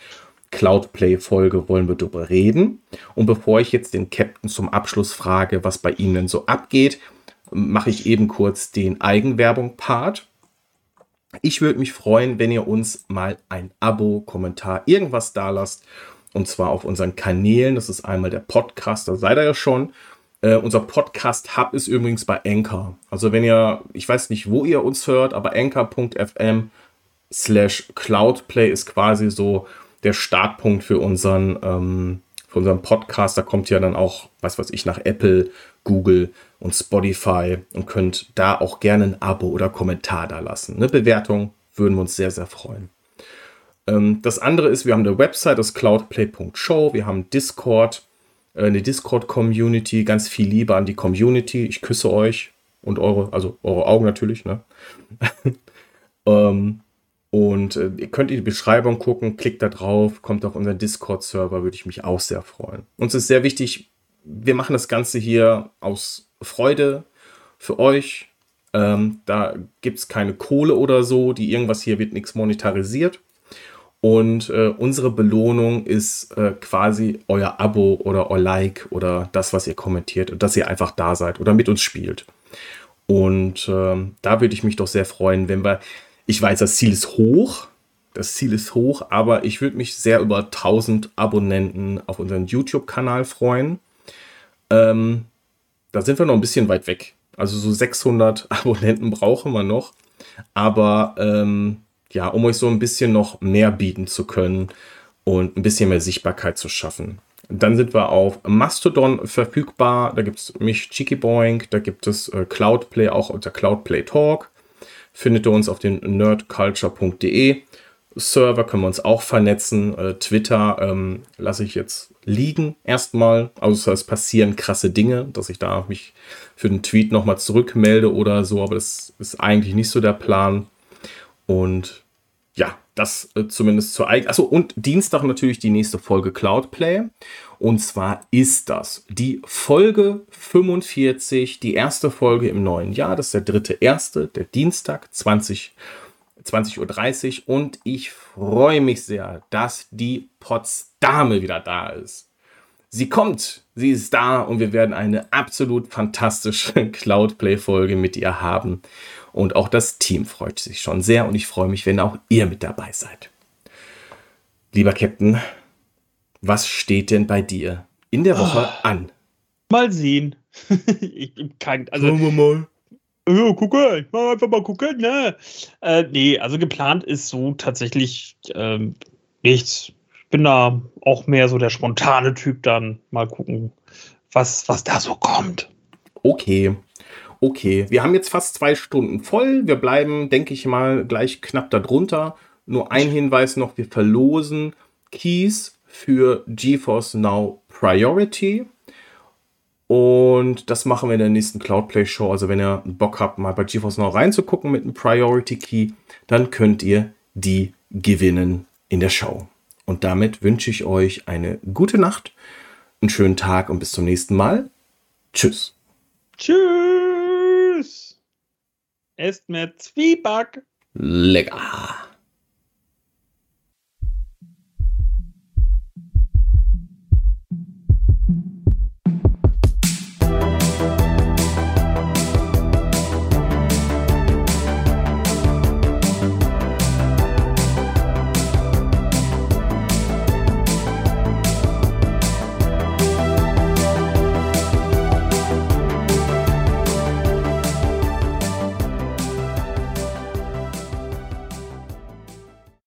A: Cloudplay-Folge wollen wir darüber reden. Und bevor ich jetzt den Captain zum Abschluss frage, was bei Ihnen so abgeht, mache ich eben kurz den Eigenwerbung-Part. Ich würde mich freuen, wenn ihr uns mal ein Abo, Kommentar, irgendwas da lasst. und zwar auf unseren Kanälen. Das ist einmal der Podcast, da seid ihr ja schon. Äh, unser Podcast-Hub ist übrigens bei Anchor. Also wenn ihr, ich weiß nicht, wo ihr uns hört, aber anchor.fm slash cloudplay ist quasi so der Startpunkt für unseren, ähm, für unseren Podcast. Da kommt ja dann auch, was weiß ich, nach Apple, Google und Spotify und könnt da auch gerne ein Abo oder Kommentar da lassen. Eine Bewertung würden wir uns sehr, sehr freuen. Ähm, das andere ist, wir haben eine Website, das cloudplay.show. Wir haben Discord, eine Discord-Community. Ganz viel Liebe an die Community. Ich küsse euch und eure, also eure Augen natürlich. Ne? ähm, und äh, ihr könnt in die Beschreibung gucken, klickt da drauf, kommt auf unseren Discord-Server, würde ich mich auch sehr freuen. Uns ist sehr wichtig, wir machen das Ganze hier aus Freude für euch. Ähm, da gibt es keine Kohle oder so, die irgendwas hier wird nichts monetarisiert. Und äh, unsere Belohnung ist äh, quasi euer Abo oder euer Like oder das, was ihr kommentiert und dass ihr einfach da seid oder mit uns spielt. Und äh, da würde ich mich doch sehr freuen, wenn wir, ich weiß, das Ziel ist hoch, das Ziel ist hoch, aber ich würde mich sehr über 1000 Abonnenten auf unseren YouTube-Kanal freuen. Ähm, da sind wir noch ein bisschen weit weg. Also so 600 Abonnenten brauchen wir noch. Aber ähm, ja, um euch so ein bisschen noch mehr bieten zu können und ein bisschen mehr Sichtbarkeit zu schaffen. Dann sind wir auf Mastodon verfügbar. Da gibt es mich, Cheeky Boing. Da gibt es äh, Cloudplay, auch unter Cloudplay Talk. Findet ihr uns auf den nerdculture.de. Server können wir uns auch vernetzen. Äh, Twitter ähm, lasse ich jetzt liegen erstmal. Außer es passieren krasse Dinge, dass ich da mich für den Tweet nochmal zurückmelde oder so. Aber das ist eigentlich nicht so der Plan. Und ja, das äh, zumindest zur eigenen. Achso, und Dienstag natürlich die nächste Folge Cloudplay. Und zwar ist das die Folge 45, die erste Folge im neuen Jahr. Das ist der dritte erste, der Dienstag 20 20.30 Uhr und ich freue mich sehr, dass die Potsdame wieder da ist. Sie kommt, sie ist da und wir werden eine absolut fantastische Cloudplay-Folge mit ihr haben. Und auch das Team freut sich schon sehr und ich freue mich, wenn auch ihr mit dabei seid. Lieber Captain, was steht denn bei dir in der Woche oh, an?
B: Mal sehen. ich bin kein, also,
A: Schauen wir mal.
B: Ja, gucke, mal einfach mal gucken, ne? Äh, nee, also geplant ist so tatsächlich ähm, nichts. Ich bin da auch mehr so der spontane Typ dann. Mal gucken, was, was da so kommt.
A: Okay. Okay, wir haben jetzt fast zwei Stunden voll. Wir bleiben, denke ich mal, gleich knapp darunter. Nur ein Hinweis noch: Wir verlosen Keys für GeForce Now Priority. Und das machen wir in der nächsten Cloudplay Show. Also, wenn ihr Bock habt, mal bei GeForce Now reinzugucken mit einem Priority Key, dann könnt ihr die gewinnen in der Show. Und damit wünsche ich euch eine gute Nacht, einen schönen Tag und bis zum nächsten Mal. Tschüss.
B: Tschüss. Esst mehr Zwieback.
A: Lecker.